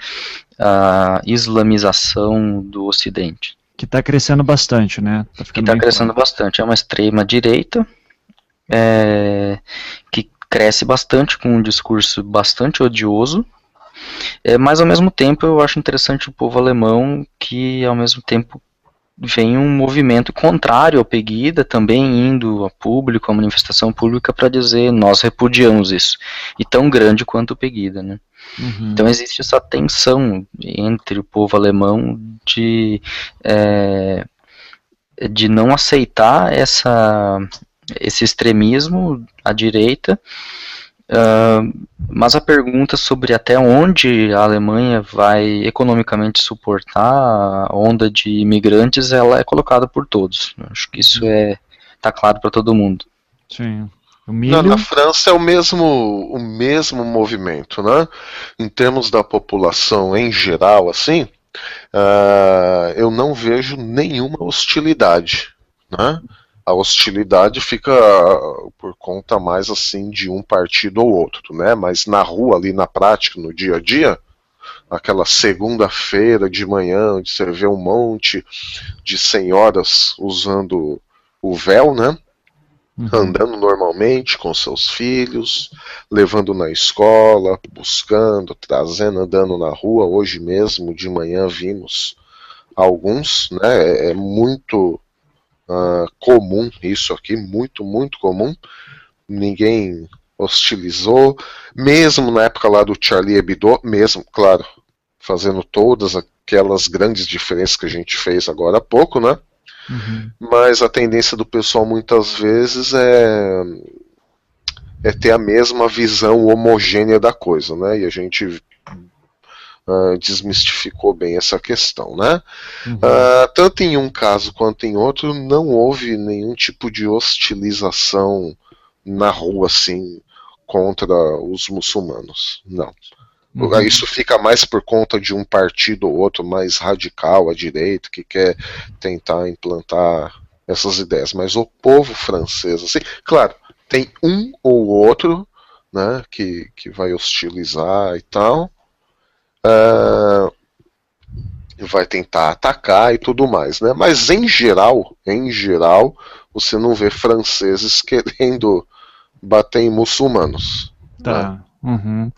a islamização do Ocidente. Que está crescendo bastante, né? Tá que está crescendo claro. bastante. É uma extrema direita é, que cresce bastante com um discurso bastante odioso, é, mas ao mesmo tempo eu acho interessante o povo alemão que ao mesmo tempo vem um movimento contrário ao Pegida, também indo a público, a manifestação pública para dizer nós repudiamos isso, e tão grande quanto o Pegida, né? Uhum. Então existe essa tensão entre o povo alemão de é, de não aceitar essa esse extremismo à direita. Uh, mas a pergunta sobre até onde a Alemanha vai economicamente suportar a onda de imigrantes, ela é colocada por todos. Acho que isso é tá claro para todo mundo. Sim. Na, na, França é o mesmo, o mesmo movimento, né? Em termos da população em geral, assim, uh, eu não vejo nenhuma hostilidade, né? A hostilidade fica por conta mais assim de um partido ou outro, né? Mas na rua, ali na prática, no dia a dia, aquela segunda-feira de manhã, onde você vê um monte de senhoras usando o véu, né? Uhum. Andando normalmente com seus filhos, levando na escola, buscando, trazendo, andando na rua. Hoje mesmo, de manhã, vimos alguns, né? É, é muito uh, comum isso aqui, muito, muito comum. Ninguém hostilizou, mesmo na época lá do Charlie Hebdo, mesmo, claro, fazendo todas aquelas grandes diferenças que a gente fez agora há pouco, né? Uhum. Mas a tendência do pessoal muitas vezes é é ter a mesma visão homogênea da coisa, né? E a gente uh, desmistificou bem essa questão, né? Uhum. Uh, tanto em um caso quanto em outro, não houve nenhum tipo de hostilização na rua, assim, contra os muçulmanos, não. Uhum. Isso fica mais por conta de um partido ou outro mais radical à direita que quer tentar implantar essas ideias. Mas o povo francês, assim, claro, tem um ou outro né, que, que vai hostilizar e tal. Uh, vai tentar atacar e tudo mais, né? Mas em geral, em geral, você não vê franceses querendo bater em muçulmanos. Tá. Né? Uhum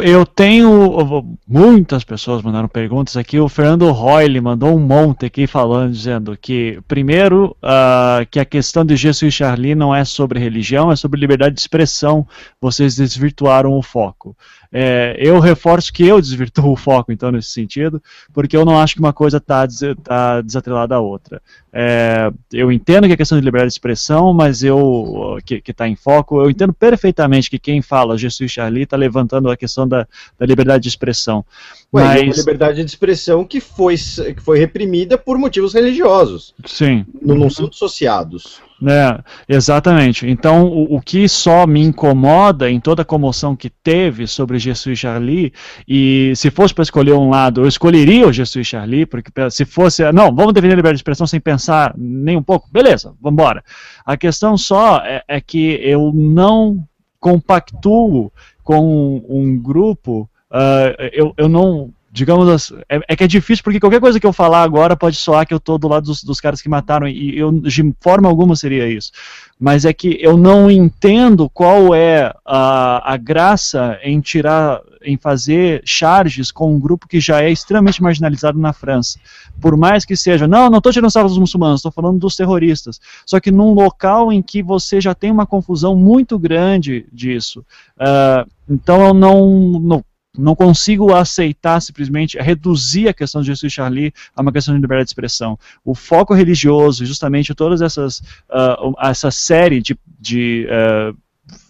eu tenho muitas pessoas mandaram perguntas aqui. O Fernando Royle mandou um monte aqui falando, dizendo que primeiro uh, que a questão de Jesus e Charlie não é sobre religião, é sobre liberdade de expressão. Vocês desvirtuaram o foco. É, eu reforço que eu desvirtuo o foco, então, nesse sentido, porque eu não acho que uma coisa está tá desatrelada à outra. É, eu entendo que é questão de liberdade de expressão, mas eu, que está em foco, eu entendo perfeitamente que quem fala Jesus Charlie está levantando a questão da, da liberdade de expressão. Ué, mas... uma liberdade de expressão que foi, que foi reprimida por motivos religiosos. Sim. Não, não são dissociados. É, exatamente. Então, o, o, que só me incomoda em toda a comoção que teve sobre Jesus Charlie, e se fosse para escolher um lado, eu escolheria o Jesus Charlie, porque se fosse, não, vamos defender a liberdade de expressão sem pensar nem um pouco, beleza, vamos embora. A questão só é, é que eu não compactuo com um grupo, uh, eu, eu não digamos é, é, que é difícil porque qualquer coisa que eu falar agora pode soar que eu estou do lado dos, dos, caras que mataram e eu de forma alguma seria isso. Mas é que eu não entendo qual é a, a graça em tirar em fazer charges com um grupo que já é extremamente marginalizado na França. Por mais que seja não não estou tirando sarro dos muçulmanos estou falando dos terroristas. Só que num local em que você já tem uma confusão muito grande disso uh, então eu não, não não consigo aceitar simplesmente reduzir a questão de Jesus Charlie a uma questão de liberdade de expressão. O foco religioso, justamente todas essas uh, essa série de, de uh,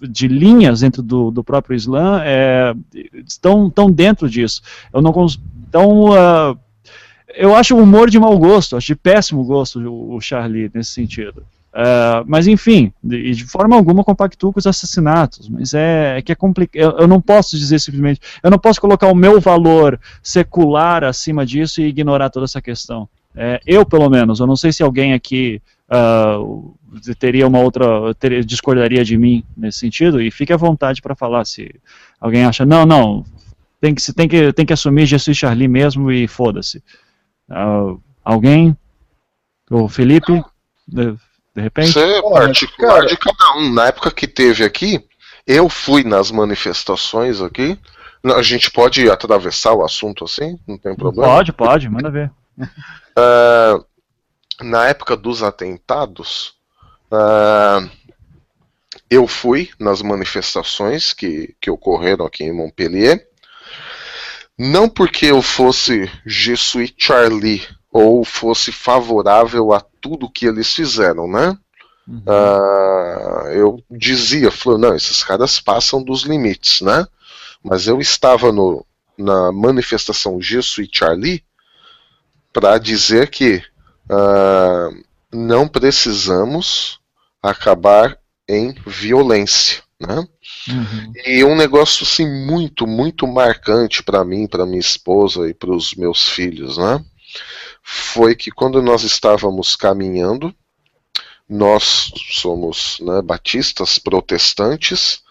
de linhas dentro do, do próprio Islã é, estão, estão dentro disso. Eu não então uh, eu acho o humor de mau gosto, acho de péssimo gosto o, o Charlie nesse sentido. Uh, mas enfim, de, de, forma alguma compactuo com os assassinatos, mas é, é que é complicado. Eu, eu, não posso dizer simplesmente, eu não posso colocar o meu valor secular acima disso e ignorar toda essa questão. É, eu, pelo menos, eu não sei se alguém aqui uh, teria uma outra, teria, discordaria de mim nesse sentido, e fique à vontade para falar se alguém acha, não, não, tem que, tem que, tem que assumir Jesus Charlie mesmo e foda-se. Uh, alguém? O Felipe? De repente? Isso é particular cara... de cada um. Na época que teve aqui, eu fui nas manifestações aqui. A gente pode atravessar o assunto assim? Não tem problema? Pode, pode, manda ver. Uh, na época dos atentados, uh, eu fui nas manifestações que, que ocorreram aqui em Montpellier. Não porque eu fosse Jesuí Charlie ou fosse favorável a tudo que eles fizeram, né? Uhum. Uh, eu dizia, falou, não, esses caras passam dos limites, né? Mas eu estava no, na manifestação Gesso e Charlie para dizer que uh, não precisamos acabar em violência. Né? Uhum. E um negócio assim muito, muito marcante para mim, para minha esposa e para os meus filhos, né? Foi que quando nós estávamos caminhando, nós somos né, batistas protestantes,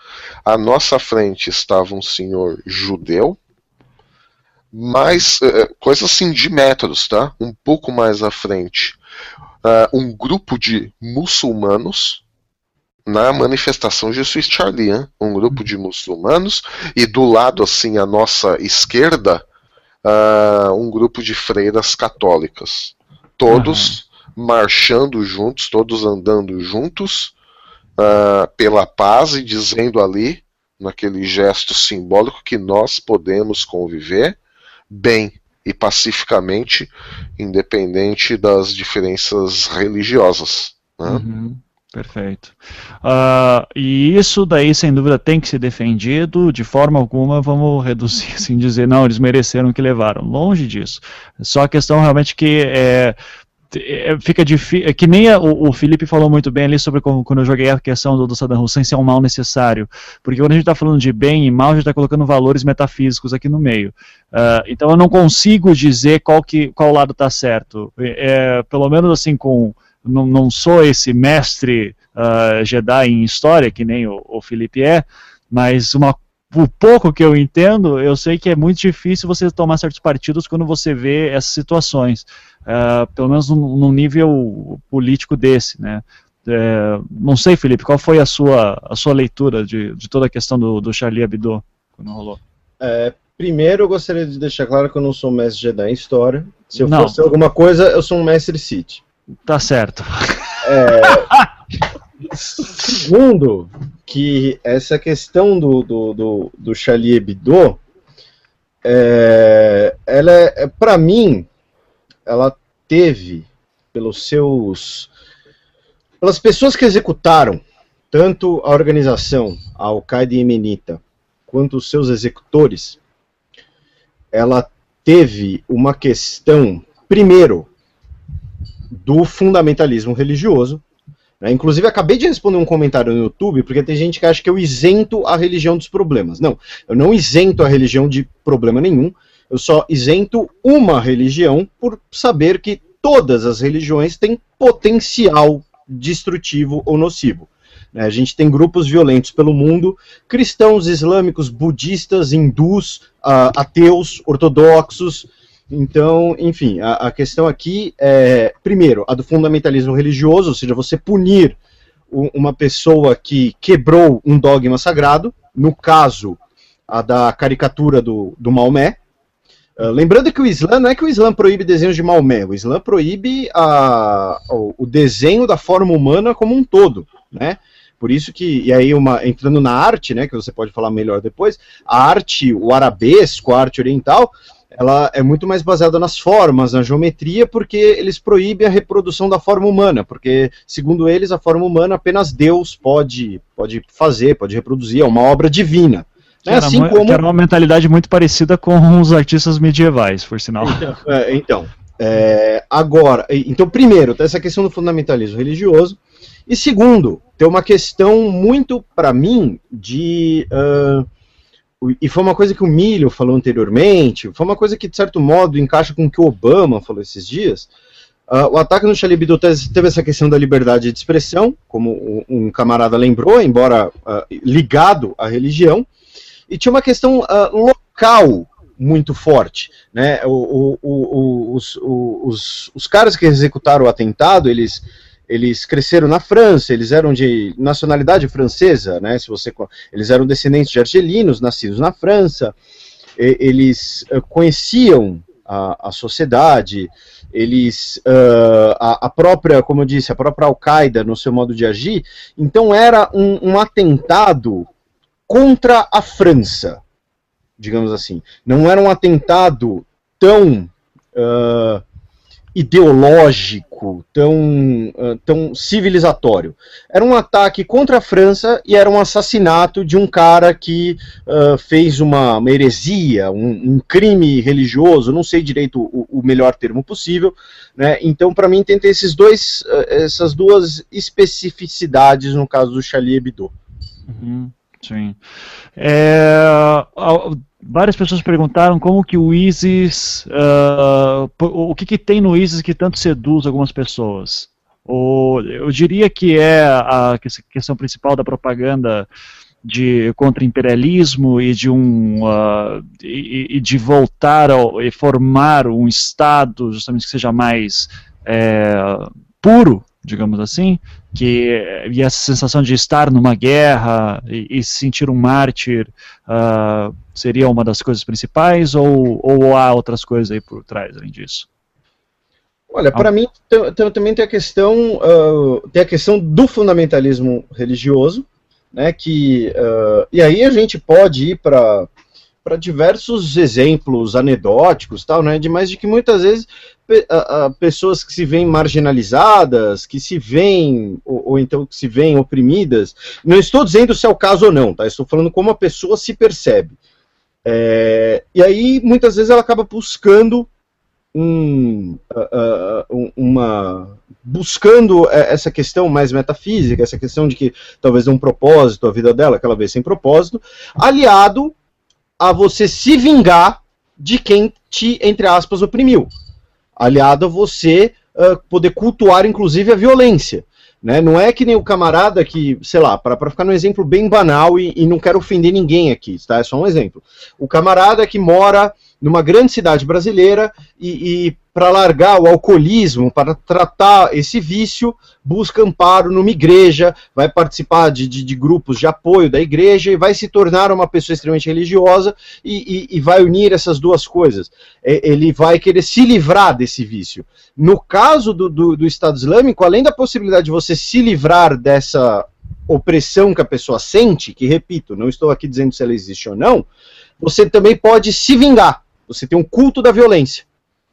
à nossa frente estava um senhor judeu, mas uh, coisa assim de metros, tá? Um pouco mais à frente, uh, um grupo de muçulmanos na manifestação Jesus Charlie, hein? um grupo de muçulmanos, e do lado, assim, à nossa esquerda, uh, um grupo de freiras católicas. Todos uhum. marchando juntos, todos andando juntos, uh, pela paz e dizendo ali, naquele gesto simbólico, que nós podemos conviver bem e pacificamente, independente das diferenças religiosas. Né? Uhum. Perfeito. Uh, e isso daí, sem dúvida, tem que ser defendido. De forma alguma, vamos reduzir, assim, dizer, não, eles mereceram que levaram. Longe disso. Só a questão realmente que é, é, fica difícil. É que nem a, o, o, Felipe falou muito bem ali sobre como, quando eu joguei a questão do, do Saddam Hussein ser um mal necessário. Porque quando a gente está falando de bem e mal, a gente está colocando valores metafísicos aqui no meio. Uh, então eu não consigo dizer qual, que, qual lado está certo. É, pelo menos assim, com não, não sou esse mestre uh, Jedi em história, que nem o, o Felipe é, mas uma, o pouco que eu entendo, eu sei que é muito difícil você tomar certos partidos quando você vê essas situações, uh, pelo menos num, num, nível político desse, né? É, não sei, Felipe, qual foi a sua, a sua leitura de, de toda a questão do, do Charlie Hebdo quando rolou? É, primeiro, eu gostaria de deixar claro que eu não sou mestre Jedi em história. Se eu não. fosse alguma coisa, eu sou um mestre Sith. Tá certo. É, segundo, que essa questão do, do, do, do Charlie Hebdo, é, ela é, para mim, ela teve, pelos seus. pelas pessoas que executaram, tanto a organização, a Al-Qaeda Yemenita, quanto os seus executores, ela teve uma questão, primeiro, do fundamentalismo religioso. Né? Inclusive, acabei de responder um comentário no YouTube, porque tem gente que acha que eu isento a religião dos problemas. Não, eu não isento a religião de problema nenhum, eu só isento uma religião por saber que todas as religiões têm potencial destrutivo ou nocivo. Né? A gente tem grupos violentos pelo mundo, cristãos, islâmicos, budistas, hindus, uh, ateus, ortodoxos, então, enfim, a, a, questão aqui é, primeiro, a do fundamentalismo religioso, ou seja, você punir uma pessoa que quebrou um dogma sagrado, no caso, a da caricatura do, do Maomé. Uh, lembrando que o Islã não é que o Islã proíbe desenhos de Maomé, o Islã proíbe a, o, o desenho da forma humana como um todo, né? Por isso que, e aí uma, entrando na arte, né, que você pode falar melhor depois, a arte, o arabesco, a arte oriental, ela é muito mais baseada nas formas, na geometria, porque eles proíbem a reprodução da forma humana, porque, segundo eles, a forma humana apenas Deus pode, pode fazer, pode reproduzir, é uma obra divina. Né? Era, assim como... era uma mentalidade muito parecida com os artistas medievais, por sinal. Então, é, então é, agora, então, primeiro, tem essa questão do fundamentalismo religioso, e segundo, tem uma questão muito, para mim, de... Uh, e foi uma coisa que o Milho falou anteriormente, foi uma coisa que, de certo modo, encaixa com o que o Obama falou esses dias. Uh, o ataque no Charlie Hebdo teve essa questão da liberdade de expressão, como um camarada lembrou, embora uh, ligado à religião, e tinha uma questão uh, local muito forte. Né? O, o, o, os, os, os caras que executaram o atentado, eles eles cresceram na França, eles eram de nacionalidade francesa, né? Se você, eles eram descendentes de argelinos, nascidos na França, e, eles uh, conheciam a, a, sociedade, eles uh, a, a, própria, como eu disse, a própria Al-Qaeda no seu modo de agir, então era um, um atentado contra a França, digamos assim. Não era um atentado tão uh, ideológico, tão, uh, tão civilizatório. Era um ataque contra a França e era um assassinato de um cara que uh, fez uma, uma heresia, um, um, crime religioso, não sei direito o, o melhor termo possível. Né? Então, para mim, tem esses dois, uh, essas duas especificidades no caso do Charlie Hebdo. Uhum, sim. É, várias pessoas perguntaram como que o ISIS, uh, o que, que tem no ISIS que tanto seduz algumas pessoas. O, eu diria que é a questão principal da propaganda de contra imperialismo e de um uh, e, e, de voltar ao, e formar um estado justamente que seja mais é, puro digamos assim, que e essa sensação de estar numa guerra e, e se sentir um mártir uh, seria uma das coisas principais ou, ou há outras coisas aí por trás além disso? Olha, para mim também tem a questão uh, tem a questão do fundamentalismo religioso, né? Que uh, e aí a gente pode ir para para diversos exemplos anedóticos, tal, né? De mais de que muitas vezes a, a, pessoas que se veem marginalizadas, que se veem ou, ou, então que se veem oprimidas. Não estou dizendo se é o caso ou não, tá? Estou falando como a pessoa se percebe. É, e aí muitas vezes ela acaba buscando um, uh, uh, uma buscando essa questão mais metafísica, essa questão de que talvez um propósito a vida dela, aquela vez sem propósito, aliado a você se vingar de quem te, entre aspas, oprimiu. Aliado a você uh, poder cultuar, inclusive, a violência. Né? Não é que nem o camarada que, sei lá, para ficar num exemplo bem banal e, e, não quero ofender ninguém aqui, tá? É só um exemplo. O camarada que mora numa grande cidade brasileira e, e para largar o alcoolismo, para tratar esse vício, busca amparo numa igreja, vai participar de, de, de grupos de apoio da igreja e vai se tornar uma pessoa extremamente religiosa e, e, e vai unir essas duas coisas. É, ele vai querer se livrar desse vício. No caso do, do, do Estado Islâmico, além da possibilidade de você se livrar dessa opressão que a pessoa sente, que repito, não estou aqui dizendo se ela existe ou não, você também pode se vingar você tem um culto da violência.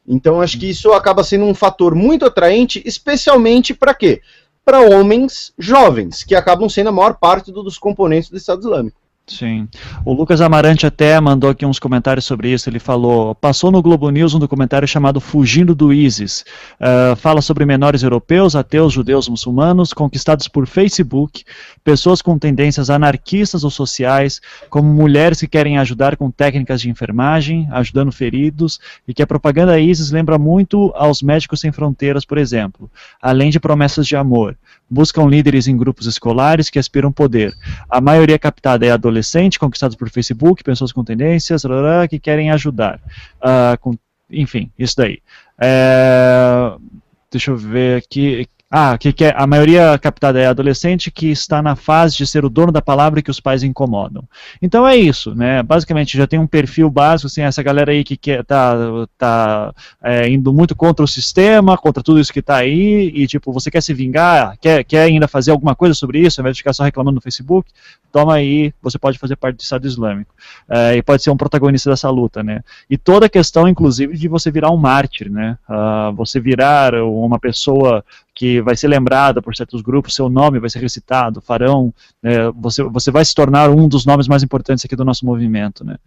Então acho que isso acaba sendo um fator muito atraente, especialmente para quê? Para homens jovens, que acabam sendo a maior parte dos componentes do Estado Islâmico. Sim. O Lucas Amarante até mandou aqui uns comentários sobre isso. Ele falou: passou no Globo News um documentário chamado Fugindo do ISIS. Uh, fala sobre menores europeus, ateus, judeus, muçulmanos, conquistados por Facebook, pessoas com tendências anarquistas ou sociais, como mulheres que querem ajudar com técnicas de enfermagem, ajudando feridos, e que a propaganda ISIS lembra muito aos Médicos Sem Fronteiras, por exemplo, além de promessas de amor buscam líderes em grupos escolares que aspiram poder. A maioria captada é adolescente, conquistados por Facebook, pessoas com tendências, que querem ajudar. Uh, com, enfim, isso daí. É, deixa eu ver aqui. Ah, que, que é, a maioria captada é adolescente que está na fase de ser o dono da palavra que os pais incomodam. Então é isso, né? Basicamente já tem um perfil básico, assim, essa galera aí que quer, tá, tá é, indo muito contra o sistema, contra tudo isso que está aí, e tipo, você quer se vingar, quer, quer ainda fazer alguma coisa sobre isso, ao invés de ficar só reclamando no Facebook, toma aí, você pode fazer parte do Estado Islâmico. É, e pode ser um protagonista dessa luta, né? E toda a questão, inclusive, de você virar um mártir, né? Uh, você virar uma pessoa que vai ser lembrada por certos grupos, seu nome vai ser recitado, farão, é, você, você vai se tornar um dos nomes mais importantes aqui do nosso movimento. Né?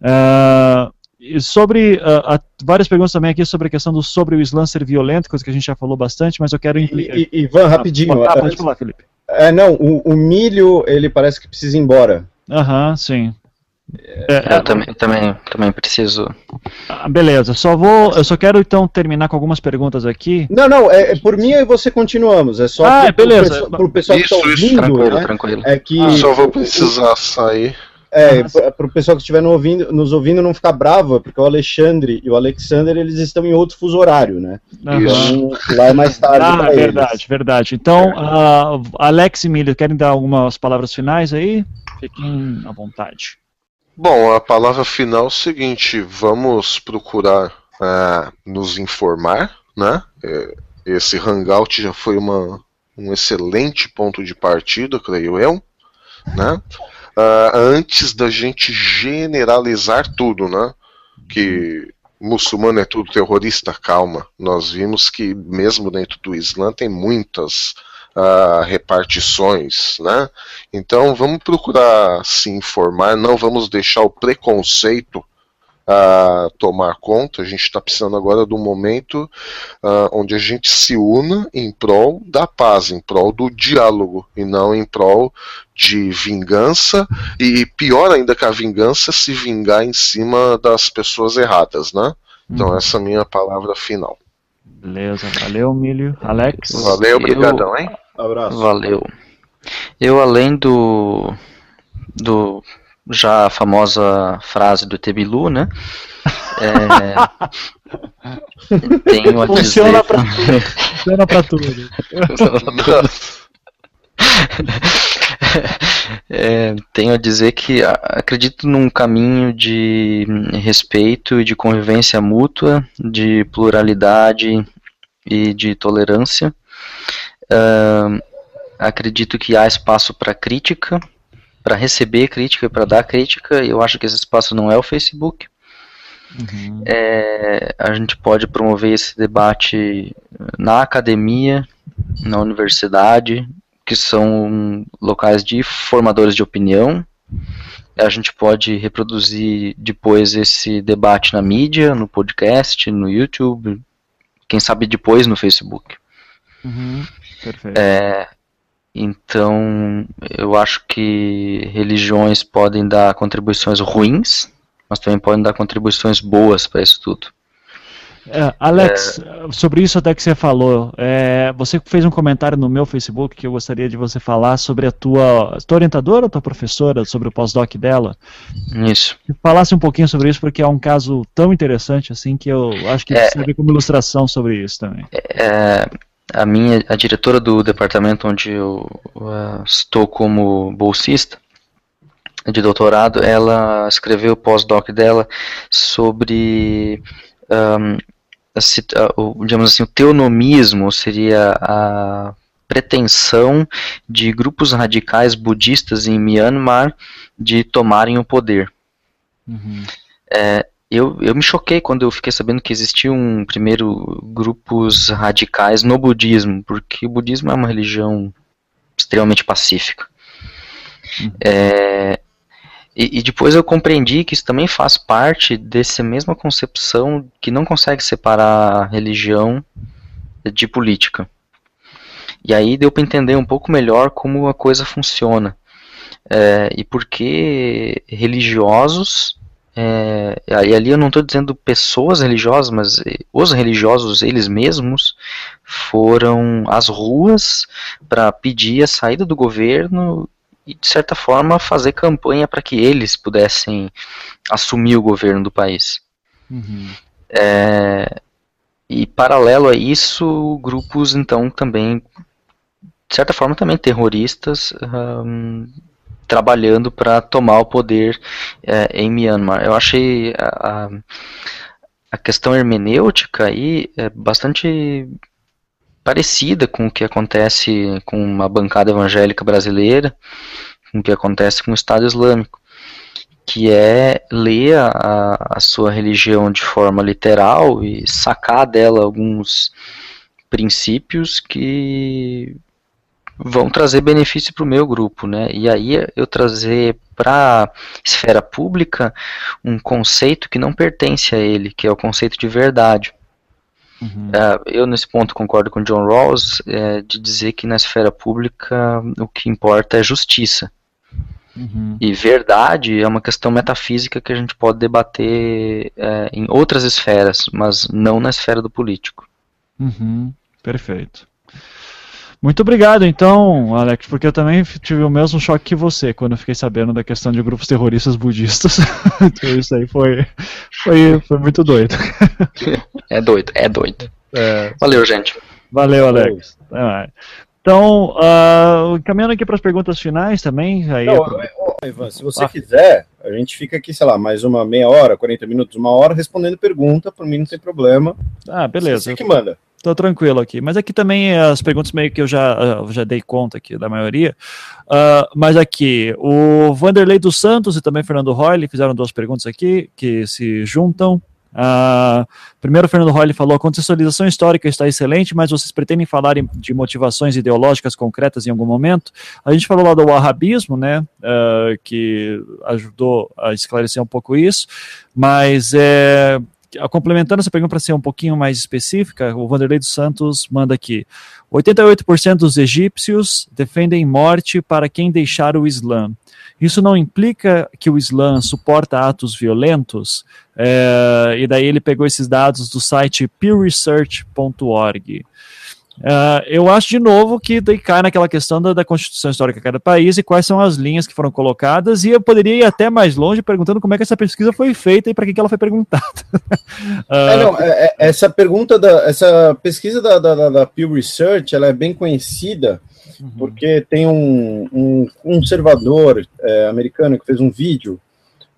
Uh, sobre uh, várias perguntas também aqui sobre a questão do sobre o Islã ser violento, coisa que a gente já falou bastante, mas eu quero implicar. Ivan, rapidinho. Ah, pode falar, Felipe. É, não, o, o milho ele parece que precisa ir embora. Aham, sim. É, eu também, também, também preciso. Ah, beleza, só vou. Eu só quero então terminar com algumas perguntas aqui. Não, não, é, é por mim e você continuamos. É só ah, pro, beleza. Pro, pro pessoal isso, que está ouvindo, tranquilo, né? tranquilo. É que. Ah, só vou precisar sair. É, para o pessoal que estiver ouvindo, nos ouvindo não ficar bravo, porque o Alexandre e o Alexander eles estão em outro fuso horário, né? Uhum. Então, lá é mais tarde. Ah, verdade, eles. verdade. Então, uh, Alex e Milho, querem dar algumas palavras finais aí? Fiquem à vontade. Bom, a palavra final é o seguinte: vamos procurar uh, nos informar, né? É, esse hangout já foi uma, um excelente ponto de partida, creio eu, né? Uh, antes da gente generalizar tudo, né? Que muçulmano é tudo terrorista, calma. Nós vimos que mesmo dentro do Islã tem muitas uh, repartições, né? Então vamos procurar se informar, não vamos deixar o preconceito uh, tomar conta. A gente está precisando agora do momento uh, onde a gente se una em prol da paz, em prol do diálogo e não em prol de vingança e pior ainda que a vingança se vingar em cima das pessoas erradas, né? Então uhum. essa é a minha palavra final. Beleza, valeu, Milho. Alex? Valeu, obrigadão, hein? Abraço. Valeu. Eu, além do, do já famosa frase do Tebilu, né? É, tenho a Funciona dizer... pra, funciona pra tudo. É, tenho a dizer que acredito num caminho de respeito e de convivência mútua, de pluralidade e de tolerância. Uh, acredito que há espaço para crítica, para receber crítica e para dar crítica. Eu acho que esse espaço não é o Facebook. Uhum. É, a gente pode promover esse debate na academia, na universidade, que são locais de formadores de opinião. A gente pode reproduzir depois esse debate na mídia, no podcast, no YouTube, quem sabe depois no Facebook. Uhum. Perfeito. É, então, eu acho que religiões podem dar contribuições ruins, mas também podem dar contribuições boas para isso tudo. É, Alex, é... sobre isso até que você falou, é, você fez um comentário no meu Facebook que eu gostaria de você falar sobre a tua, tua orientadora ou tua professora, sobre o pós-doc dela. Isso. Falasse um pouquinho sobre isso, porque é um caso tão interessante assim que eu acho que é, serve como ilustração sobre isso também. É, a minha, a diretora do departamento onde eu uh, estou como bolsista, de doutorado, ela escreveu o pós-doc dela sobre um, o, digamos assim, o teonomismo seria a pretensão de grupos radicais budistas em Myanmar de tomarem o poder. Uhum. É, eu, eu me choquei quando eu fiquei sabendo que existiam primeiro grupos radicais no budismo, porque o budismo é uma religião extremamente pacífica. Uhum. É, e, e, depois eu compreendi que isso também faz parte dessa mesma concepção que não consegue separar religião de política. E aí deu para entender um pouco melhor como a coisa funciona. É, e por que religiosos, é, e ali eu não estou dizendo pessoas religiosas, mas os religiosos eles mesmos foram às ruas para pedir a saída do governo e, de certa forma, fazer campanha para que eles pudessem assumir o governo do país. Uhum. É, e, paralelo a isso, grupos, então, também, de certa forma, também terroristas, trabalhando para tomar o poder é, em Myanmar. Eu achei a, a questão hermenêutica aí é bastante parecida com o que acontece com uma bancada evangélica brasileira, com o que acontece com o Estado Islâmico, que é ler a, a sua religião de forma literal e sacar dela alguns princípios que vão trazer benefício para o meu grupo, né? E aí eu trazer para a esfera pública um conceito que não pertence a ele, que é o conceito de verdade. Uhum. Uh, eu, nesse ponto, concordo com John Rawls é, de dizer que na esfera pública o que importa é justiça. Uhum. E verdade é uma questão metafísica que a gente pode debater é, em outras esferas, mas não na esfera do político. Uhum. Perfeito. Muito obrigado, então, Alex, porque eu também tive o mesmo choque que você quando eu fiquei sabendo da questão de grupos terroristas budistas. então, isso aí foi, foi, foi muito doido. é doido, é doido. É. Valeu, gente. Valeu, Alex. Então, uh, caminhando aqui para as perguntas finais também. Aí Não, é... Ivan, se você ah. quiser, a gente fica aqui, sei lá, mais uma meia hora, 40 minutos, uma hora, respondendo pergunta, por mim não tem problema. Ah, beleza. Você que manda. Tô tranquilo aqui. Mas aqui também as perguntas meio que eu já, eu já dei conta aqui da maioria. Uh, mas aqui, o Vanderlei dos Santos e também Fernando Royle fizeram duas perguntas aqui que se juntam. Uh, primeiro, Fernando Royle falou: a contextualização histórica está excelente, mas vocês pretendem falar de motivações ideológicas concretas em algum momento? A gente falou lá do wahhabismo, né, uh, que ajudou a esclarecer um pouco isso, mas é, complementando essa pergunta para ser um pouquinho mais específica, o Vanderlei dos Santos manda aqui: 88% dos egípcios defendem morte para quem deixar o Islã. Isso não implica que o Islã suporta atos violentos? É, e daí ele pegou esses dados do site pewresearch.org. Uh, eu acho de novo que daí cai naquela questão da, da, Constituição Histórica de cada país e quais são as linhas que foram colocadas, e eu poderia ir até mais longe perguntando como é que essa pesquisa foi feita e para que, que ela foi perguntada. uh... é, não, é, é, essa pergunta, da, essa pesquisa da, da, da Pew Research, ela é bem conhecida, uhum. porque tem um, um conservador é, americano que fez um vídeo,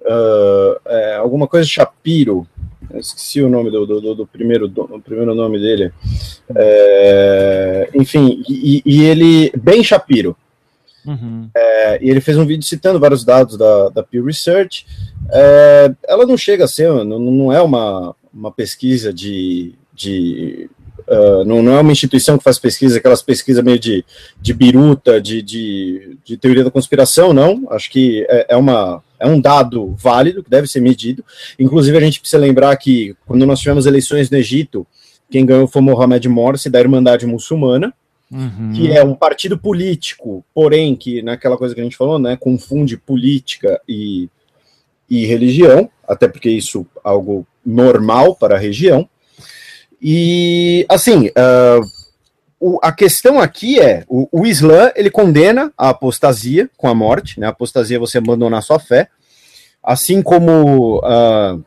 uh, alguma coisa Shapiro, esqueci o nome do, do, do primeiro, do, primeiro nome dele. É, enfim, e, e, ele, Ben Shapiro. Uhum. É, e ele fez um vídeo citando vários dados da, da Pew Research. É, ela não chega a ser, não, não é uma, uma pesquisa de. de uh, não, não é uma instituição que faz pesquisa, aquelas pesquisas meio de, de biruta, de, de, de teoria da conspiração, não. Acho que é, é uma é um dado válido que deve ser medido. Inclusive, a gente precisa lembrar que quando nós tivemos eleições no Egito, quem ganhou foi Mohamed Morsi, da Irmandade Muçulmana, uhum. que é um partido político, porém, que naquela coisa que a gente falou, né, confunde política e, e religião, até porque isso é algo normal para a região. E, assim, uh, o, a questão aqui é, o, o, Islã, ele condena a apostasia com a morte, né, a apostasia é você abandonar sua fé, assim como uh,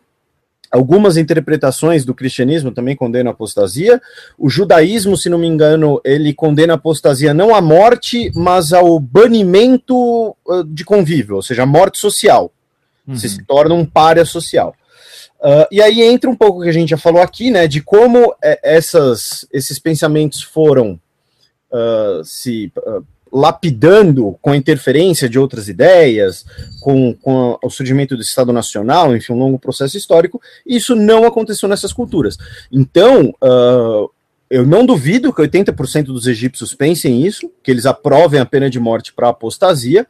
algumas interpretações do cristianismo também condenam a apostasia, o judaísmo, se não me engano, ele condena a apostasia não à morte, mas ao banimento uh, de convívio, ou seja, a morte social, uhum. você se torna um párea social. Uh, e aí entra um pouco o que a gente já falou aqui, né, de como é, essas, esses pensamentos foram uh, se uh, lapidando com a interferência de outras ideias, com, com o surgimento do Estado Nacional, enfim, um longo processo histórico, e isso não aconteceu nessas culturas. Então, eu não duvido que 80% dos egípcios pensem isso, que eles aprovem a pena de morte para apostasia,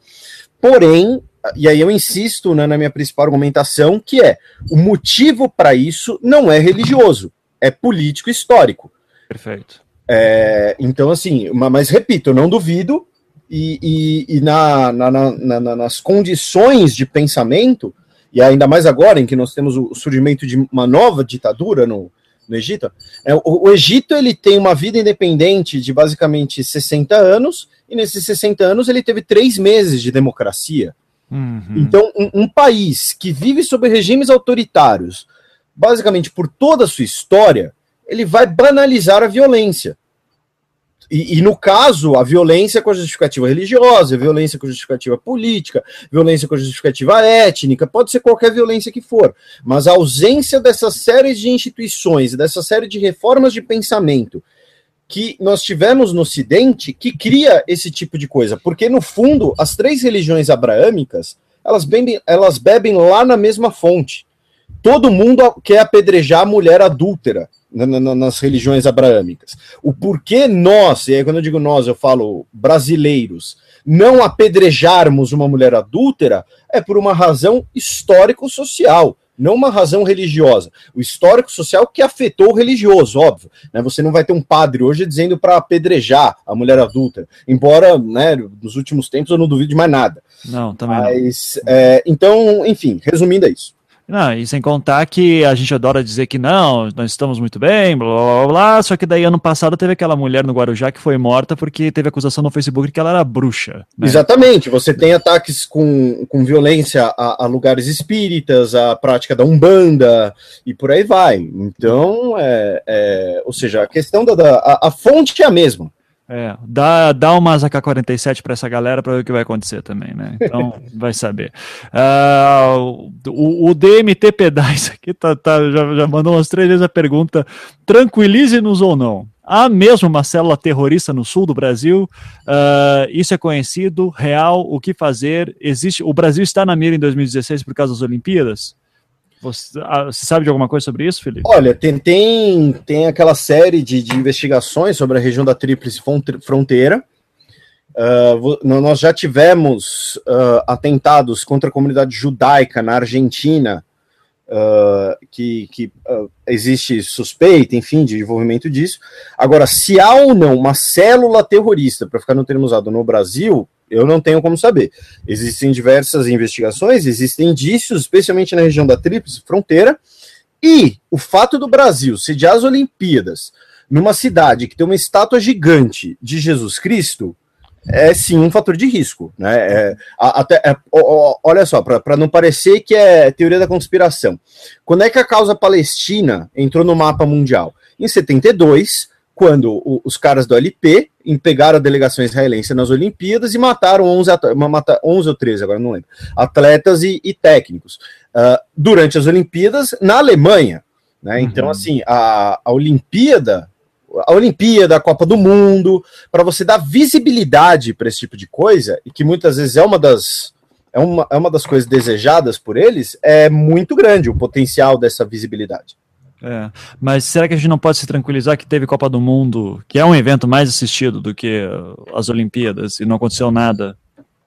porém, e aí eu insisto né, na minha principal argumentação, que é o motivo para isso não é religioso, é político histórico. Perfeito. É, então, assim, mas repito, eu não duvido, e, e, e na, na, na, nas condições de pensamento, e ainda mais agora em que nós temos o surgimento de uma nova ditadura no, no Egito, é, o, o Egito ele tem uma vida independente de basicamente 60 anos, e nesses 60 anos ele teve três meses de democracia. Uhum. Então, um, um, país que vive sob regimes autoritários, basicamente por toda a sua história, ele vai banalizar a violência. E, e, no caso, a violência com a justificativa religiosa, a violência com a justificativa política, violência com a justificativa étnica, pode ser qualquer violência que for. Mas a ausência dessa série de instituições, dessa série de reformas de pensamento que nós tivemos no Ocidente que cria esse tipo de coisa. Porque, no fundo, as três religiões abraâmicas, elas bebem, elas bebem lá na mesma fonte. Todo mundo quer apedrejar a mulher adúltera nas religiões abraâmicas. O porquê nós, e aí quando eu digo nós, eu falo brasileiros, não apedrejarmos uma mulher adúltera é por uma razão histórico-social não uma razão religiosa. O histórico social que afetou o religioso, óbvio. Né? Você não vai ter um padre hoje dizendo para apedrejar a mulher adulta, embora né, nos últimos tempos eu não duvido de mais nada. Não, também Mas, não. É, então, enfim, resumindo é isso. Não, e sem contar que a gente adora dizer que não, nós estamos muito bem, blá blá blá, só que daí ano passado teve aquela mulher no Guarujá que foi morta porque teve acusação no Facebook que ela era bruxa. Né? Exatamente, você tem ataques com, com violência a, a, lugares espíritas, a prática da Umbanda e por aí vai. Então, é, é ou seja, a questão da. da a, a fonte é a mesma. É, dá, dá umas AK-47 para essa galera para ver o que vai acontecer também, né? Então, vai saber. Uh, o, o, DMT Pedais aqui tá, tá, já, já mandou umas três vezes a pergunta: tranquilize-nos ou não? Há mesmo uma célula terrorista no sul do Brasil? Uh, isso é conhecido, real, o que fazer? Existe? O Brasil está na mira em 2016 por causa das Olimpíadas? Você, ah, você, sabe de alguma coisa sobre isso, Felipe? Olha, tem, tem, tem aquela série de, de investigações sobre a região da Tríplice Fronteira. Uh, nós já tivemos uh, atentados contra a comunidade judaica na Argentina, uh, que, que existe suspeita, enfim, de envolvimento disso. Agora, se há ou não uma célula terrorista, para ficar no termo usado, no Brasil, eu não tenho como saber. Existem diversas investigações, existem indícios, especialmente na região da Tríplice Fronteira, e o fato do Brasil sediar as Olimpíadas numa cidade que tem uma estátua gigante de Jesus Cristo é sim um fator de risco. Né? É, até, é, olha só, para não parecer que é teoria da conspiração. Quando é que a causa palestina entrou no mapa mundial? Em 72, quando os caras do LP pegaram a delegação israelense nas Olimpíadas e mataram 11, mata, 11 ou 13, agora não lembro, atletas e, e técnicos. Uh, durante as Olimpíadas, na Alemanha. Né? Então, uhum. Então, assim, a, a Olimpíada, a Olimpíada, a Copa do Mundo, para você dar visibilidade para esse tipo de coisa, e que muitas vezes é uma das. É uma, é uma das coisas desejadas por eles, é muito grande o potencial dessa visibilidade. É, mas será que a gente não pode se tranquilizar que teve Copa do Mundo, que é um evento mais assistido do que as Olimpíadas, e não aconteceu nada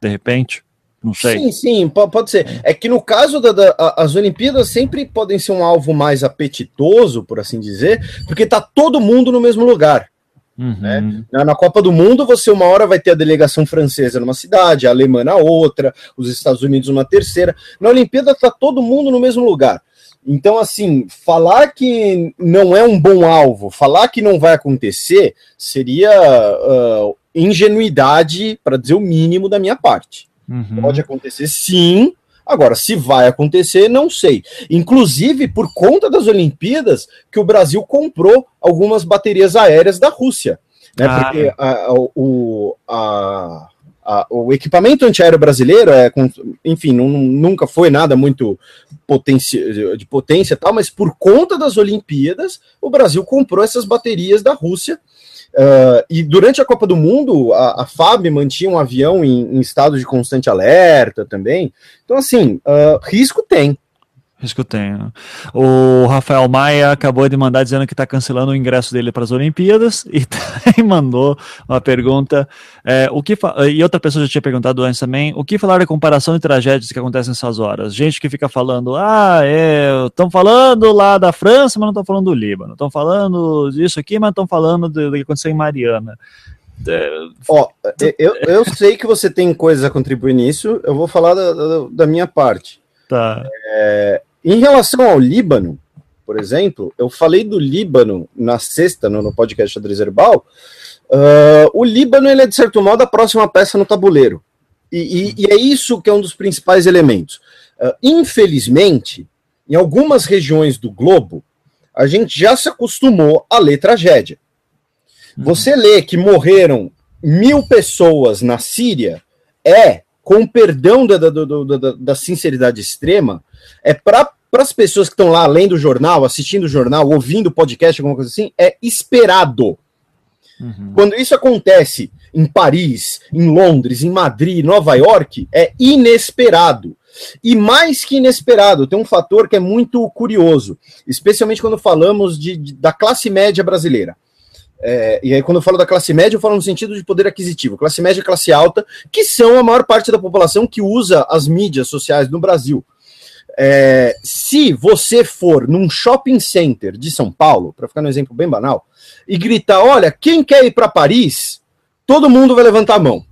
de repente? Não sei. Sim, sim, pode ser. É que no caso das da, as Olimpíadas sempre podem ser um alvo mais apetitoso, por assim dizer, porque tá todo mundo no mesmo lugar. Uhum. Né? Na, na, Copa do Mundo, você uma hora vai ter a delegação francesa numa cidade, a alemã na outra, os Estados Unidos numa terceira. Na Olimpíada tá todo mundo no mesmo lugar. Então, assim, falar que não é um bom alvo, falar que não vai acontecer, seria uh, ingenuidade, para dizer o mínimo da minha parte. Uhum. Pode acontecer sim, agora, se vai acontecer, não sei. Inclusive, por conta das Olimpíadas, que o Brasil comprou algumas baterias aéreas da Rússia. Né, ah. Porque a, a, o, a, a, o equipamento antiaéreo brasileiro é, enfim, não, nunca foi nada muito de potência tal, mas por conta das Olimpíadas, o Brasil comprou essas baterias da Rússia. Uh, e durante a Copa do Mundo, a, a FAB mantinha um avião em, em, estado de constante alerta também. Então, assim, uh, risco tem. Isso que eu tenho. O Rafael Maia acabou de mandar dizendo que está cancelando o ingresso dele para as Olimpíadas e, mandou uma pergunta. É, o que e outra pessoa já tinha perguntado antes também. O que falar da comparação de tragédias que acontecem nessas horas? Gente que fica falando, ah, estão é, falando lá da França, mas não estão falando do Líbano. Estão falando disso aqui, mas estão falando do, do que aconteceu em Mariana. É, Ó, eu, eu sei que você tem coisas a contribuir nisso. Eu vou falar da, da, da minha parte. Tá. É, em relação ao Líbano, por exemplo, eu falei do Líbano na sexta, no, no podcast Xadrez Herbal. Uh, o Líbano ele é, de certo modo, a próxima peça no tabuleiro. E, e, e é isso que é um dos principais elementos. Uh, infelizmente, em algumas regiões do globo, a gente já se acostumou a ler tragédia. Uhum. Você lê que morreram mil pessoas na Síria, é, com perdão da, da, da, da sinceridade extrema, é para as pessoas que estão lá lendo o jornal, assistindo o jornal, ouvindo o podcast, alguma coisa assim, é esperado. Uhum. Quando isso acontece em Paris, em Londres, em Madrid, Nova York, é inesperado. E mais que inesperado, tem um fator que é muito curioso, especialmente quando falamos de, de da classe média brasileira. É, e aí, quando eu falo da classe média, eu falo no sentido de poder aquisitivo. Classe média e classe alta, que são a maior parte da população que usa as mídias sociais no Brasil. É, se você for num shopping center de São Paulo, para ficar no exemplo bem banal, e gritar: Olha, quem quer ir para Paris? Todo mundo vai levantar a mão.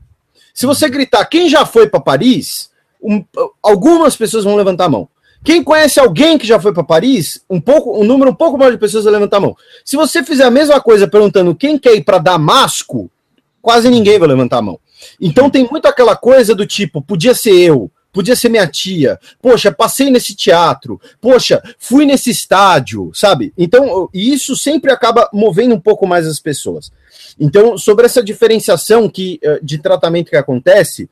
Se você gritar: Quem já foi para Paris? Um, algumas pessoas vão levantar a mão. Quem conhece alguém que já foi para Paris? Um pouco, um número um pouco maior de pessoas vai levantar a mão. Se você fizer a mesma coisa perguntando quem quer ir para Damasco, quase ninguém vai levantar a mão. Então tem muito aquela coisa do tipo, podia ser eu, podia ser minha tia. Poxa, passei nesse teatro. Poxa, fui nesse estádio, sabe? Então, isso sempre acaba movendo um pouco mais as pessoas. Então, sobre essa diferenciação que, eh, de tratamento que acontece,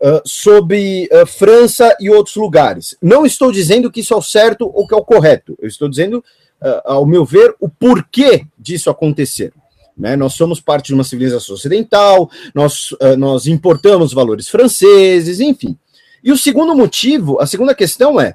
uh, sobre uh, França e outros lugares. Não estou dizendo que isso é o certo ou que é o correto. Eu estou dizendo, uh, ao meu ver, o porquê disso acontecer. Né? Nós somos parte de uma civilização ocidental, nós, nós importamos valores franceses, enfim. E o segundo motivo, a segunda questão é: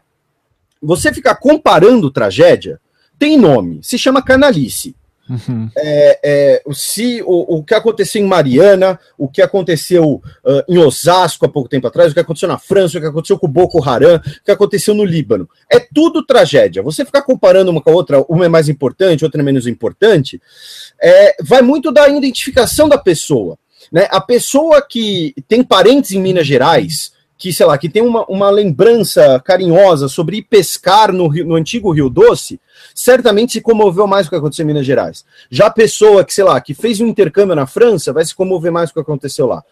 você ficar comparando tragédia, tem nome, se chama canalice. Uhum. É, é, se, o, o que aconteceu em Mariana, o que aconteceu uh, em Osasco há pouco tempo atrás, o que aconteceu na França, o que aconteceu com o Boko Haram, o que aconteceu no Líbano. É tudo tragédia. Você ficar comparando uma com a outra, uma é mais importante, outra é menos importante, é, vai muito da identificação da pessoa. Né? A pessoa que tem parentes em Minas Gerais, que, sei lá, que tem uma, uma lembrança carinhosa sobre ir pescar no, no antigo Rio Doce, certamente se comoveu mais com o que aconteceu em Minas Gerais. Já a pessoa que, sei lá, que fez um intercâmbio na França, vai se comover mais com o que aconteceu lá.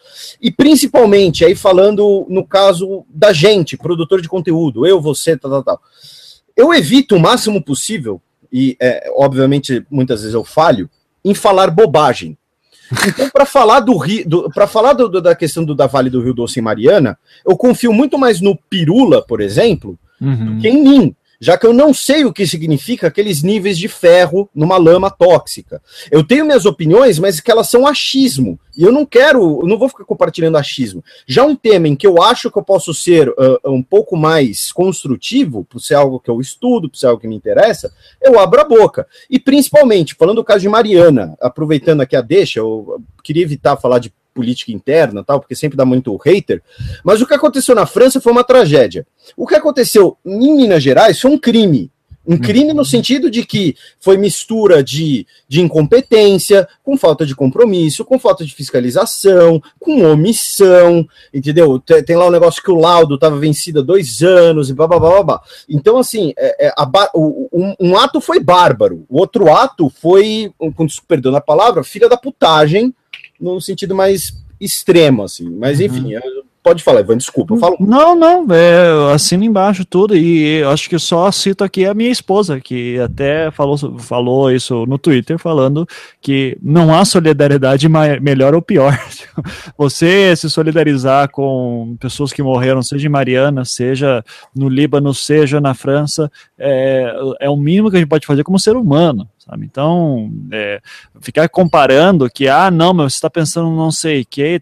E principalmente, aí falando no caso da gente, produtor de conteúdo, eu, você, tal, tal, tal. Eu evito o máximo possível, e é, obviamente muitas vezes eu falho, em falar bobagem. Então, para falar do, do para falar do, do, da questão do, da Vale do Rio Doce em Mariana, eu confio muito mais no Pirula, por exemplo, uhum. do que em mim já que eu não sei o que significa aqueles níveis de ferro numa lama tóxica. Eu tenho minhas opiniões, mas que elas são achismo. E eu não quero, eu não vou ficar compartilhando achismo. Já um tema em que eu acho que eu posso ser uh, um pouco mais construtivo, por ser algo que eu estudo, por ser algo que me interessa, eu abro a boca. E principalmente, falando do caso de Mariana, aproveitando aqui a deixa, eu queria evitar falar de política interna, tal, porque sempre dá muito hater. Mas o que aconteceu na França foi uma tragédia. O que aconteceu em Minas Gerais foi um crime. Um crime no sentido de que foi mistura de, de incompetência, com falta de compromisso, com falta de fiscalização, com omissão, entendeu? Tem, tem lá um negócio que o laudo estava vencido há dois anos e blá blá blá blá. blá. Então, assim, é, é, a, o, um, um, ato foi bárbaro, o outro ato foi, com perdão na palavra, filha da putagem no sentido mais extremo, assim. Mas, uhum. enfim, uhum. Pode falar, Ivan, desculpa. Eu falo... Não, não, é, assina embaixo tudo. E eu acho que só cito aqui a minha esposa, que até falou, falou isso no Twitter, falando que não há solidariedade melhor ou pior. Você se solidarizar com pessoas que morreram, seja em Mariana, seja no Líbano, seja na França, é, é o mínimo que a gente pode fazer como ser humano. Então, é, ficar comparando que, ah, não, mas você está pensando não sei o que,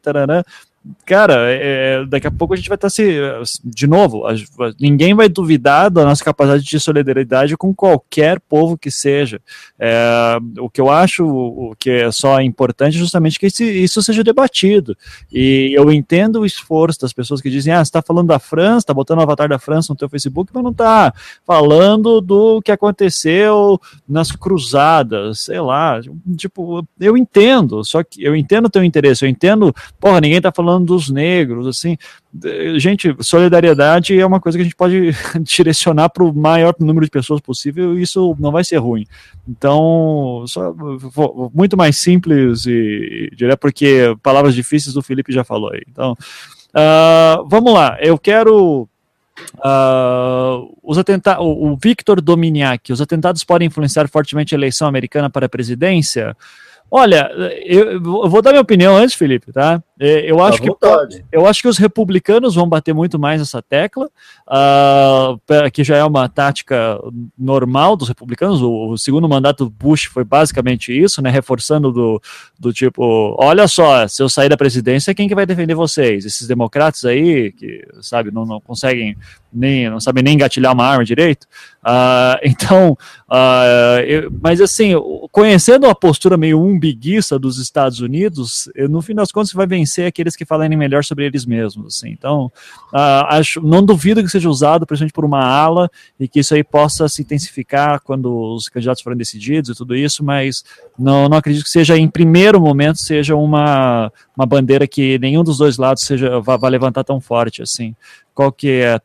cara, é, é, daqui a pouco a gente vai estar tá se. De novo, a, ninguém vai duvidar da nossa capacidade de solidariedade com qualquer povo que seja. É, o que eu acho o que é só importante é justamente que isso seja debatido. E eu entendo o esforço das pessoas que dizem: ah, você está falando da França, está botando o avatar da França no teu Facebook, mas não está falando do que aconteceu nas cruzadas, sei lá. Tipo, eu entendo, só que eu entendo o teu interesse, eu entendo, porra, ninguém está falando falando dos negros, assim, gente, solidariedade é uma coisa que a gente pode direcionar para o maior número de pessoas possível e isso não vai ser ruim. Então, só, muito mais simples e direto porque palavras difíceis o Felipe já falou aí. Então, uh, vamos lá, eu quero Uh, os atenta o, o Victor Dominiak, os atentados podem influenciar fortemente a eleição americana para a presidência? Olha, eu, eu, vou dar minha opinião antes, Felipe, tá? É, eu acho, que, eu acho que os republicanos vão bater muito mais essa tecla, uh, que já é uma tática normal dos republicanos. O, o, segundo mandato do Bush foi basicamente isso, né? Reforçando do, do tipo, olha só, se eu sair da presidência, quem que vai defender vocês? Esses democratas aí, que, sabe, não, não conseguem nem, não sabem nem engatilhar uma arma direito. Uh, então, uh, eu, mas assim, conhecendo a postura meio umbiguista dos Estados Unidos, no fim das contas, vai vencer aqueles que falarem melhor sobre eles mesmos. Assim. Então, uh, acho, não duvido que seja usado, principalmente por uma ala, e que isso aí possa se intensificar quando os candidatos forem decididos e tudo isso, mas não, não acredito que seja, em primeiro momento, seja uma, uma bandeira que nenhum dos dois lados seja vá, vá levantar tão forte assim qual que é.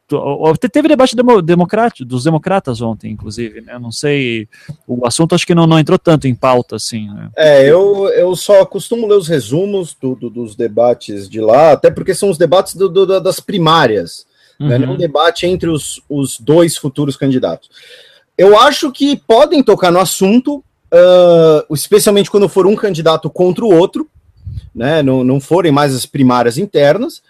Teve debate democrático, dos democratas ontem, inclusive, né? Não sei. O assunto acho que não, não entrou tanto em pauta, assim. Né? É, eu, eu só costumo ler os resumos do, do, dos debates de lá, até porque são os debates do, do, das primárias. Uhum. Né? Não um debate entre os, os dois futuros candidatos. Eu acho que podem tocar no assunto, uh, especialmente quando for um candidato contra o outro, né? Não, não forem mais as primárias internas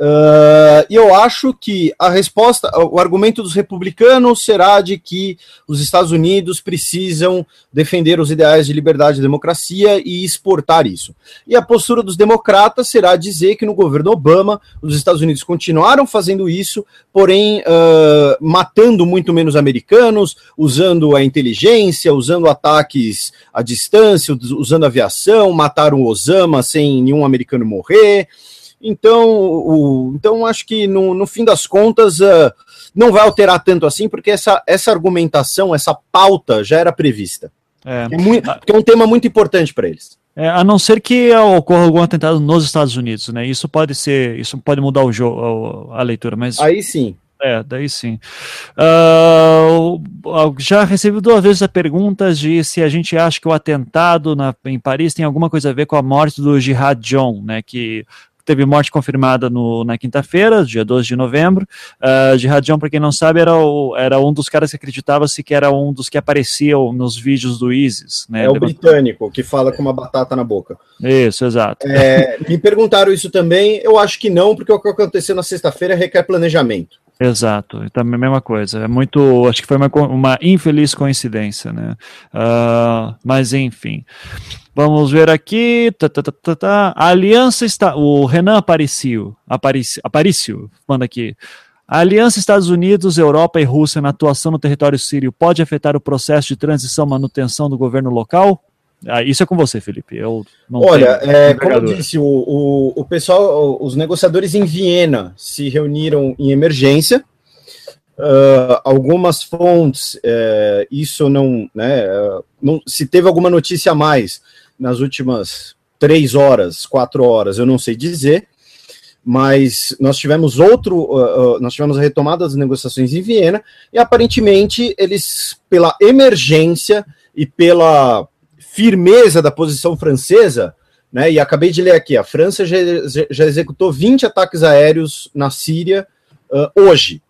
Uh, e eu acho que a resposta, o argumento dos republicanos será de que os Estados Unidos precisam defender os ideais de liberdade e democracia e exportar isso. E a postura dos democratas será dizer que no governo Obama os Estados Unidos continuaram fazendo isso, porém uh, matando muito menos americanos, usando a inteligência, usando ataques à distância, usando aviação, mataram Osama sem nenhum americano morrer. Então, o, então acho que no, no fim das contas uh, não vai alterar tanto assim, porque essa, essa argumentação, essa pauta já era prevista. É, é, muito, é um tema muito importante para eles. É, a não ser que ocorra algum atentado nos Estados Unidos, né? Isso pode ser, isso pode mudar o jogo, a leitura, mas aí sim. É, daí sim. Uh, já recebi duas vezes a pergunta de se a gente acha que o atentado na, em Paris tem alguma coisa a ver com a morte do Jihad John, né? Que teve morte confirmada no, na quinta-feira, dia 12 de novembro. Uh, Jihad John, para quem não sabe, era, o, era um dos caras que acreditava-se que era um dos que apareciam nos vídeos do ISIS. Né? É o britânico, que fala com uma batata na boca. Isso, exato. É, me perguntaram isso também, eu acho que não, porque o que aconteceu na sexta-feira requer planejamento. Exato, também a mesma coisa. É muito, acho que foi uma, uma infeliz coincidência, né? Uh, mas enfim, vamos ver aqui. Tá, tá, tá, tá, A aliança está. O Renan Aparício, Aparício, Aparício manda aqui. A aliança Estados Unidos, Europa e Rússia na atuação no território sírio pode afetar o processo de transição e manutenção do governo local? Ah, isso é com você, Felipe. Eu Olha, é, como eu disse, o, o, o, pessoal, os negociadores em Viena se reuniram em emergência. Uh, algumas fontes, uh, isso não, né, uh, não, se teve alguma notícia a mais nas últimas três horas, quatro horas, eu não sei dizer, mas nós tivemos outro, nós tivemos a retomada das negociações em Viena e aparentemente eles, pela emergência e pela firmeza da posição francesa, né? E acabei de ler aqui: a França já, já executou 20 ataques aéreos na Síria uh, hoje.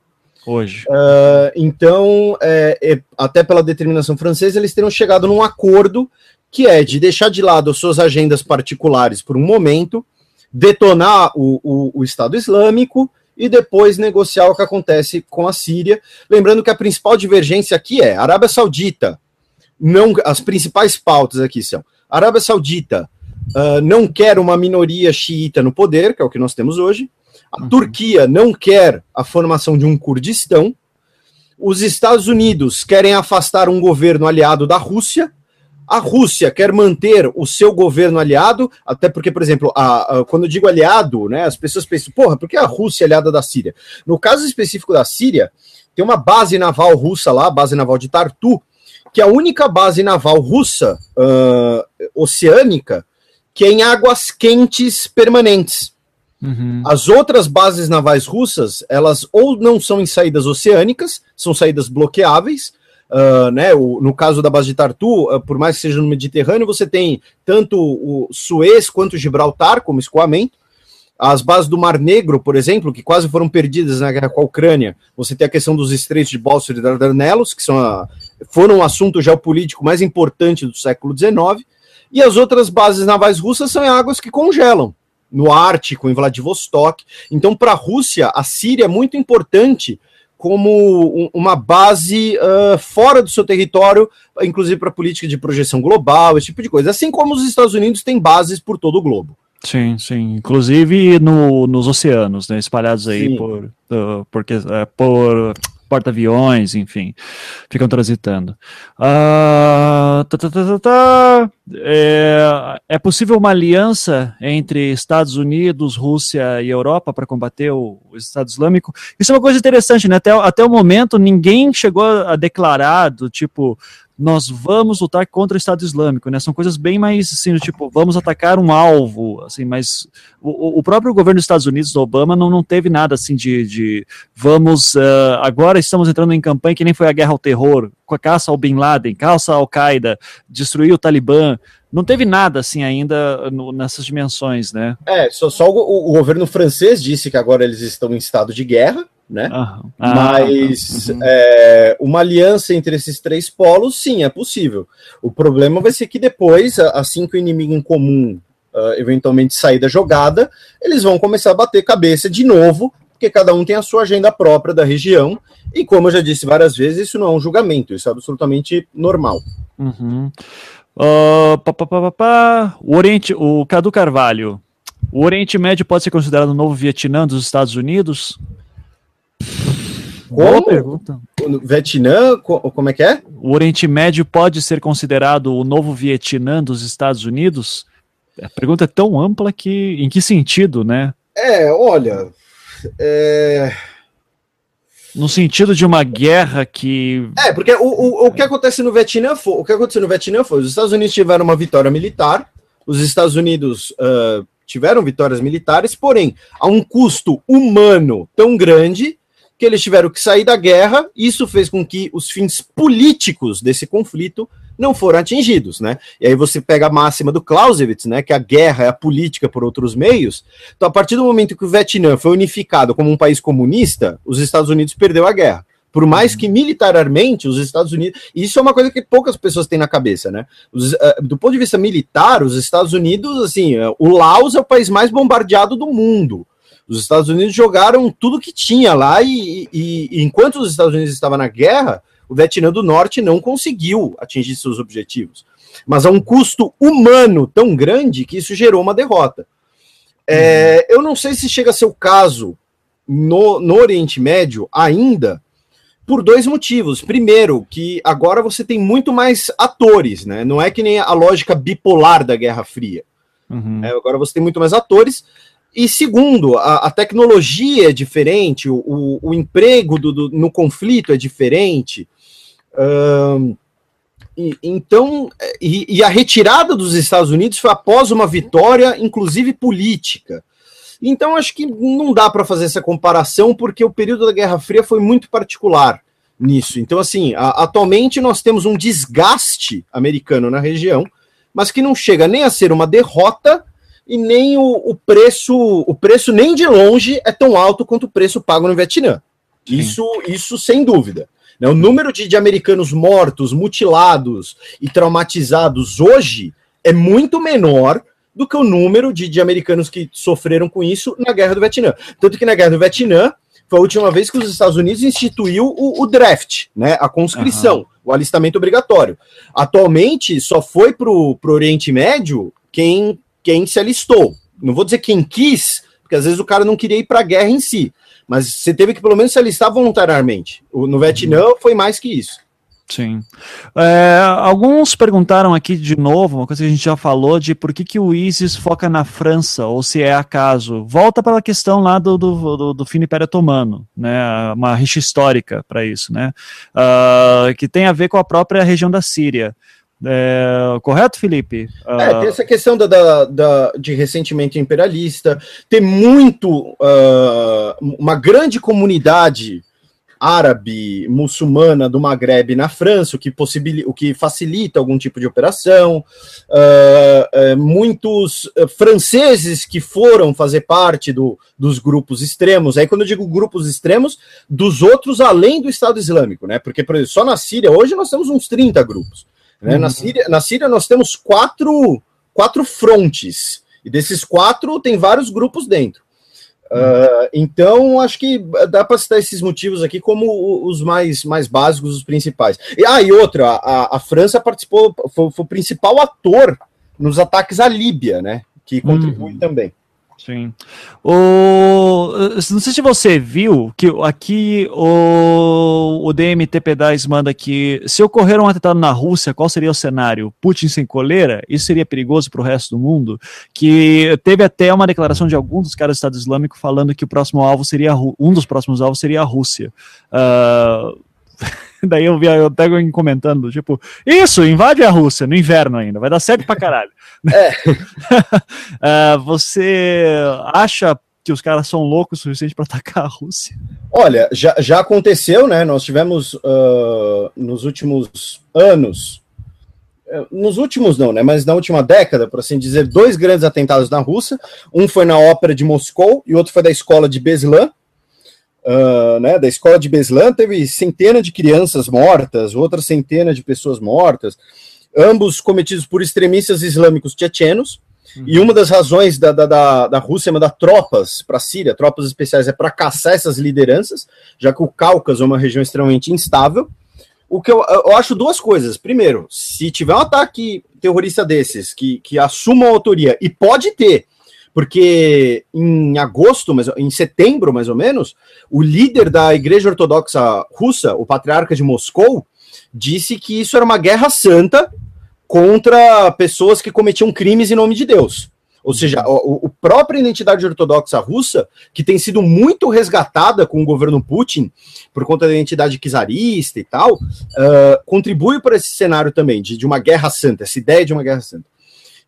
Hoje. Uh, então, é, é, até pela determinação francesa, eles terão chegado num acordo que é de deixar de lado suas agendas particulares por um momento, detonar o, o, o Estado Islâmico e depois negociar o que acontece com a Síria. Lembrando que a principal divergência aqui é Arábia Saudita não as principais pautas aqui são Arábia Saudita uh, não quer uma minoria xiita no poder, que é o que nós temos hoje. A uhum. Turquia não quer a formação de um Kurdistão. Os Estados Unidos querem afastar um governo aliado da Rússia. A Rússia quer manter o seu governo aliado, até porque, por exemplo, a, a, quando eu digo aliado, né, as pessoas pensam, porra, por que a Rússia é aliada da Síria? No caso específico da Síria, tem uma base naval russa lá, a base naval de Tartu, que é a única base naval russa uh, oceânica que é em águas quentes permanentes. Uhum. As outras bases navais russas, elas ou não são em saídas oceânicas, são saídas bloqueáveis. Uh, né, o, no caso da base de Tartu, uh, por mais que seja no Mediterrâneo, você tem tanto o Suez quanto o Gibraltar como escoamento. As bases do Mar Negro, por exemplo, que quase foram perdidas na guerra com a Ucrânia, você tem a questão dos estreitos de Bósforo e Dardanelos, que são a, foram o assunto geopolítico mais importante do século XIX, e as outras bases navais russas são águas que congelam, no Ártico, em Vladivostok. Então, para a Rússia, a Síria é muito importante como uma base uh, fora do seu território, inclusive para política de projeção global, esse tipo de coisa. Assim como os Estados Unidos têm bases por todo o globo. Sim, sim. Inclusive no, nos oceanos, né? Espalhados aí sim. por, uh, porque, uh, por porta-aviões, enfim, ficam transitando. Uh, tá, tá, tá, é, é, possível uma aliança entre Estados Unidos, Rússia e Europa para combater o, o, Estado Islâmico? Isso é uma coisa interessante, né? Até, até o momento ninguém chegou a declarar do tipo, nós vamos lutar contra o Estado Islâmico, né? São coisas bem mais assim, tipo, vamos atacar um alvo, assim, mas o, o próprio governo dos Estados Unidos, do Obama, não, não teve nada assim de, de vamos, uh, agora estamos entrando em campanha que nem foi a guerra ao terror, com a caça ao Bin Laden, caça ao Qaeda, destruir o Talibã, não teve nada assim ainda no, nessas dimensões, né? É, só, só o, o governo francês disse que agora eles estão em estado de guerra, né? Ah, Mas uhum. é, uma aliança entre esses três polos, sim, é possível. O problema vai ser que depois, assim que o inimigo em comum uh, eventualmente sair da jogada, eles vão começar a bater cabeça de novo, porque cada um tem a sua agenda própria da região, e como eu já disse várias vezes, isso não é um julgamento, isso é absolutamente normal. Uhum. Uh, pá, pá, pá, pá, O Oriente, o Cadu Carvalho, o Oriente Médio pode ser considerado o novo Vietnã dos Estados Unidos? Boa pergunta. Vietnã, como é que é? O Oriente Médio pode ser considerado o novo Vietnã dos Estados Unidos? A pergunta é tão ampla que. Em que sentido, né? É, olha. É... No sentido de uma guerra que. É, porque o, o, o que acontece no Vietnã foi. O que aconteceu no Vietnã foi: os Estados Unidos tiveram uma vitória militar, os Estados Unidos uh, tiveram vitórias militares, porém, a um custo humano tão grande que eles tiveram que sair da guerra. Isso fez com que os fins políticos desse conflito não foram atingidos, né? E aí você pega a máxima do Clausewitz, né, que a guerra é a política por outros meios. Então, a partir do momento que o Vietnã foi unificado como um país comunista, os Estados Unidos perdeu a guerra. Por mais que militarmente os Estados Unidos. Isso é uma coisa que poucas pessoas têm na cabeça, né? Os, uh, do ponto de vista militar, os Estados Unidos, assim, uh, o Laos é o país mais bombardeado do mundo. Os Estados Unidos jogaram tudo que tinha lá e, e, e enquanto os Estados Unidos estavam na guerra, o Vietnã do Norte não conseguiu atingir seus objetivos. Mas a um custo humano tão grande que isso gerou uma derrota. É, eu não sei se chega a ser o caso no, no Oriente Médio ainda, por dois motivos. Primeiro, que agora você tem muito mais atores, né? Não é que nem a lógica bipolar da Guerra Fria. Uhum. É, agora você tem muito mais atores. E segundo, a, a tecnologia é diferente, o, o, emprego do, do, no conflito é diferente. e, então, e, e, a retirada dos Estados Unidos foi após uma vitória, inclusive política. Então, acho que não dá para fazer essa comparação, porque o período da Guerra Fria foi muito particular nisso. Então, assim, a, atualmente nós temos um desgaste americano na região, mas que não chega nem a ser uma derrota e nem o, o, preço, o preço nem de longe é tão alto quanto o preço pago no Vietnã. Isso, isso sem dúvida. Né? O número de, de americanos mortos, mutilados e traumatizados hoje é muito menor do que o número de, de americanos que sofreram com isso na Guerra do Vietnã. Tanto que na Guerra do Vietnã foi a última vez que os Estados Unidos instituiu o, o draft, né, a conscrição, uhum. o alistamento obrigatório. Atualmente, só foi para o Oriente Médio quem quem se alistou. Não vou dizer quem quis, porque às vezes o cara não queria ir para a guerra em si, mas você teve que pelo menos se alistar voluntariamente. No Vietnã foi mais que isso. Sim. É, alguns perguntaram aqui de novo, uma coisa que a gente já falou, de por que, que o ISIS foca na França, ou se é acaso. Volta para a questão lá do, do, do, do fim Império Otomano, né, uma rixa histórica para isso, né, uh, que tem a ver com a própria região da Síria. É, correto, Felipe? Uh... É, tem essa questão da, da, da, de ressentimento imperialista, tem muito, uh, uma grande comunidade árabe, muçulmana do Maghreb na França, o que, possibilita, o que facilita algum tipo de operação, uh, muitos franceses que foram fazer parte do, dos grupos extremos, aí quando eu digo grupos extremos, dos outros além do Estado Islâmico, né? Porque, por exemplo, só na Síria hoje nós temos uns 30 grupos. Né? Uhum. Na, Síria, na Síria nós temos quatro, quatro frontes, e desses quatro tem vários grupos dentro. Uh, então, acho que dá para citar esses motivos aqui como os mais, mais básicos, os principais. E, ah, e outra, a, a França participou, foi, foi, o principal ator nos ataques à Líbia, né? Que contribui uhum. também. Sim. O, não sei se você viu que aqui o, o DMTP 10 manda que se ocorrer um atentado na Rússia, qual seria o cenário? Putin sem coleira? Isso seria perigoso para o resto do mundo? Que teve até uma declaração de algum dos caras do Estado Islâmico falando que o próximo alvo seria um dos próximos alvos seria a Rússia. Uh, Daí eu vi eu até comentando, tipo, isso, invade a Rússia no inverno ainda, vai dar certo pra caralho. É. uh, você acha que os caras são loucos o suficiente para atacar a Rússia? Olha, já, já aconteceu, né? Nós tivemos uh, nos últimos anos, eh, nos últimos não, né? Mas na última década, por assim dizer, dois grandes atentados na Rússia. Um foi na ópera de Moscou e outro foi da escola de Beslan uh, né, da escola de Beslan, teve centenas de crianças mortas, outras centenas de pessoas mortas, ambos cometidos por extremistas islâmicos tchetchenos. Uhum. E uma das razões da, da, da, da Rússia mandar tropas para a Síria, tropas especiais, é para caçar essas lideranças, já que o Cáucaso é uma região extremamente instável. O que eu, eu acho duas coisas. Primeiro, se tiver um ataque terrorista desses que, que assuma a autoria, e pode ter, porque em agosto, mas em setembro mais ou menos, o líder da Igreja Ortodoxa Russa, o patriarca de Moscou, disse que isso era uma guerra santa contra pessoas que cometiam crimes em nome de Deus. Ou seja, a, a própria identidade ortodoxa russa, que tem sido muito resgatada com o governo Putin, por conta da identidade czarista e tal, uh, contribui para esse cenário também, de, de uma guerra santa, essa ideia de uma guerra santa.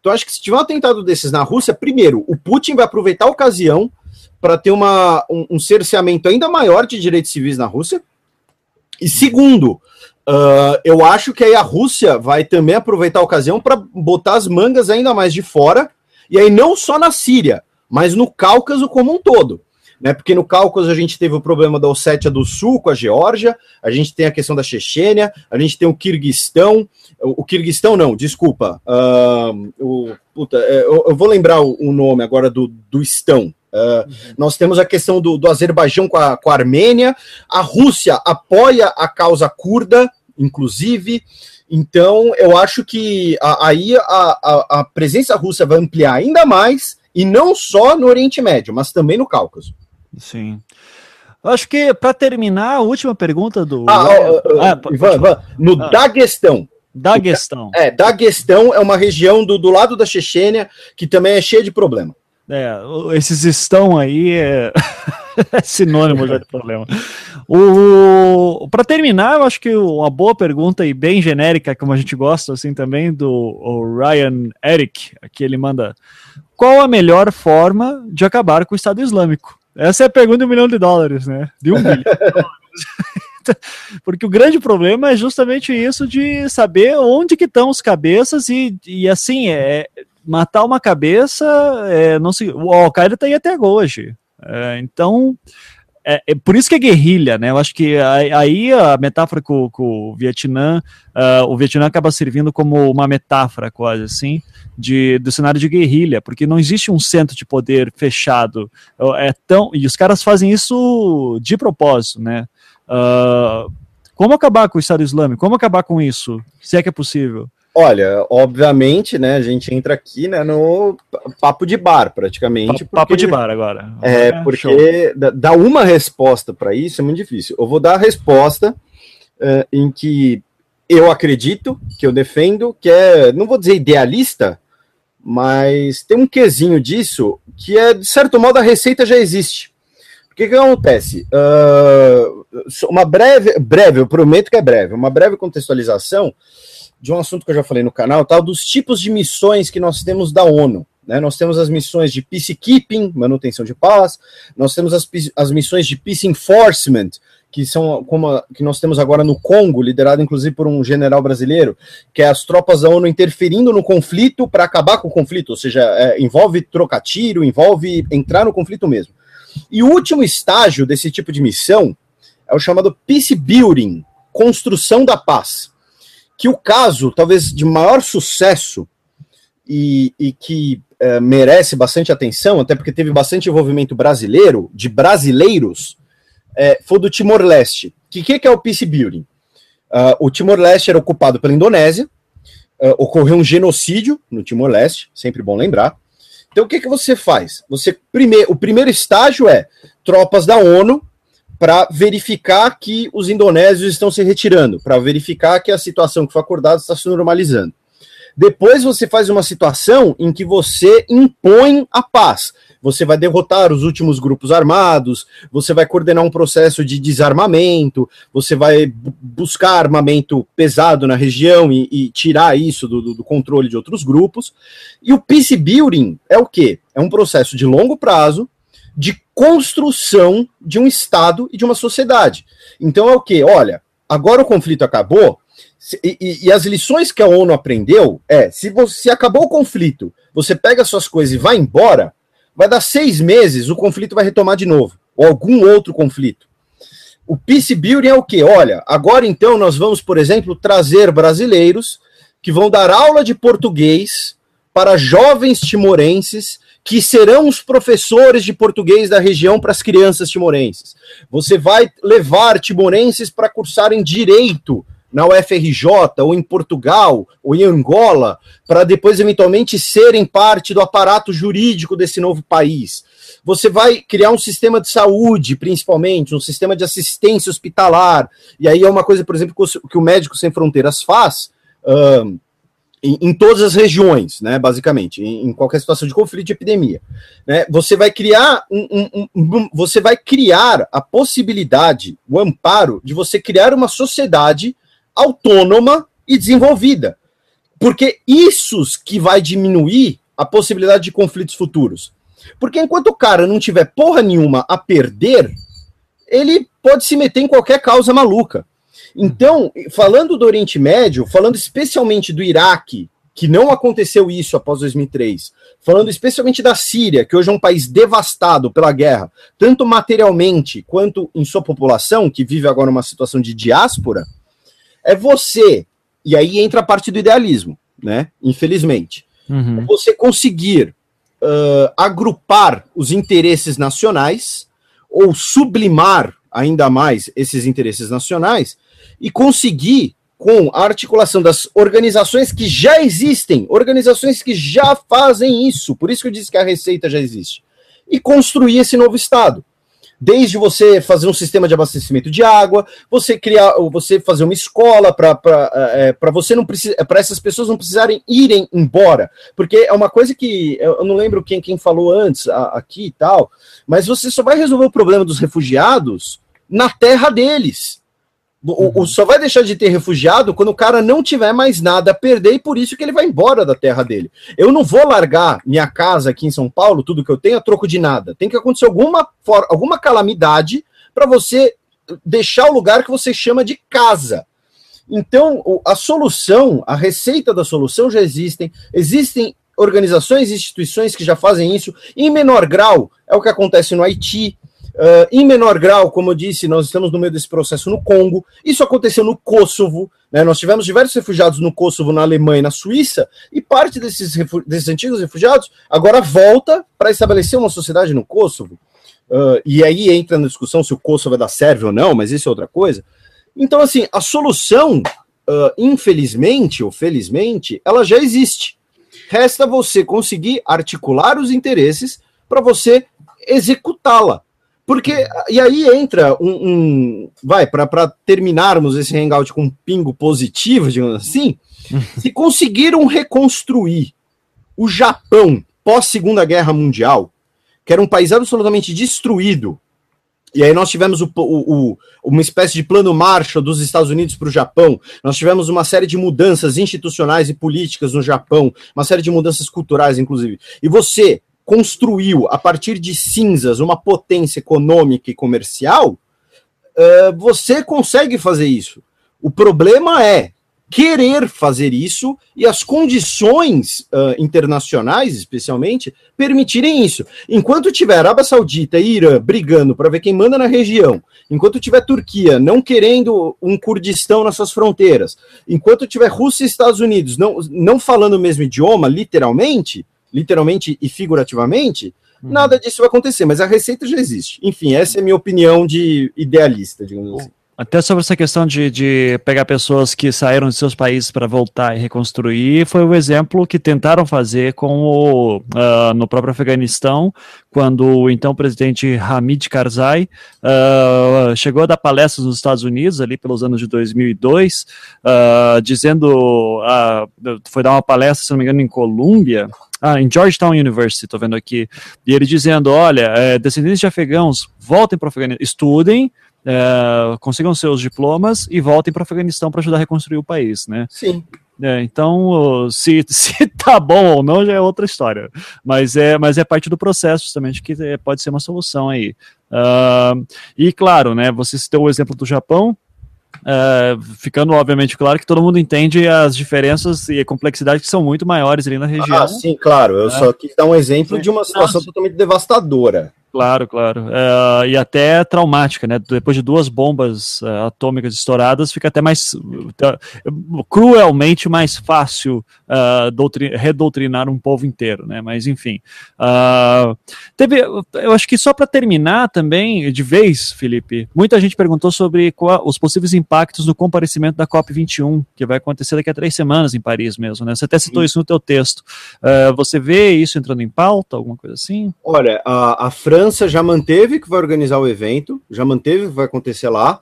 Então, acho que se tiver um atentado desses na Rússia, primeiro, o Putin vai aproveitar a ocasião para ter uma, um, um cerceamento ainda maior de direitos civis na Rússia. E segundo, Uh, eu acho que aí a Rússia vai também aproveitar a ocasião para botar as mangas ainda mais de fora, e aí não só na Síria, mas no Cáucaso como um todo. Né, porque no Cáucaso a gente teve o problema da Ossétia do Sul com a Geórgia, a gente tem a questão da Chechênia, a gente tem o Kirguistão, o, o Kirguistão não, desculpa, uh, o, puta, é, eu, eu, vou lembrar o, o, nome agora do, do Estão, Uh. Nós temos a questão do, do Azerbaijão com a, com a Armênia. A Rússia apoia a causa curda, inclusive. Então, eu acho que a, aí a, a, a, presença russa vai ampliar ainda mais, e não só no Oriente Médio, mas também no Cáucaso. Sim. Acho que, para terminar, a última pergunta do. Ah, ah, Ivan, Ivan, no ah. Daguestão. Daguestão. É, Daguestão é uma região do, do lado da Chechênia que também é cheia de problema. É, esses estão aí é, é sinônimo de problema. O, para terminar, eu acho que uma boa pergunta e bem genérica, como a gente gosta assim também, do Ryan Eric, que ele manda: qual a melhor forma de acabar com o Estado Islâmico? Essa é a pergunta de um milhão de dólares, né? De um milhão. Porque o grande problema é justamente isso de saber onde que estão os cabeças e, e assim, é, matar uma cabeça, é, não se, o Al-Qaeda está aí até hoje. É, então, é, é, por isso que é guerrilha, né? Eu acho que aí a metáfora com, com o Vietnã, uh, o Vietnã acaba servindo como uma metáfora quase assim de, do cenário de guerrilha, porque não existe um centro de poder fechado. É tão e os caras fazem isso de propósito, né? Uh, como acabar com o Estado Islâmico? Como acabar com isso? Se é que é possível? Olha, obviamente, né, a gente entra aqui, né, no papo de bar, praticamente. Papo, porque, de bar agora. É, é porque dar uma resposta para isso é muito difícil. Eu vou dar a resposta uh, em que eu acredito, que eu defendo, que é, não vou dizer idealista, mas tem um quesinho disso que é, de certo modo, a receita já existe. O que, que acontece? Uh, uma breve, breve, eu prometo que é breve, uma breve contextualização de um assunto que eu já falei no canal, tal, dos tipos de missões que nós temos da ONU. Né? Nós temos as missões de peacekeeping, manutenção de paz, nós temos as, as missões de peace enforcement, que são como a, que nós temos agora no Congo, liderado inclusive por um general brasileiro, que é as tropas da ONU interferindo no conflito para acabar com o conflito, ou seja, é, envolve trocar tiro, envolve entrar no conflito mesmo. E o último estágio desse tipo de missão é o chamado peace building, construção da paz que o caso, talvez de maior sucesso e, e que é, merece bastante atenção, até porque teve bastante envolvimento brasileiro, de brasileiros, é, foi do Timor-Leste. O que, que, é o Peace Building? Uh, o Timor-Leste era ocupado pela Indonésia, uh, ocorreu um genocídio no Timor-Leste, sempre bom lembrar. Então, o que, que você faz? Você prime o primeiro estágio é tropas da ONU para verificar que os indonésios estão se retirando, para verificar que a situação que foi acordada está se normalizando. Depois você faz uma situação em que você impõe a paz. Você vai derrotar os últimos grupos armados, você vai coordenar um processo de desarmamento, você vai buscar armamento pesado na região e, e tirar isso do, do, controle de outros grupos. E o peace building é o quê? É um processo de longo prazo, de construção de um Estado e de uma sociedade. Então é o que? Olha, agora o conflito acabou, e, e, e, as lições que a ONU aprendeu é: se você se acabou o conflito, você pega suas coisas e vai embora, vai dar seis meses, o conflito vai retomar de novo, ou algum outro conflito. O peace building é o que? Olha, agora então nós vamos, por exemplo, trazer brasileiros que vão dar aula de português para jovens timorenses que serão os professores de português da região para as crianças timorenses. Você vai levar timorenses para cursarem direito na UFRJ, ou em Portugal, ou em Angola, para depois eventualmente serem parte do aparato jurídico desse novo país. Você vai criar um sistema de saúde, principalmente, um sistema de assistência hospitalar. E aí é uma coisa, por exemplo, que o Médico Sem Fronteiras faz. Em, em, todas as regiões, né, basicamente, em, em, qualquer situação de conflito de epidemia. Né, você vai criar um, um, um, você vai criar a possibilidade, o amparo de você criar uma sociedade autônoma e desenvolvida. Porque isso que vai diminuir a possibilidade de conflitos futuros. Porque enquanto o cara não tiver porra nenhuma a perder, ele pode se meter em qualquer causa maluca. Então, falando do Oriente Médio, falando especialmente do Iraque, que não aconteceu isso após 2003, falando especialmente da Síria, que hoje é um país devastado pela guerra, tanto materialmente quanto em sua população, que vive agora uma situação de diáspora, é você, e aí entra a parte do idealismo, né? Infelizmente. Uhum. É você conseguir uh, agrupar os interesses nacionais ou sublimar ainda mais esses interesses nacionais e conseguir, com a articulação das organizações que já existem, organizações que já fazem isso, por isso que eu disse que a receita já existe, e construir esse novo Estado. Desde você fazer um sistema de abastecimento de água, você criar, você fazer uma escola para é, para você não para essas pessoas não precisarem irem embora, porque é uma coisa que eu não lembro quem, quem falou antes a, aqui e tal, mas você só vai resolver o problema dos refugiados na terra deles. O, o, só vai deixar de ter refugiado quando o cara não tiver mais nada a perder e por isso que ele vai embora da terra dele. Eu não vou largar minha casa aqui em São Paulo, tudo que eu tenho, a troco de nada. Tem que acontecer alguma, for, alguma calamidade para você deixar o lugar que você chama de casa. Então, a solução, a receita da solução já existem. Existem organizações e instituições que já fazem isso. Em menor grau, é o que acontece no Haiti, Uh, em menor grau, como eu disse, nós estamos no meio desse processo no Congo. Isso aconteceu no Kosovo. Né? Nós tivemos diversos refugiados no Kosovo, na Alemanha e na Suíça, e parte desses, desses antigos refugiados agora volta para estabelecer uma sociedade no Kosovo. Uh, e aí entra na discussão se o Kosovo é da Sérvia ou não, mas isso é outra coisa. Então, assim, a solução, uh, infelizmente ou felizmente, ela já existe. Resta você conseguir articular os interesses para você executá-la. Porque, e aí entra um. um vai, para terminarmos esse hangout com um pingo positivo, digamos assim, se conseguiram reconstruir o Japão pós-Segunda Guerra Mundial, que era um país absolutamente destruído, e aí nós tivemos o, o, o, uma espécie de plano Marshall dos Estados Unidos para o Japão. Nós tivemos uma série de mudanças institucionais e políticas no Japão, uma série de mudanças culturais, inclusive. E você construiu, a partir de cinzas, uma potência econômica e comercial, uh, você consegue fazer isso. O problema é querer fazer isso e as condições uh, internacionais, especialmente, permitirem isso. Enquanto tiver Arábia Saudita e Irã brigando para ver quem manda na região, enquanto tiver Turquia não querendo um Kurdistão nas suas fronteiras, enquanto tiver Rússia e Estados Unidos não, não falando o mesmo idioma, literalmente, literalmente e figurativamente, uhum. nada disso vai acontecer, mas a receita já existe. Enfim, essa é a minha opinião de idealista, digamos assim. Até sobre essa questão de, de pegar pessoas que saíram de seus países para voltar e reconstruir, foi o exemplo que tentaram fazer com o, uh, no próprio Afeganistão, quando o então presidente Hamid Karzai uh, chegou a dar palestras nos Estados Unidos, ali pelos anos de 2002, uh, dizendo, foi dar uma palestra, se não me engano, em Colômbia, ah, em Georgetown University, estou vendo aqui, e ele dizendo, olha, é, descendentes de afegãos, voltem para o Afeganistão, estudem, é, consigam seus diplomas e voltem para o Afeganistão para ajudar a reconstruir o país, né? Sim. É, então, se, se tá bom ou não já é outra história. Mas é, mas é parte do processo, justamente, que é, pode ser uma solução aí. Uh, e claro, né, você citou o exemplo do Japão, uh, ficando obviamente claro que todo mundo entende as diferenças e a complexidade que são muito maiores ali na região. Ah, sim, claro. Eu é. só quis dar um exemplo de uma situação Nossa. totalmente devastadora. Claro, claro. Uh, e até traumática, né? Depois de duas bombas uh, atômicas estouradas, fica até mais uh, cruelmente mais fácil redoutrinar um povo inteiro, né? Mas enfim. teve, eu acho que só para terminar também, de vez, Felipe, muita gente perguntou sobre qual, os possíveis impactos do comparecimento da COP21, que vai acontecer daqui a três semanas em Paris mesmo, né? Você até citou Sim. isso no teu texto. você vê isso entrando em pauta, alguma coisa assim? Olha, a, a França França já manteve que vai organizar o evento, já manteve que vai acontecer lá.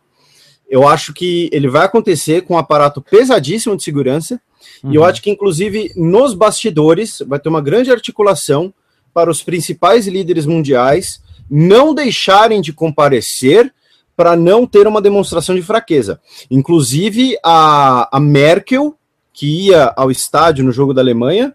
Eu acho que ele vai acontecer com um aparato pesadíssimo de segurança. Uhum. E eu uhum. acho que, inclusive, nos bastidores vai ter uma grande articulação para os principais líderes mundiais não deixarem de comparecer para não ter uma demonstração de fraqueza. Inclusive, a, a Merkel, que ia ao estádio no jogo da Alemanha,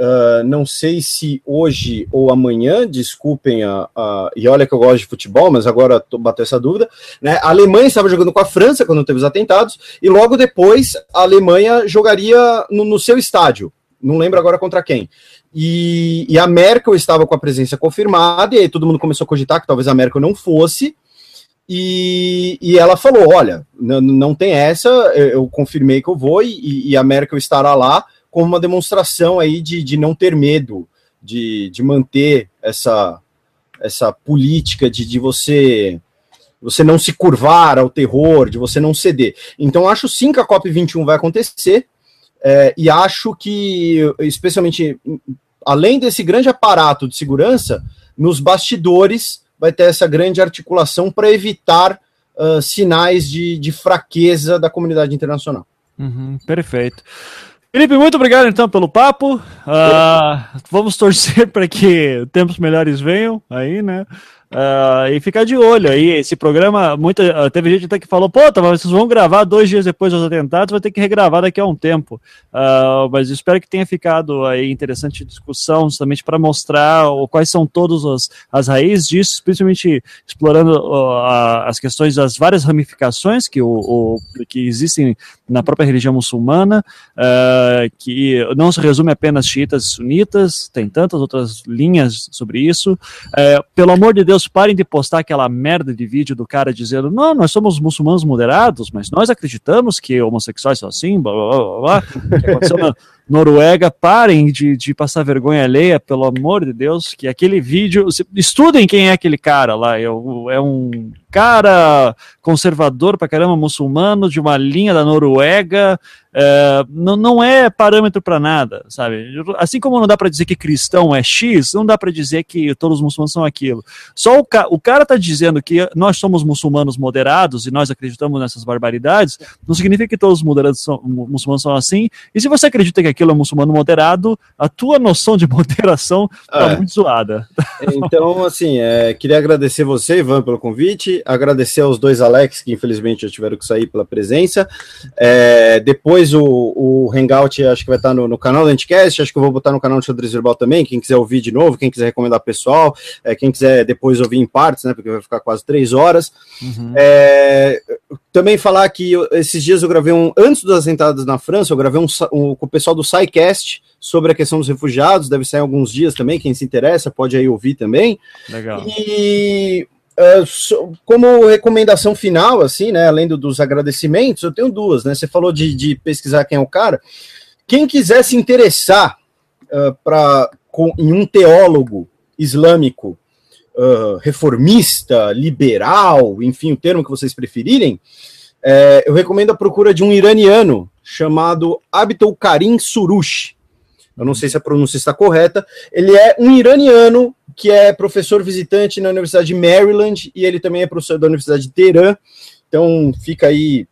Uh, não sei se hoje ou amanhã, desculpem, a, a, e olha que eu gosto de futebol, mas agora bateu essa dúvida. Né? A Alemanha estava jogando com a França quando teve os atentados, e logo depois a Alemanha jogaria no, no seu estádio. Não lembro agora contra quem. E, e, a Merkel estava com a presença confirmada, e aí todo mundo começou a cogitar que talvez a Merkel não fosse. E, e ela falou: olha, não tem essa, eu, eu confirmei que eu vou, e, e a Merkel estará lá como uma demonstração aí de, de não ter medo, de, de manter essa, essa política de, de você você não se curvar ao terror, de você não ceder. Então, acho sim que a COP21 vai acontecer, é, e acho que, especialmente, além desse grande aparato de segurança, nos bastidores vai ter essa grande articulação para evitar uh, sinais de, de fraqueza da comunidade internacional. Uhum, perfeito. Felipe, muito obrigado então pelo papo. Uh, vamos torcer para que tempos melhores venham aí, né? Uh, e ficar de olho aí. Esse programa, muita, uh, teve gente até que falou: pô, tá, vocês vão gravar dois dias depois dos atentados, vai ter que regravar daqui a um tempo. Uh, mas espero que tenha ficado aí interessante discussão, justamente para mostrar quais são todas as, as raízes disso, principalmente explorando as questões das várias ramificações que, o, o que existem na própria religião muçulmana, que não se resume apenas xiitas e sunitas, tem tantas outras linhas sobre isso. pelo amor de Deus, Parem de postar aquela merda de vídeo do cara dizendo: não, nós somos muçulmanos moderados, mas nós acreditamos que homossexuais são assim, blá blá blá, blá que aconteceu? Na Noruega. Parem de, de passar vergonha alheia, pelo amor de Deus, que aquele vídeo. Estudem quem é aquele cara lá, é, é um cara conservador pra caramba, muçulmano, de uma linha da Noruega, é, não, não é parâmetro para nada, sabe? Assim como não dá para dizer que cristão é X, não dá para dizer que todos os muçulmanos são aquilo. Só o, ca o cara tá dizendo que nós somos muçulmanos moderados e nós acreditamos nessas barbaridades, não significa que todos os moderados são, muçulmanos são assim. E se você acredita que aquilo é muçulmano moderado, a tua noção de moderação tá é. muito zoada. Então, assim, é, queria agradecer você, Ivan, pelo convite agradecer aos dois Alex, que infelizmente já tiveram que sair pela presença. É, depois o, o Hangout acho que vai estar no, no, canal do Anticast, acho que eu vou botar no canal do Xadrez Verbal também, quem quiser ouvir de novo, quem quiser recomendar pessoal, é, quem quiser depois ouvir em partes, né, porque vai ficar quase três horas. Uhum. É, também falar que eu, esses dias eu gravei um, antes das entradas na França, eu gravei um, um com o pessoal do SciCast, sobre a questão dos refugiados, deve sair alguns dias também, quem se interessa pode aí ouvir também. Legal. E Uh, como recomendação final, assim, né, além do, dos agradecimentos, eu tenho duas, né? Você falou de, de pesquisar quem é o cara. Quem quiser se interessar uh, pra, com, em um teólogo islâmico reformista, liberal, enfim, o termo que vocês preferirem, é, eu recomendo a procura de um iraniano chamado Abdul Karim Surush. Eu não sei se a pronúncia está correta. Ele é um iraniano que é professor visitante na Universidade de Maryland e ele também é professor da Universidade de Teherã. Então fica aí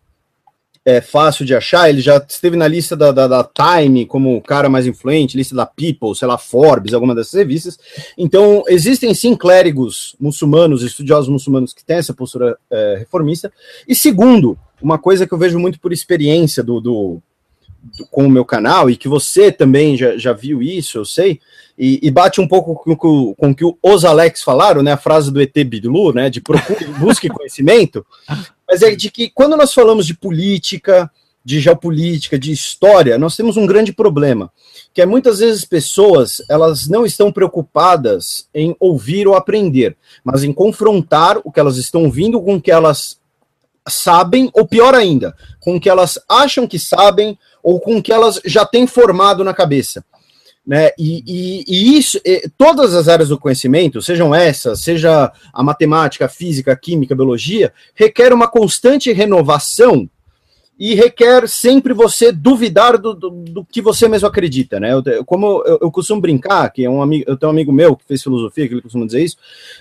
é fácil de achar. Ele já esteve na lista da, da, da, Time como o cara mais influente, lista da People, sei lá, Forbes, alguma dessas revistas. Então, existem sim clérigos muçulmanos, estudiosos muçulmanos que têm essa postura é, reformista. E segundo, uma coisa que eu vejo muito por experiência do, do, com o meu canal, e que você também já, já viu isso, eu sei, e, e, bate um pouco com, com, que os Alex falaram, né? A frase do ET Bilu, né? De procure, busque conhecimento. Mas é de que quando nós falamos de política, de geopolítica, de história, nós temos um grande problema, que é muitas vezes pessoas, elas não estão preocupadas em ouvir ou aprender, mas em confrontar o que elas estão ouvindo com o que elas sabem, ou pior ainda, com o que elas acham que sabem ou com o que elas já têm formado na cabeça. Né? E, e, e isso, e, todas as áreas do conhecimento, sejam essas, seja a matemática, a física, a química, a biologia, requer uma constante renovação e requer sempre você duvidar do, do, do que você mesmo acredita, né? Eu, como eu, eu, costumo brincar, que é um amigo, eu tenho um amigo meu que fez filosofia, que ele costuma dizer isso,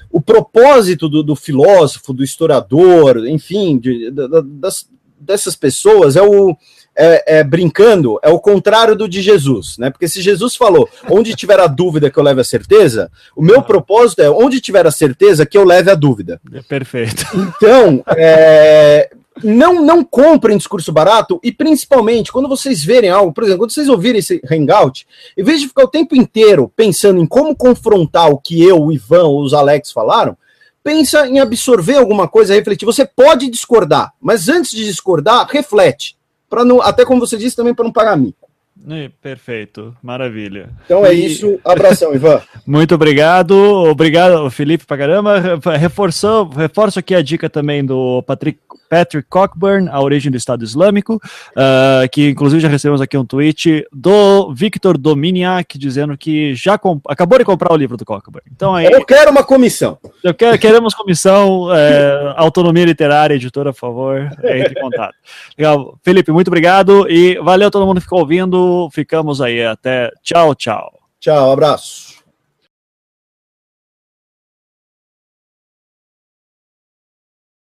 o propósito do, do filósofo, do historiador, enfim, de, de, das, dessas pessoas é o é, é, brincando, é o contrário do de Jesus, né? Porque se Jesus falou, onde tiver a dúvida que eu leve a certeza, o meu propósito é onde tiver a certeza que eu leve a dúvida. É perfeito. Então, é, não, não comprem discurso barato e principalmente quando vocês verem algo, por exemplo, quando vocês ouvirem esse hangout, em vez de ficar o tempo inteiro pensando em como confrontar o que eu, o Ivan ou os Alex falaram, pensa em absorver alguma coisa, refletir. Você pode discordar, mas antes de discordar, reflete para não, até como você disse também para não pagar mico. Perfeito, maravilha. Então é isso, abração, Ivan. Muito obrigado, obrigado, Felipe, pra caramba. Reforçou, reforço aqui a dica também do Patrick Patrick Cockburn, A Origem do Estado Islâmico, uh, que inclusive já recebemos aqui um tweet do Victor Dominiak dizendo que já acabou de comprar o livro do Cockburn. Então aí, Eu quero uma comissão. Eu quero, queremos comissão, é, autonomia literária, editora, por favor, entre em contato. Legal. Felipe, muito obrigado e valeu todo mundo que ficou ouvindo. Ficamos aí. Até. Tchau, tchau. Tchau, abraço.